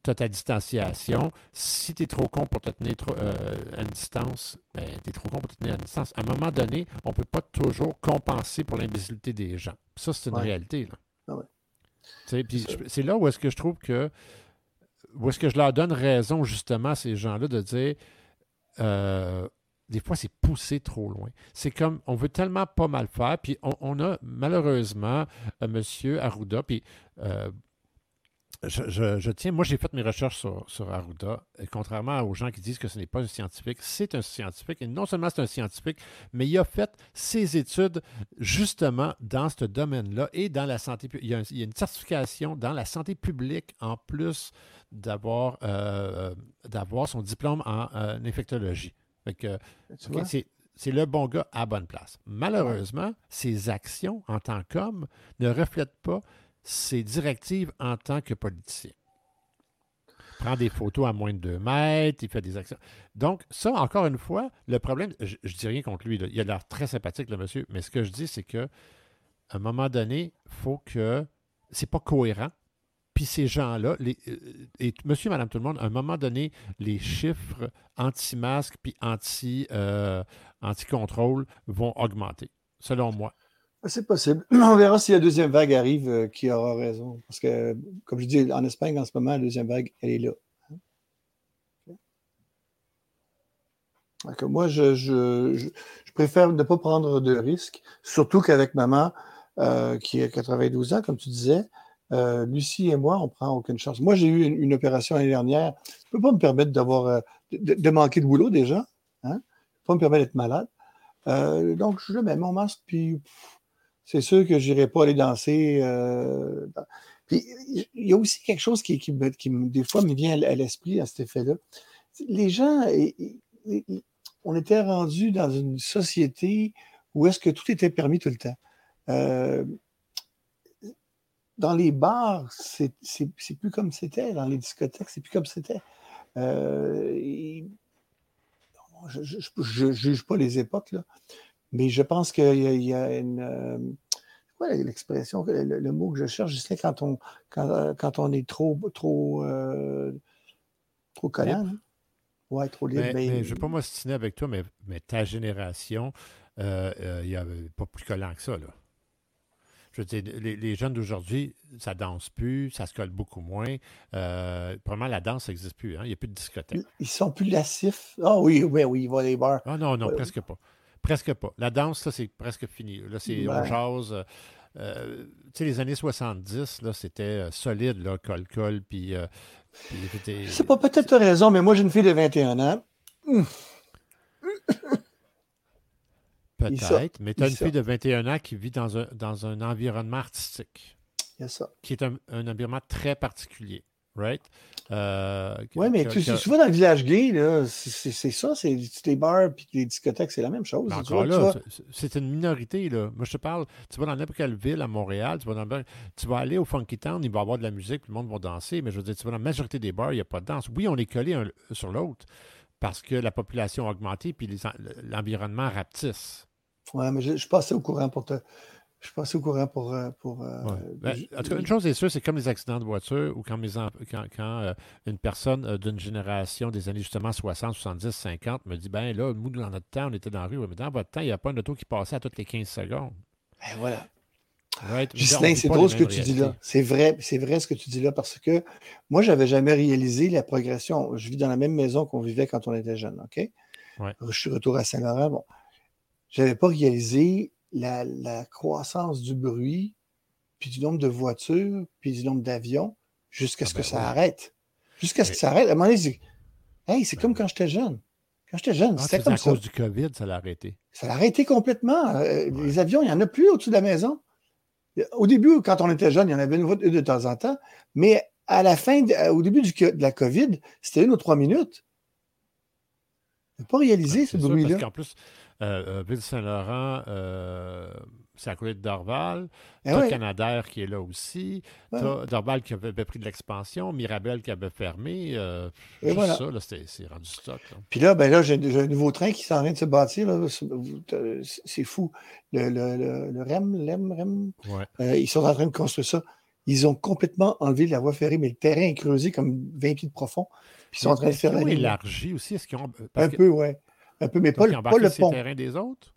tu as ta distanciation. Si tu es trop con pour te tenir euh, à une distance, ben, tu es trop con pour te tenir à une distance. À un moment donné, on ne peut pas toujours compenser pour l'imbécilité des gens. Ça, c'est une réalité. Ah c'est là où est-ce que je trouve que. Où est-ce que je leur donne raison, justement, à ces gens-là, de dire. Euh, des fois, c'est poussé trop loin. C'est comme, on veut tellement pas mal faire, puis on, a malheureusement M. Arruda, puis euh, je, tiens, moi j'ai fait mes recherches sur, Arruda, contrairement aux gens qui disent que ce n'est pas un scientifique, c'est un scientifique, et non seulement c'est un scientifique, mais il a fait ses études justement dans ce domaine-là et dans la santé il y, a, il y a une certification dans la santé publique en plus d'avoir euh, son diplôme en infectologie c'est le bon gars à bonne place. Malheureusement, ses actions en tant qu'homme ne reflètent pas ses directives en tant que politicien. Il prend des photos à moins de deux mètres, il fait des actions. Donc, ça, encore une fois, le problème, je ne dis rien contre lui, il a l'air très sympathique, le monsieur, mais ce que je dis, c'est que à un moment donné, il faut que. C'est pas cohérent Puis ces gens-là, euh, et monsieur, madame, tout le monde, à un moment donné, les chiffres anti-masque puis anti, euh, anti-contrôle vont augmenter, selon moi. C'est possible. On verra si la deuxième vague arrive, euh, qui aura raison. Parce que, comme je dis, en Espagne, en ce moment, la deuxième vague, elle est là. Moi, je, je, je, préfère ne pas prendre de risques, surtout qu'avec maman, euh, qui a 92 ans, comme tu disais, euh, Lucie et moi, on prend aucune chance. Moi, j'ai eu une, opération l'année dernière. Je ne peux pas me permettre d'avoir euh, de, de, manquer de boulot déjà. Hein? Je peux pas me permettre d'être malade. Euh, donc, je mets mon masque, puis c'est sûr que je n'irai pas aller danser. Puis, il y a aussi quelque chose qui, qui, qui, des fois, me vient à l'esprit à cet effet-là. Les gens, on était rendu dans une société où est-ce que tout était permis tout le temps. Euh, dans les bars, c'est plus comme c'était. Dans les discothèques, c'est plus comme c'était. Euh, je ne juge pas les époques, là, mais je pense qu'il y, a une. Euh, quoi l'expression, le, mot que je cherche, c'est quand on, quand, quand, on est trop, trop, euh, trop collant. Hein? Ouais, trop libre. Mais, je ne vais pas m'ostiner avec toi, mais, mais ta génération, euh, il n'y avait pas plus collant que ça. Là. Je veux dire, les, jeunes d'aujourd'hui, ça danse plus, ça se colle beaucoup moins. Euh, probablement, la danse n'existe plus. Hein? Il n'y a plus de discothèque. Ils sont plus lascifs. Ah oui, oui, oui, ils vont les bars. Ah non, non, presque pas. Presque pas. La danse, ça, c'est presque fini. Là, c'est on jase. Euh, tu sais, les années 70, là, c'était euh, solide, là, col-col, puis... Euh, c'est pas peut-être raison, mais moi, j'ai une fille de 21 ans. Peut-être, mais tu as une fille de 21 ans qui vit dans un, dans un environnement artistique. Ça. Qui est un, environnement très particulier, right? Euh, oui, mais tu, tu, vas dans le village gay, c'est ça, c'est les bars et les discothèques, c'est la même chose. c'est une minorité. Là. Moi, je te parle, tu vas dans n'importe quelle ville à Montréal, tu vas, dans, tu vas aller au Funky Town, il va y avoir de la musique, tout le monde va danser, mais je veux dire, tu vas dans la majorité des bars, il n'y a pas de danse. Oui, on est collé un sur l'autre parce que la population a augmenté puis l'environnement rapetisse. Oui, mais je, je passais au courant pour te. Je passais au courant pour. Euh, pour euh, ben, en tout cas, une chose est sûre, c'est comme les accidents de voiture ou quand, quand, euh, une personne d'une génération des années justement 60, 70, 50 me dit Ben là, nous, dans notre temps, on était dans la rue. Mais dans votre temps, il n'y a pas une auto qui passait à toutes les 15 secondes. Ben voilà. Justin, c'est drôle ce que tu dis là. C'est vrai, c'est vrai ce que tu dis là parce que moi, je n'avais jamais réalisé la progression. Je vis dans la même maison qu'on vivait quand on était jeune, OK? Je suis retour à Saint-Laurent. Bon. Je n'avais pas réalisé la, croissance du bruit, puis du nombre de voitures, puis du nombre d'avions, jusqu'à ah ce que ben ça arrête. Jusqu'à ce que ça arrête. À un moment donné, hey, c'est ben comme quand j'étais jeune. Quand j'étais jeune, ah, c'était comme ça. À cause du COVID, ça l'a arrêté. Ça l'a arrêté complètement. Euh, les avions, il n'y en a plus au-dessus de la maison. Au début, quand on était jeune, il y en avait une de temps en temps, mais à la fin, au début de la COVID, c'était une ou trois minutes. Je n'ai pas réalisé ce bruit-là. Parce qu'en plus, euh, euh, Ville-Saint-Laurent, euh, de Dorval. Eh tu Canadair qui est là aussi. Dorval qui avait, pris de l'expansion. Mirabel qui avait fermé. Et voilà. ça, c'est rendu stock. Puis là, ben là j'ai un nouveau train qui s'en vient de se bâtir. C'est fou. Le, le, le, REM, l'EM, REM, ils sont en train de construire ça. Ils ont complètement enlevé la voie ferrée, mais le terrain est creusé comme 20 pieds de profond. Puis ils sont en train de faire la élargi aussi? Est-ce qu'ils ont... un peu, oui. Un peu, mais pas, pas le pont. terrain des autres?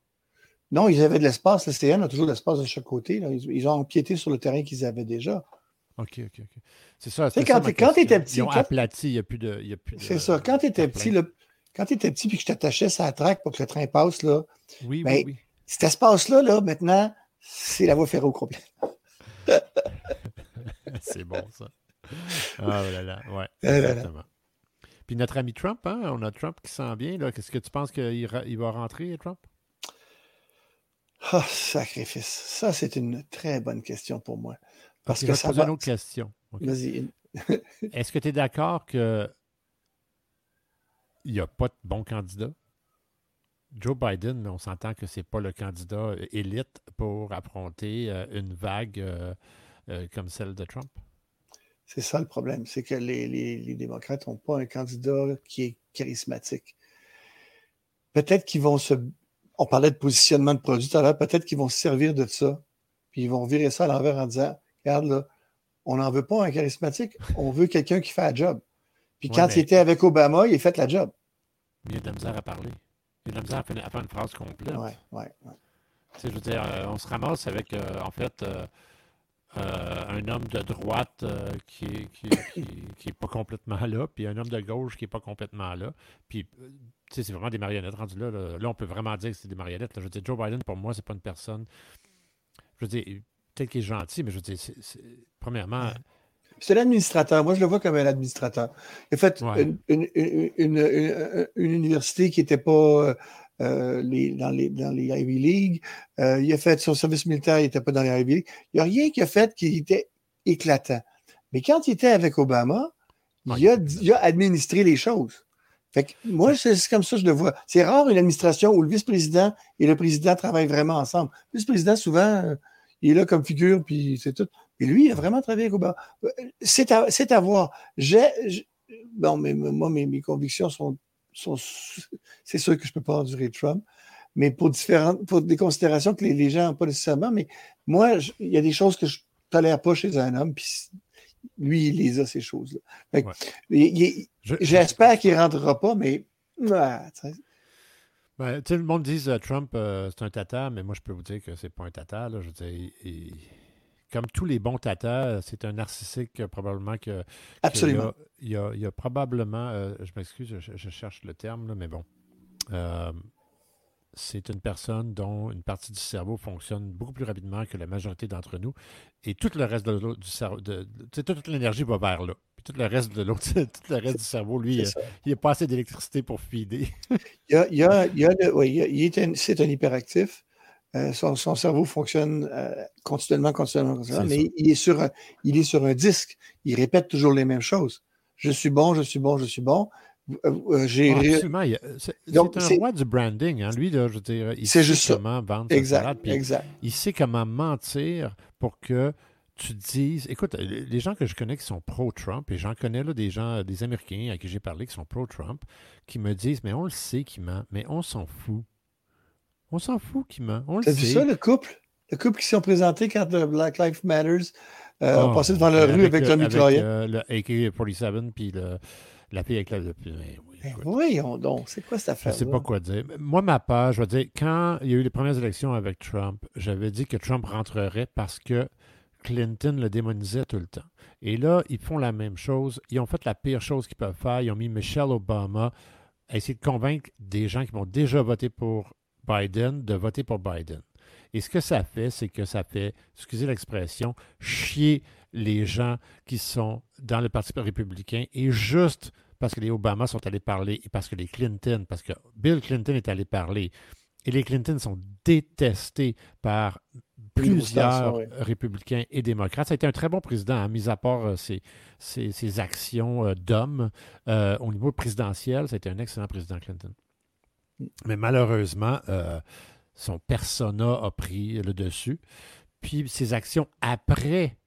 Non, ils avaient de l'espace. Le CN a toujours de l'espace de chaque côté. Ils, ont empiété sur le terrain qu'ils avaient déjà. OK, OK, OK. C'est ça. quand tu étais petit. Ils ont aplati, il n'y a plus de. C'est ça. Quand tu étais petit, le, quand tu étais petit puis que je t'attachais à la traque pour que le train passe, là, oui, ben, oui, cet espace-là, là, maintenant, c'est la voie ferrée au complet. c'est bon, ça. Ah, oh là là, ouais. Exactement. Puis notre ami Trump, hein, on a Trump qui sent bien. Qu'est-ce que tu penses qu'il va rentrer, Trump? Ah, sacrifice. Ça, c'est une très bonne question pour moi. Parce que ça va... une autre question. Vas-y. Est-ce que tu es d'accord qu'il n'y a pas de bon candidat? Joe Biden, on s'entend que ce n'est pas le candidat élite pour affronter euh, une vague euh, euh, comme celle de Trump? C'est ça le problème, c'est que les, démocrates n'ont pas un candidat qui est charismatique. Peut-être qu'ils vont se. On parlait de positionnement de produits tout à l'heure, peut-être qu'ils vont se servir de ça, puis ils vont virer ça à l'envers en disant Regarde là, on n'en veut pas un charismatique. On veut quelqu'un qui fait la job. Puis quand il était avec Obama, il a fait la job. Il a de la misère à parler. Il a de la misère à faire une phrase complète. Oui, oui, oui. Je veux dire, euh, on se ramasse avec, euh, en fait, euh, un homme de droite qui n'est qui, est pas complètement là, puis un homme de gauche qui n'est pas complètement là. Puis, tu sais, c'est vraiment des marionnettes rendues là, là. on peut vraiment dire que c'est des marionnettes. Je veux dire, Joe Biden, pour moi, c'est pas une personne. Je veux dire, peut-être qu'il est gentil, mais je veux dire, premièrement. C'est l'administrateur. Moi, je le vois comme un administrateur. Il a fait une, université qui n'était pas euh, les, dans, les, dans les Ivy League. Euh, il a fait son service militaire, il n'était pas dans les Ivy League. Il n'y a rien qui a fait qui était éclatant. Mais quand il était avec Obama, il, a, il a administré les choses. Fait que moi, c'est comme ça que je le vois. C'est rare une administration où le vice-président et le président travaillent vraiment ensemble. Le vice-président, souvent, euh, il est là comme figure, puis c'est tout. Et lui, il a vraiment travaillé avec Obama. C'est à, à, voir. J'ai, bon, mais moi, mes, mes convictions sont c'est sûr que je ne peux pas endurer Trump, mais pour différentes, pour des considérations que les, gens n'ont pas nécessairement. Mais moi, il y a des choses que je ne tolère pas chez un homme, puis lui, il les a, ces choses-là. J'espère qu'il ne rentrera pas, mais. ben, tout le monde dit que euh, Trump, euh, c'est un tata, mais moi, je peux vous dire que c'est pas un tata. Là. Je veux dire, comme tous les bons tatas, c'est un narcissique probablement que. Absolument. Il y a, probablement, euh, je m'excuse, je, cherche le terme, mais bon. Euh, c'est une personne dont une partie du cerveau fonctionne beaucoup plus rapidement que la majorité d'entre nous. Et tout le reste de du cerveau, de, toute l'énergie va vers là. Puis tout le reste de l'autre, tout le reste du cerveau, lui, euh, il n'y a pas assez d'électricité pour fider. il y a, il y a, oui, c'est un hyperactif. Euh, son, cerveau fonctionne euh, continuellement, continuellement, continuellement, mais il est, sur un, il est sur un disque. Il répète toujours les mêmes choses. Je suis bon, je suis bon, je suis bon. Euh, j'ai. C'est un roi du branding. Hein. Lui, je veux dire, il sait juste comment vendre exact, exact. Il sait comment mentir pour que tu dises. Écoute, les gens que je connais qui sont pro-Trump, et j'en connais là des gens, des Américains à qui j'ai parlé qui sont pro-Trump, qui me disent Mais on le sait qu'il ment, mais on s'en fout. On s'en fout qui ment. T'as vu ça, le couple? Le couple qui s'est présenté quand le Black Lives Matters euh, oh, passé devant la rue avec, le mitraillette. Euh, le AK-47 puis la fille avec la. Ben oui, voyons donc, c'est quoi cette affaire? Je ne sais pas quoi dire. Moi, ma part, je veux dire, quand il y a eu les premières élections avec Trump, j'avais dit que Trump rentrerait parce que Clinton le démonisait tout le temps. Et là, ils font la même chose. Ils ont fait la pire chose qu'ils peuvent faire. Ils ont mis Michelle Obama à essayer de convaincre des gens qui vont déjà voté pour Biden de voter pour Biden. Et ce que ça fait, c'est que ça fait, excusez l'expression, chier les gens qui sont dans le Parti républicain et juste parce que les Obama sont allés parler et parce que les Clinton, parce que Bill Clinton est allé parler et les Clinton sont détestés par plusieurs républicains et démocrates. Ça a été un très bon président, à hein, mis à part euh, ses, actions euh, d'homme euh, au niveau présidentiel. Ça a été un excellent président Clinton. Mais malheureusement, euh, son persona a pris le dessus. Puis ses actions après,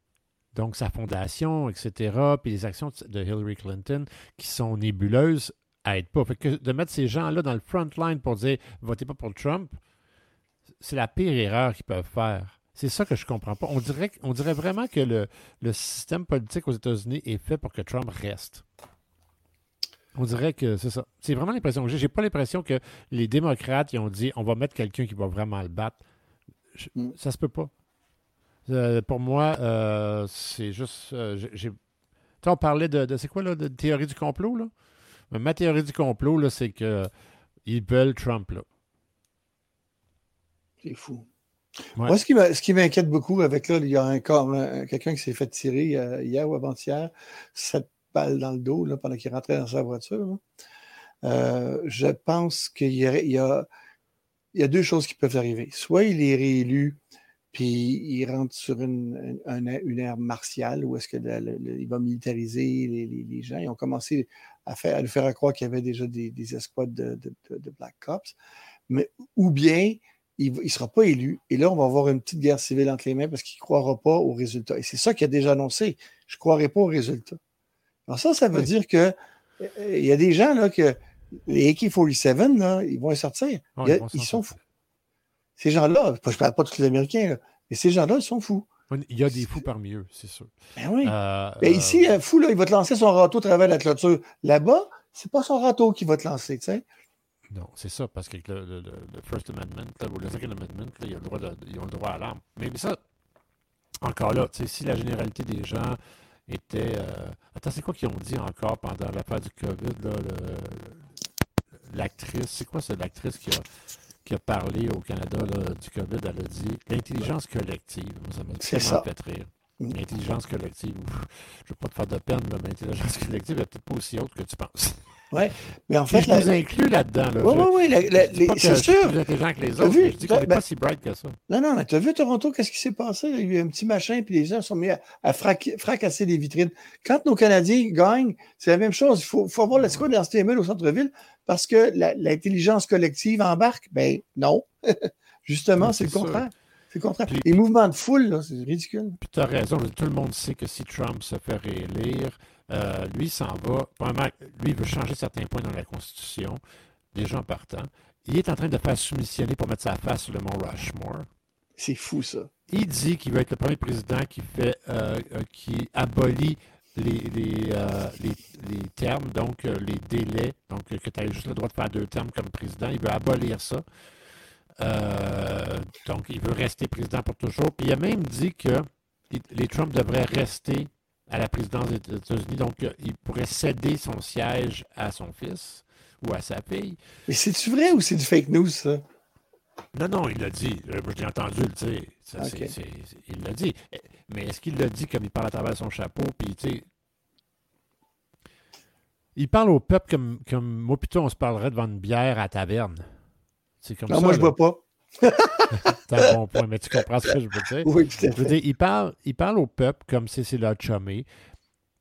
donc sa fondation, etc., puis les actions de Hillary Clinton qui sont nébuleuses, n'aident pas. Fait que de mettre ces gens-là dans le front line pour dire votez pas pour Trump, c'est la pire erreur qu'ils peuvent faire. C'est ça que je comprends pas. On dirait, vraiment que le système politique aux États-Unis est fait pour que Trump reste. On dirait que c'est ça. C'est vraiment l'impression que j'ai. J'ai pas l'impression que les démocrates ils ont dit on va mettre quelqu'un qui va vraiment le battre. Mm. Ça se peut pas. Euh, pour moi, euh, c'est juste. Euh, on parlait de, c'est quoi là, de théorie du complot là? ma théorie du complot là, c'est que ils veulent Trump là. C'est fou. Moi, ce qui m'inquiète beaucoup avec là, il y a un quelqu'un qui s'est fait tirer hier ou avant-hier, cette balle dans le dos là, pendant qu'il rentrait dans sa voiture. Euh, je pense qu'il y, a, deux choses qui peuvent arriver. Soit il est réélu, puis il rentre sur une, une, ère martiale où est-ce qu'il va militariser les, gens. Ils ont commencé à, faire, faire croire qu'il y avait déjà des, des escouades de, de, Black Cops. Mais, ou bien il ne sera pas élu. Et là, on va avoir une petite guerre civile entre les mains parce qu'il ne croira pas aux résultats. Et c'est ça qu'il a déjà annoncé. Je ne croirai pas aux résultats. Alors ça, ça veut dire que euh, il y a des gens là que les AK-47, là, ils vont sortir. ils, sont fous. Ces gens-là, je ne parle pas de tous les Américains, mais ces gens-là, ils sont fous. Il y a des fous parmi eux, c'est sûr. Ben oui. Euh, ben ici, un fou, là, il va te lancer son râteau à travers la clôture. Là-bas, c'est pas son râteau qui va te lancer, tu sais. Non, c'est ça, parce que le, First Amendment, ou le Second Amendment, ils, ont le droit ils ont le droit à l'arme. Mais, ça, encore là, si la généralité des gens était. Euh, attends, c'est quoi qu'ils ont dit encore pendant l'affaire du COVID, là, l'actrice, c'est quoi c'est l'actrice qui a, qui a parlé au Canada du COVID, elle a dit l'intelligence collective. ça m'a tellement fait rire. Mm. L'intelligence collective. Je ne veux pas te faire de peine, mais l'intelligence collective n'est peut-être pas aussi haute que tu penses. Oui, mais en fait. je la... inclus là-dedans. oui, oui, oui. C'est sûr. plus intelligent que les autres. Vu, je dis qu'on n'est ben, pas si bright que ça. Non, non, mais tu as vu Toronto, qu'est-ce qui s'est passé? Il y a eu un petit machin, puis les gens sont mis à, fracasser les vitrines. Quand nos Canadiens gagnent, c'est la même chose. Il faut, faut avoir la quoi dans cette au centre-ville parce que l'intelligence collective embarque. Ben non. Justement, c'est le contraire. C'est le contraire. les mouvements de foule, c'est ridicule. Puis tu as raison. Tout le monde sait que si Trump se fait réélire, euh, lui s'en va. lui, il veut changer certains points dans la Constitution, déjà en partant. Il est en train de faire soumissionner pour mettre sa face sur le mont Rushmore. C'est fou, ça. Il dit qu'il va être le premier président qui fait euh, euh, qui abolit les, les, termes, donc les délais, donc que tu as juste le droit de faire deux termes comme président. Il veut abolir ça. donc, il veut rester président pour toujours. Puis il a même dit que les Trump devraient rester à la présidence des États-Unis. Donc, euh, il pourrait céder son siège à son fils ou à sa fille. Mais c'est-tu vrai ou c'est du fake news, ça? Non, non, il l'a dit. J'ai entendu le dire. il l'a dit. Mais est-ce qu'il l'a dit comme il parle à travers son chapeau? Puis, tu sais, il parle au peuple comme, comme moi, plutôt, on se parlerait devant une bière à taverne. C'est comme non, moi, je ne bois pas. C'est un bon point, mais tu comprends ce que je veux dire? Oui, tout Je veux dire, il parle, il parle au peuple comme si c'est leur chumé,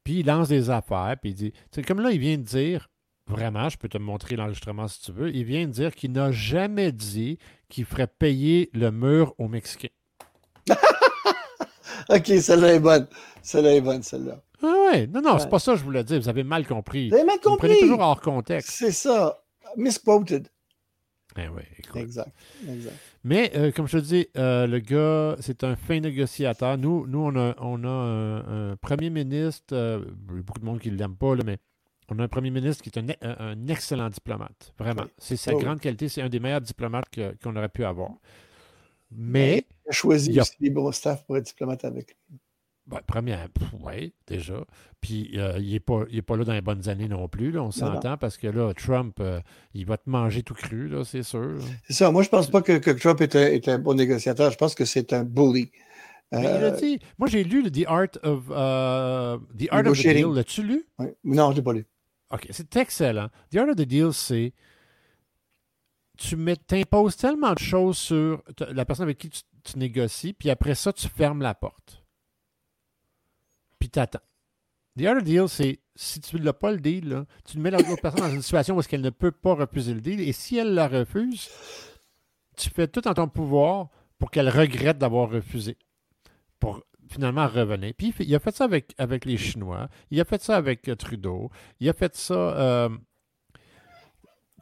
puis il lance des affaires, puis il dit... C'est comme là, il vient de dire, vraiment, je peux te montrer l'enregistrement si tu veux, il vient de dire qu'il n'a jamais dit qu'il ferait payer le mur aux Mexicains. OK, celle-là est bonne. Celle-là est bonne, celle-là. Ah ouais, non, non, c'est pas ça que je voulais dire. Vous avez mal compris. Vous avez mal compris. Vous prenez toujours hors contexte. C'est ça. Misquoted. Eh oui. Exact. exact. Mais euh, comme je te dis, euh, le gars, c'est un fin négociateur. Nous, nous on a, on a un, premier ministre, euh, a beaucoup de monde qui ne l'aime pas, mais on a un premier ministre qui est un, excellent diplomate. Vraiment. C'est sa grande qualité. C'est un des meilleurs diplomates qu'on aurait pu avoir. Mais. Il a choisi aussi les bons staff pour être diplomate avec lui. Ben, première, oui, déjà. Puis euh, il n'est pas, pas là dans les bonnes années non plus, on s'entend, parce que là, Trump, euh, il va te manger tout cru, là, c'est sûr. C'est ça. Moi, je ne pense pas que, Trump est un, bon négociateur. Je pense que c'est un bully. Mais il a euh, dit. Moi, j'ai lu The Art of, the, Art of the Deal. L'as-tu lu? Non, je ne l'ai pas lu. OK, c'est excellent. The Art of the Deal, c'est. Tu imposes tellement de choses sur la personne avec qui tu négocies, puis après ça, tu fermes la porte puis t'attends. The other deal, c'est si tu n'as pas le deal, tu mets l'autre personne dans une situation où qu'elle ne peut pas refuser le deal. Et si elle la refuse, tu fais tout en ton pouvoir pour qu'elle regrette d'avoir refusé. Pour finalement revenir. Puis il a fait ça avec, avec les Chinois. Il a fait ça avec euh, Trudeau. Il a fait ça. Euh,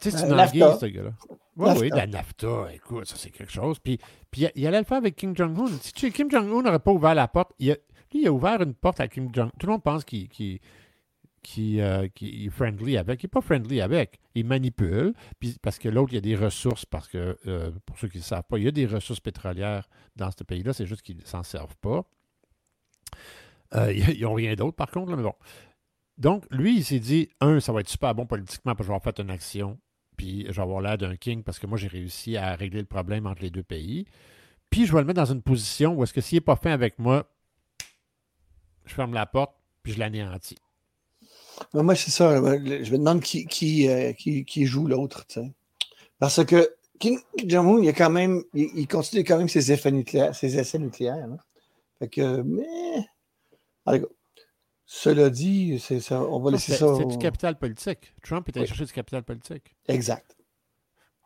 tu sais, c'est une ce gars-là. Oui, oui, la NAFTA, écoute, ça c'est quelque chose. Puis, puis il allait le faire avec Kim Jong-un. Si Kim Jong-un n'aurait pas ouvert la porte, il a, lui, il a ouvert une porte à Kim Jong. Tout le monde pense qu'il euh, est friendly avec. Il n'est pas friendly avec. Il manipule, puis parce que l'autre, il y a des ressources, parce que, euh, pour ceux qui ne savent pas, il y a des ressources pétrolières dans ce pays-là, c'est juste qu'ils ne s'en servent pas. Euh, ils n'ont rien d'autre, par contre, mais bon. Donc, lui, il s'est dit, un, ça va être super bon politiquement, parce que je vais avoir fait une action, puis je vais avoir l'air d'un king, parce que moi, j'ai réussi à régler le problème entre les deux pays. Puis, je vais le mettre dans une position où est-ce que s'il n'est pas fin avec moi, je ferme la porte, puis je l'anéantis. Moi, c'est ça. Je me demande qui, qui, euh, qui, joue l'autre. Parce que Kim Jong-un, il, a quand même, il, continue quand même ses effets nucléaires. Ses essais nucléaires hein. Fait que, mais. Allez, cela dit, ça, on va laisser ça. C'est du capital politique. Trump est allé chercher du capital politique. Exact.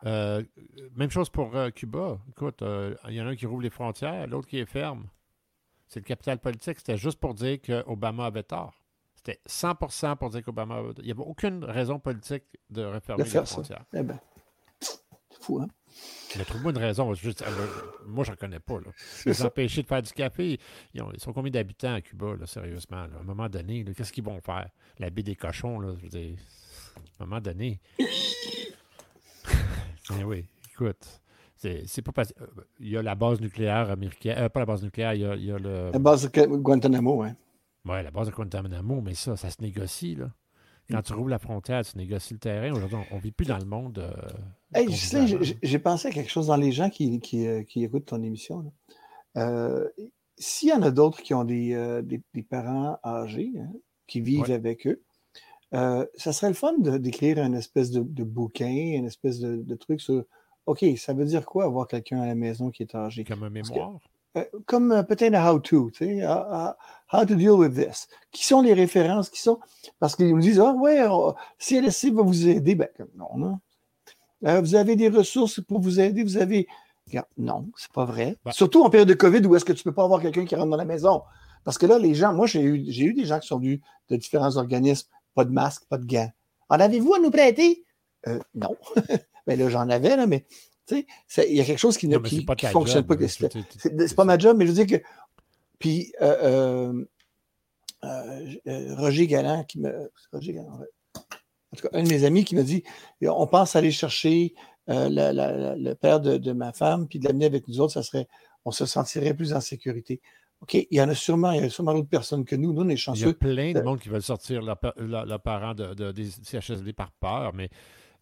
Euh, même chose pour euh, Cuba. Écoute, il y en a un qui rouvre les frontières, l'autre qui est ferme. C'est le capital politique. C'était juste pour dire qu'Obama avait tort. C'était 100% pour dire qu'Obama avait tort. Il n'y avait aucune raison politique de refermer les frontières. Eh ben, c'est fou, hein? Mais trouve-moi une raison. Juste, moi, je ne connais pas. Là. Les empêcher de faire du café, ils, sont combien d'habitants à Cuba, là, sérieusement? À un moment donné, qu'est-ce qu'ils vont faire? La baie des cochons, là, je veux dire, à un moment donné. Mais oui, écoute. C'est pas parce... Il y a la base nucléaire américaine. Euh, pas la base nucléaire, il y a, il y a le. La base de Guantanamo, oui. Oui, la base de Guantanamo, mais ça, ça se négocie, là. Quand tu rouvres la frontière, tu négocies le terrain. Aujourd'hui, on ne vit plus dans le monde. Euh, j'ai pensé à quelque chose dans les gens qui, qui, euh, qui écoutent ton émission. Euh, s'il y en a d'autres qui ont des, euh, des, parents âgés, hein, qui vivent avec eux, ça serait le fun d'écrire une espèce de, de, bouquin, une espèce de, de, truc sur OK, ça veut dire quoi avoir quelqu'un à la maison qui est âgé? Comme un mémoire. Euh, comme euh, peut-être un how-to, tu sais, how, to deal with this. Qui sont les références qui sont. Parce qu'ils nous disent, ah ouais, CLSC va vous aider. Ben, non, non. Euh, vous avez des ressources pour vous aider, vous avez. Non, c'est pas vrai. Ben Surtout en période de COVID où est-ce que tu peux pas avoir quelqu'un qui rentre dans la maison? Parce que là, les gens, moi, j'ai eu, eu des gens qui sont venus de différents organismes, pas de masque, pas de gants. En avez-vous à nous prêter? non. ben là, j'en avais, là, mais il y a quelque chose qui ne fonctionne pas. C'est pas ma job, mais je veux dire que. Puis, euh, euh, euh, Roger Galland, qui me. Roger Galland, En tout cas, un de mes amis qui m'a dit on pense aller chercher le père de, ma femme, puis de l'amener avec nous autres, ça serait. On se sentirait plus en sécurité. OK, il y en a sûrement, il y a sûrement d'autres personnes que nous. Nous, on est chanceux. Il y a plein de monde qui veulent sortir leurs parents de, des CHSD par peur, mais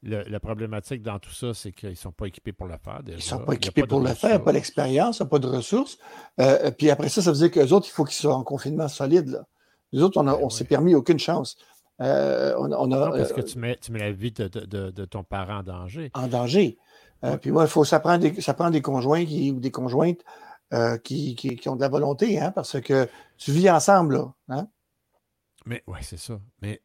la problématique dans tout ça, c'est qu'ils ne sont pas équipés pour le faire. Ils ne sont pas équipés pour le faire, pas d'expérience, pas de ressources. Euh, puis après ça, ça veut dire qu'eux autres, il faut qu'ils soient en confinement solide. Là. Les autres, on ne ben s'est permis aucune chance. Euh, on, a, parce que euh, tu mets, tu mets la vie de, de, ton parent en danger. En danger. Puis moi, il faut, ça prend des, ça prend des conjoints qui, ou des conjointes qui, qui, ont de la volonté, hein, parce que tu vis ensemble. Là, hein. Mais oui, c'est ça. Mais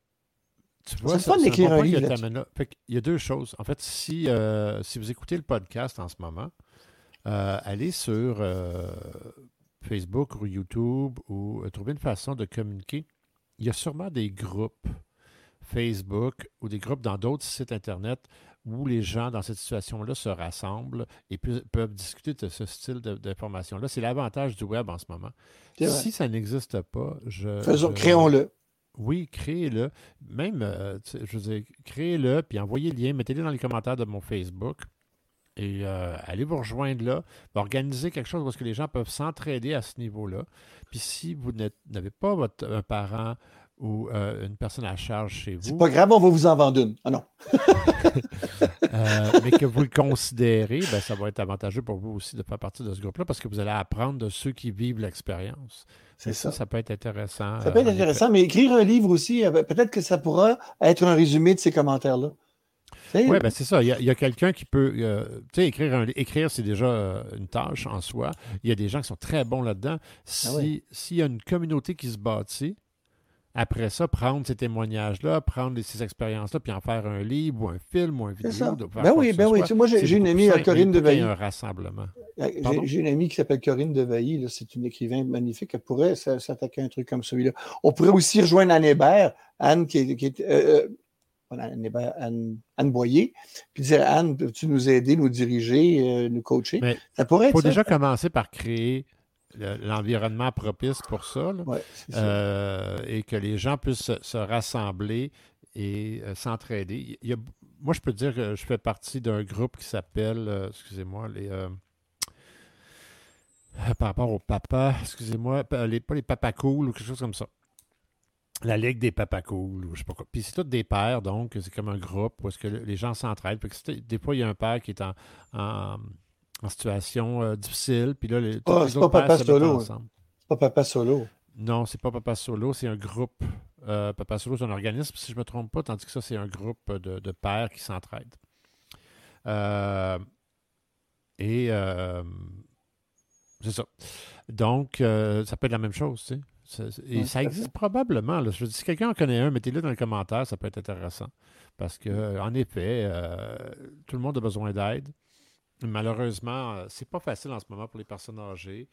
d'écrire un livre. Il y a deux choses. En fait, si, euh, si vous écoutez le podcast en ce moment, euh, allez sur euh, Facebook ou YouTube ou trouver une façon de communiquer. Il y a sûrement des groupes Facebook ou des groupes dans d'autres sites Internet où les gens dans cette situation-là se rassemblent et peuvent discuter de ce style d'information-là. C'est l'avantage du web en ce moment. Si ça n'existe pas, je. Faisons, créons-le. Oui, créez-le. Même, euh, je veux dire, créez-le, puis envoyez le lien, mettez-le dans les commentaires de mon Facebook. Et euh, allez vous rejoindre là, organiser quelque chose parce que les gens peuvent s'entraider à ce niveau-là. Puis si vous n'avez pas votre, un parent ou euh, une personne à charge chez vous. C'est pas grave, on va vous en vendre une. Ah non. mais que vous le considérez, ben, ça va être avantageux pour vous aussi de faire partie de ce groupe-là parce que vous allez apprendre de ceux qui vivent l'expérience. C'est ça. ça. peut être intéressant. Ça peut être euh, intéressant, mais écrire un livre aussi, euh, peut-être que ça pourra être un résumé de ces commentaires-là. Oui, ben c'est ça. Il y a, quelqu'un qui peut. Euh, tu sais, écrire, écrire c'est déjà une tâche en soi. Il y a des gens qui sont très bons là-dedans. Ah s'il y a une communauté qui se bâtit, après ça, prendre ces témoignages-là, prendre ces expériences-là, puis en faire un livre ou un film ou un vidéo. Ben oui, ben oui. moi, j'ai une amie, Corinne Devailly. un rassemblement. J'ai une amie qui s'appelle Corinne Devailly. C'est une écrivaine magnifique. Elle pourrait s'attaquer à un truc comme celui-là. On pourrait aussi rejoindre Anne Hébert, Anne qui est. Euh, euh, Anne, Hébert, Anne, Boyer, puis dire Anne, peux-tu nous aider, nous diriger, euh, nous coacher? ça pourrait être. Il faut déjà commencer par créer l'environnement propice pour ça, euh, et que les gens puissent se, rassembler et euh, s'entraider. moi, je peux dire que je fais partie d'un groupe qui s'appelle, euh, excusez-moi, les par rapport au papa, excusez-moi, les, pas les papas cool ou quelque chose comme ça. La Ligue des papas cool, ou je sais pas quoi. Puis c'est tous des pères, donc c'est comme un groupe où est-ce que les gens s'entraident. Des fois, il y a un père qui est en en situation euh, difficile. Puis là, les, oh, c'est pas Papa Solo. C'est pas Papa Solo. Non, c'est pas Papa Solo, c'est un groupe. Euh, Papa Solo, c'est un organisme, si je ne me trompe pas, tandis que ça, c'est un groupe de, de pères qui s'entraident. Euh, et c'est ça. Donc, ça peut être la même chose, tu sais. Et ça existe probablement. Là. Je si quelqu'un en connaît un, mettez-le dans les commentaires, ça peut être intéressant. Parce que, en effet, tout le monde a besoin d'aide. Malheureusement, euh, c'est pas facile en ce moment pour les personnes âgées.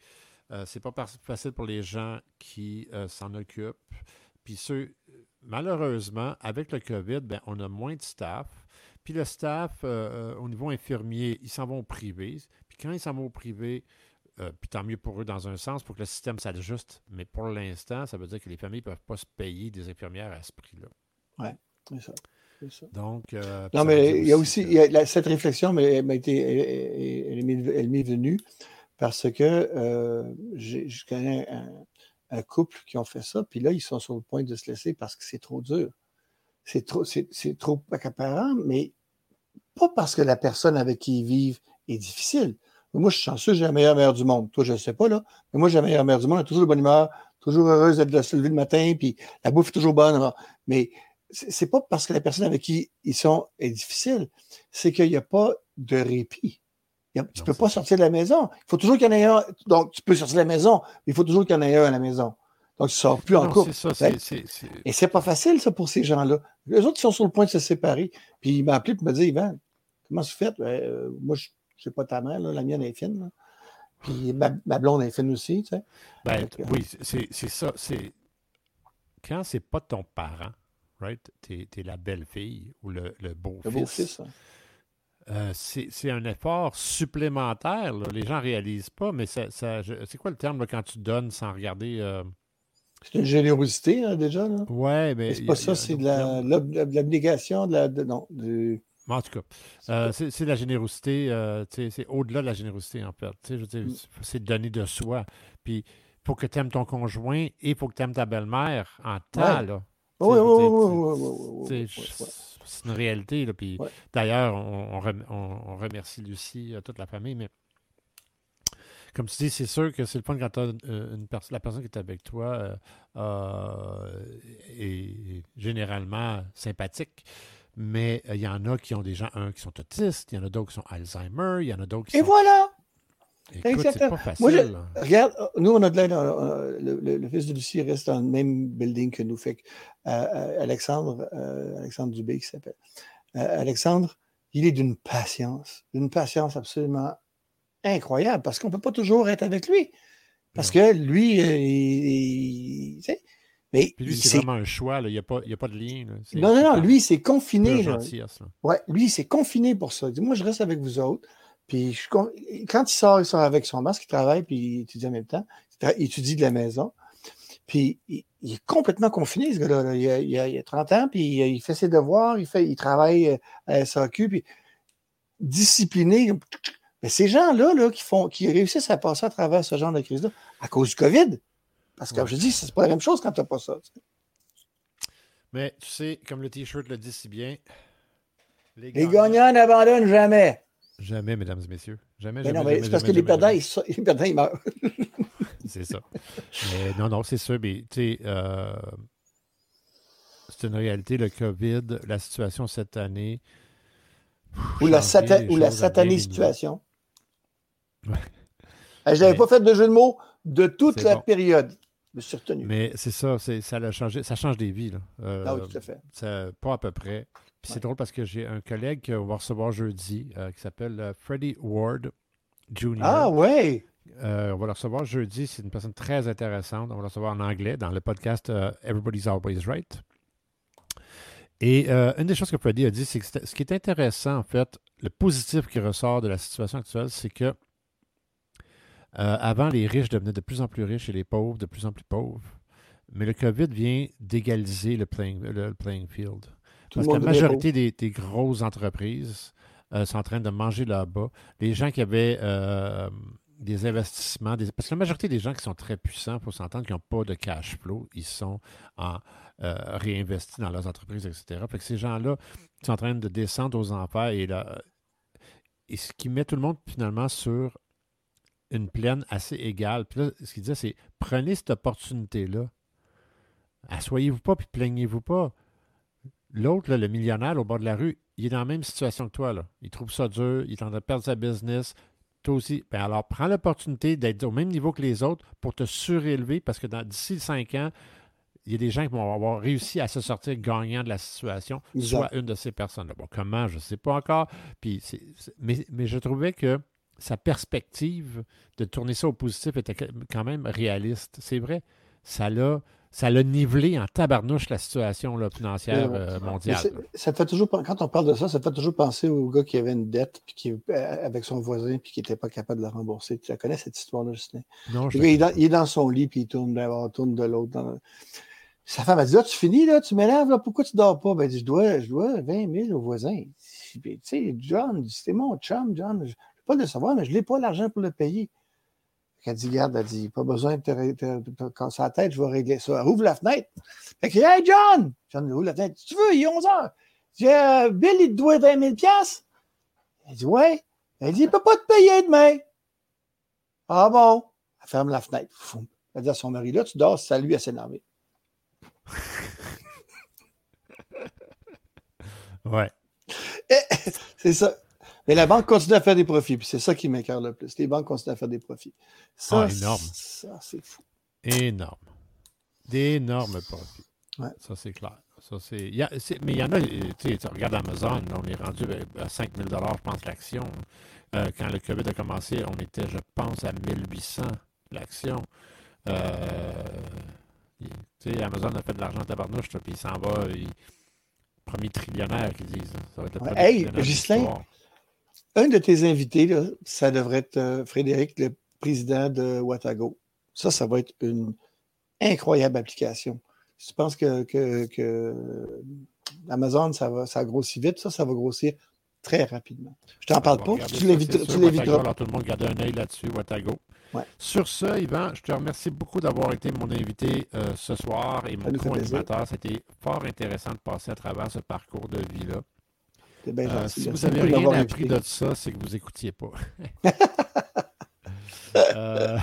Euh, c'est pas facile pour les gens qui euh, s'en occupent. Puis ceux, malheureusement, avec le COVID, ben, on a moins de staff. Puis le staff, au niveau infirmier, ils s'en vont au privé. Puis quand ils s'en vont au privé, puis tant mieux pour eux dans un sens, pour que le système s'ajuste. Mais pour l'instant, ça veut dire que les familles ne peuvent pas se payer des infirmières à ce prix-là. Oui, c'est ça. Donc, non, mais il y a aussi, cette réflexion, mais elle, été, elle, m'est venue parce que je connais un, couple qui ont fait ça, puis là, ils sont sur le point de se laisser parce que c'est trop dur. C'est trop, c'est, trop accaparant, mais pas parce que la personne avec qui ils vivent est difficile. Moi, je suis chanceux, j'ai la meilleure mère du monde. Toi, je ne sais pas, là. Mais moi, j'ai la meilleure mère du monde. Elle est toujours de bonne humeur, toujours heureuse de se lever le matin, puis la bouffe est toujours bonne. Mais c'est pas parce que la personne avec qui ils sont est difficile, c'est qu'il n'y a pas de répit. tu ne peux pas sortir de la maison. Il faut toujours qu'il y en ait un. Donc, tu peux sortir de la maison, mais il faut toujours qu'il y en ait un à la maison. Donc, tu ne sors plus en couple. Et c'est pas facile, ça, pour ces gens-là. Les autres, ils sont sur le point de se séparer. Puis, il m'a appelé et m'a dit Ivan, comment tu fais? Ben, euh, moi, je ne sais pas ta mère, la mienne est fine. Puis, ma, blonde est fine aussi. Tu sais. Ben, oui, c'est ça. Quand c'est pas ton parent, right? Tu es, la belle-fille ou le, beau-fils. Le beau-fils, euh, c'est un effort supplémentaire. Les gens ne réalisent pas, mais ça, c'est quoi le terme quand tu donnes sans regarder? Euh? C'est une générosité, hein, déjà. Oui, mais. C'est pas ça, c'est de l'abnégation, de la. non, En tout cas, euh, c'est de la générosité, c'est au-delà de la générosité, en fait. Mm. C'est donner de soi. Puis, pour que tu aimes ton conjoint et pour que tu aimes ta belle-mère en temps, là. Oui, oui, oui. C'est une réalité. Puis D'ailleurs, on, remercie Lucie, euh, toute la famille, mais comme tu dis, c'est sûr que c'est le fun quand tu euh, une la personne qui est avec toi euh, est généralement sympathique. Mais il y en a qui ont des gens, un, qui sont autistes, il y en a d'autres qui sont Alzheimer, il y en a d'autres qui Et voilà! Exactement. Pas facile, regarde, nous, on a de l'aide. Le, fils de Lucie reste dans le même building que nous. Fait euh, euh, Alexandre, euh, Alexandre Dubé, qui s'appelle. Alexandre, il est d'une patience, d'une patience absolument incroyable parce qu'on ne peut pas toujours être avec lui. Parce que lui, il, mais lui, c'est vraiment un choix. Il n'y a, pas, a pas de lien. Non, non, non. Lui, c'est confiné. Ouais, lui, c'est confiné pour ça. Il dit Moi, je reste avec vous autres. Puis quand il sort, il sort avec son masque, il travaille, puis il étudie en même temps. Il étudie de la maison. Puis il, est complètement confiné, ce gars-là. Il, a, 30 ans, puis il, fait ses devoirs, il, fait, il travaille euh, à SAQ, puis discipliné. Mais ces gens-là là, qui, font, qui réussissent à passer à travers ce genre de crise-là, à cause du COVID, parce que, comme je dis, c'est pas la même chose quand tu n'as pas ça. Mais tu sais, comme le T-shirt le dit si bien, les gagnants n'abandonnent jamais. Jamais, mesdames et messieurs. Jamais, jamais. c'est parce que les, perdants, ils, les perdants, ils meurent. c'est ça. non, non, c'est sûr. Mais, tu sais, euh, c'est une réalité, le COVID, la situation cette année. ou la, ou la satanée situation. Ouais. Je n'avais pas fait de jeu de mots de toute la période. Je me suis retenu. Mais c'est ça, ça, a changé, ça change des vies. Là. Euh, ah oui, tout à fait. Ça, pas à peu près c'est drôle parce que j'ai un collègue qu'on va recevoir jeudi euh, qui s'appelle euh, Freddie Ward Jr. Ah ouais! Euh, on va le recevoir jeudi. C'est une personne très intéressante. On va le recevoir en anglais dans le podcast Everybody's Always Right. Et une des choses que Freddie a dit, c'est que ce qui est intéressant, en fait, le positif qui ressort de la situation actuelle, c'est que avant, les riches devenaient de plus en plus riches et les pauvres de plus en plus pauvres. Mais le COVID vient d'égaliser le le playing field. Parce que la majorité des, grosses entreprises euh, sont en train de manger là-bas. Les gens qui avaient euh, des investissements, parce que la majorité des gens qui sont très puissants, faut s'entendre, qui n'ont pas de cash flow, ils sont en, euh, réinvestis dans leurs entreprises, etc. Fait que ces gens-là sont en train de descendre aux enfers et, là, et ce qui met tout le monde finalement sur une plaine assez égale. Puis là, ce qu'il disait, c'est prenez cette opportunité-là. Assoyez-vous pas puis plaignez-vous pas. L'autre, le millionnaire au bord de la rue, il est dans la même situation que toi. Là. Il trouve ça dur, il est en train de perdre sa business. Toi aussi. Ben alors, prends l'opportunité d'être au même niveau que les autres pour te surélever parce que d'ici cinq ans, il y a des gens qui vont avoir réussi à se sortir gagnant de la situation, soit une de ces personnes-là. Bon, comment, je ne sais pas encore. Puis mais, mais je trouvais que sa perspective de tourner ça au positif était quand même réaliste. C'est vrai, ça l'a ça l'a nivelé en tabarnouche la situation là, financière euh, mondiale. Ça fait toujours, quand on parle de ça, ça fait toujours penser au gars qui avait une dette puis qui, euh, avec son voisin puis qui n'était pas capable de la rembourser. Tu la connais cette histoire-là, Justin? Non, je il, est dans, son lit puis il tourne d'un bord, tourne de l'autre. Sa femme a dit là, tu finis, là, tu m'énerves, là, pourquoi tu dors pas? Ben, dit, je dois, je dois 20 000 au voisin. Tu sais, John, c'est mon chum, John. Pas le savoir, mais je n'ai pas l'argent pour le payer. Elle dit, garde, elle dit, pas besoin de te, casser la tête, je vais régler ça. Elle ouvre la fenêtre. Elle dit, hey John! John ouvre la fenêtre. Tu veux, il est 11 heures. Dis, euh, Bill, il te doit 20 000 Elle dit, ouais. Elle dit, il ne peut pas te payer demain. Ah bon? Elle ferme la fenêtre. Elle dit à son mari, là, tu dors, salut, elle s'énerver. ouais. C'est ça. Mais la banque continue à faire des profits, puis c'est ça qui m'écœure le plus. Les banques continuent à faire des profits. Ça, ah, énorme. Ça, c'est fou. Énorme. D'énormes profits. Ouais. Ça, c'est clair. Ça, c'est, mais il y en a, tu regardes Amazon, on est rendu à 5 000 je pense, l'action. Euh, quand le COVID a commencé, on était, je pense, à 1800 l'action. Euh, Amazon a fait de l'argent à tabarnouche, puis il s'en va. premier trillionnaire, qu'ils disent. Ça va être le hey, Ghislain, un de tes invités, ça devrait être euh, Frédéric, le président de Watago. Ça, ça va être une incroyable application. Si tu penses que, Amazon, ça, va, ça grossit vite, ça, ça va grossir très rapidement. Je t'en parle pas. Tu l'éviteras. Alors, tout le monde garde un œil là-dessus, Watago. Sur ce, Yvan, je te remercie beaucoup d'avoir été mon invité euh, ce soir et mon co-animateur. C'était fort intéressant de passer à travers ce parcours de vie-là. Euh, si vous n'avez rien appris de ça, c'est que vous n'écoutiez pas. Euh,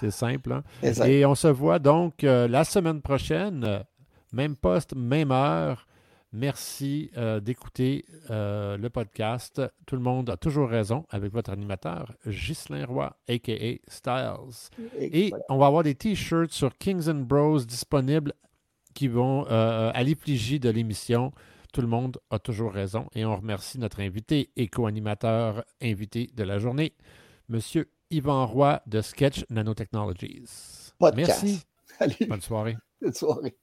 c'est simple. Hein? Et on se voit donc euh, la semaine prochaine, même poste, même heure. Merci d'écouter le podcast. Tout le monde a toujours raison avec votre animateur, Ghislain Roy, a.k.a. Styles. Et on va avoir des t-shirts sur Kings and Bros disponibles qui vont à l'effigie de l'émission. Tout le monde a toujours raison et on remercie notre invité et co-animateur invité de la journée, Monsieur Yvan Roy de Sketch Nanotechnologies. Podcast. Merci. Bonne soirée. Bonne soirée.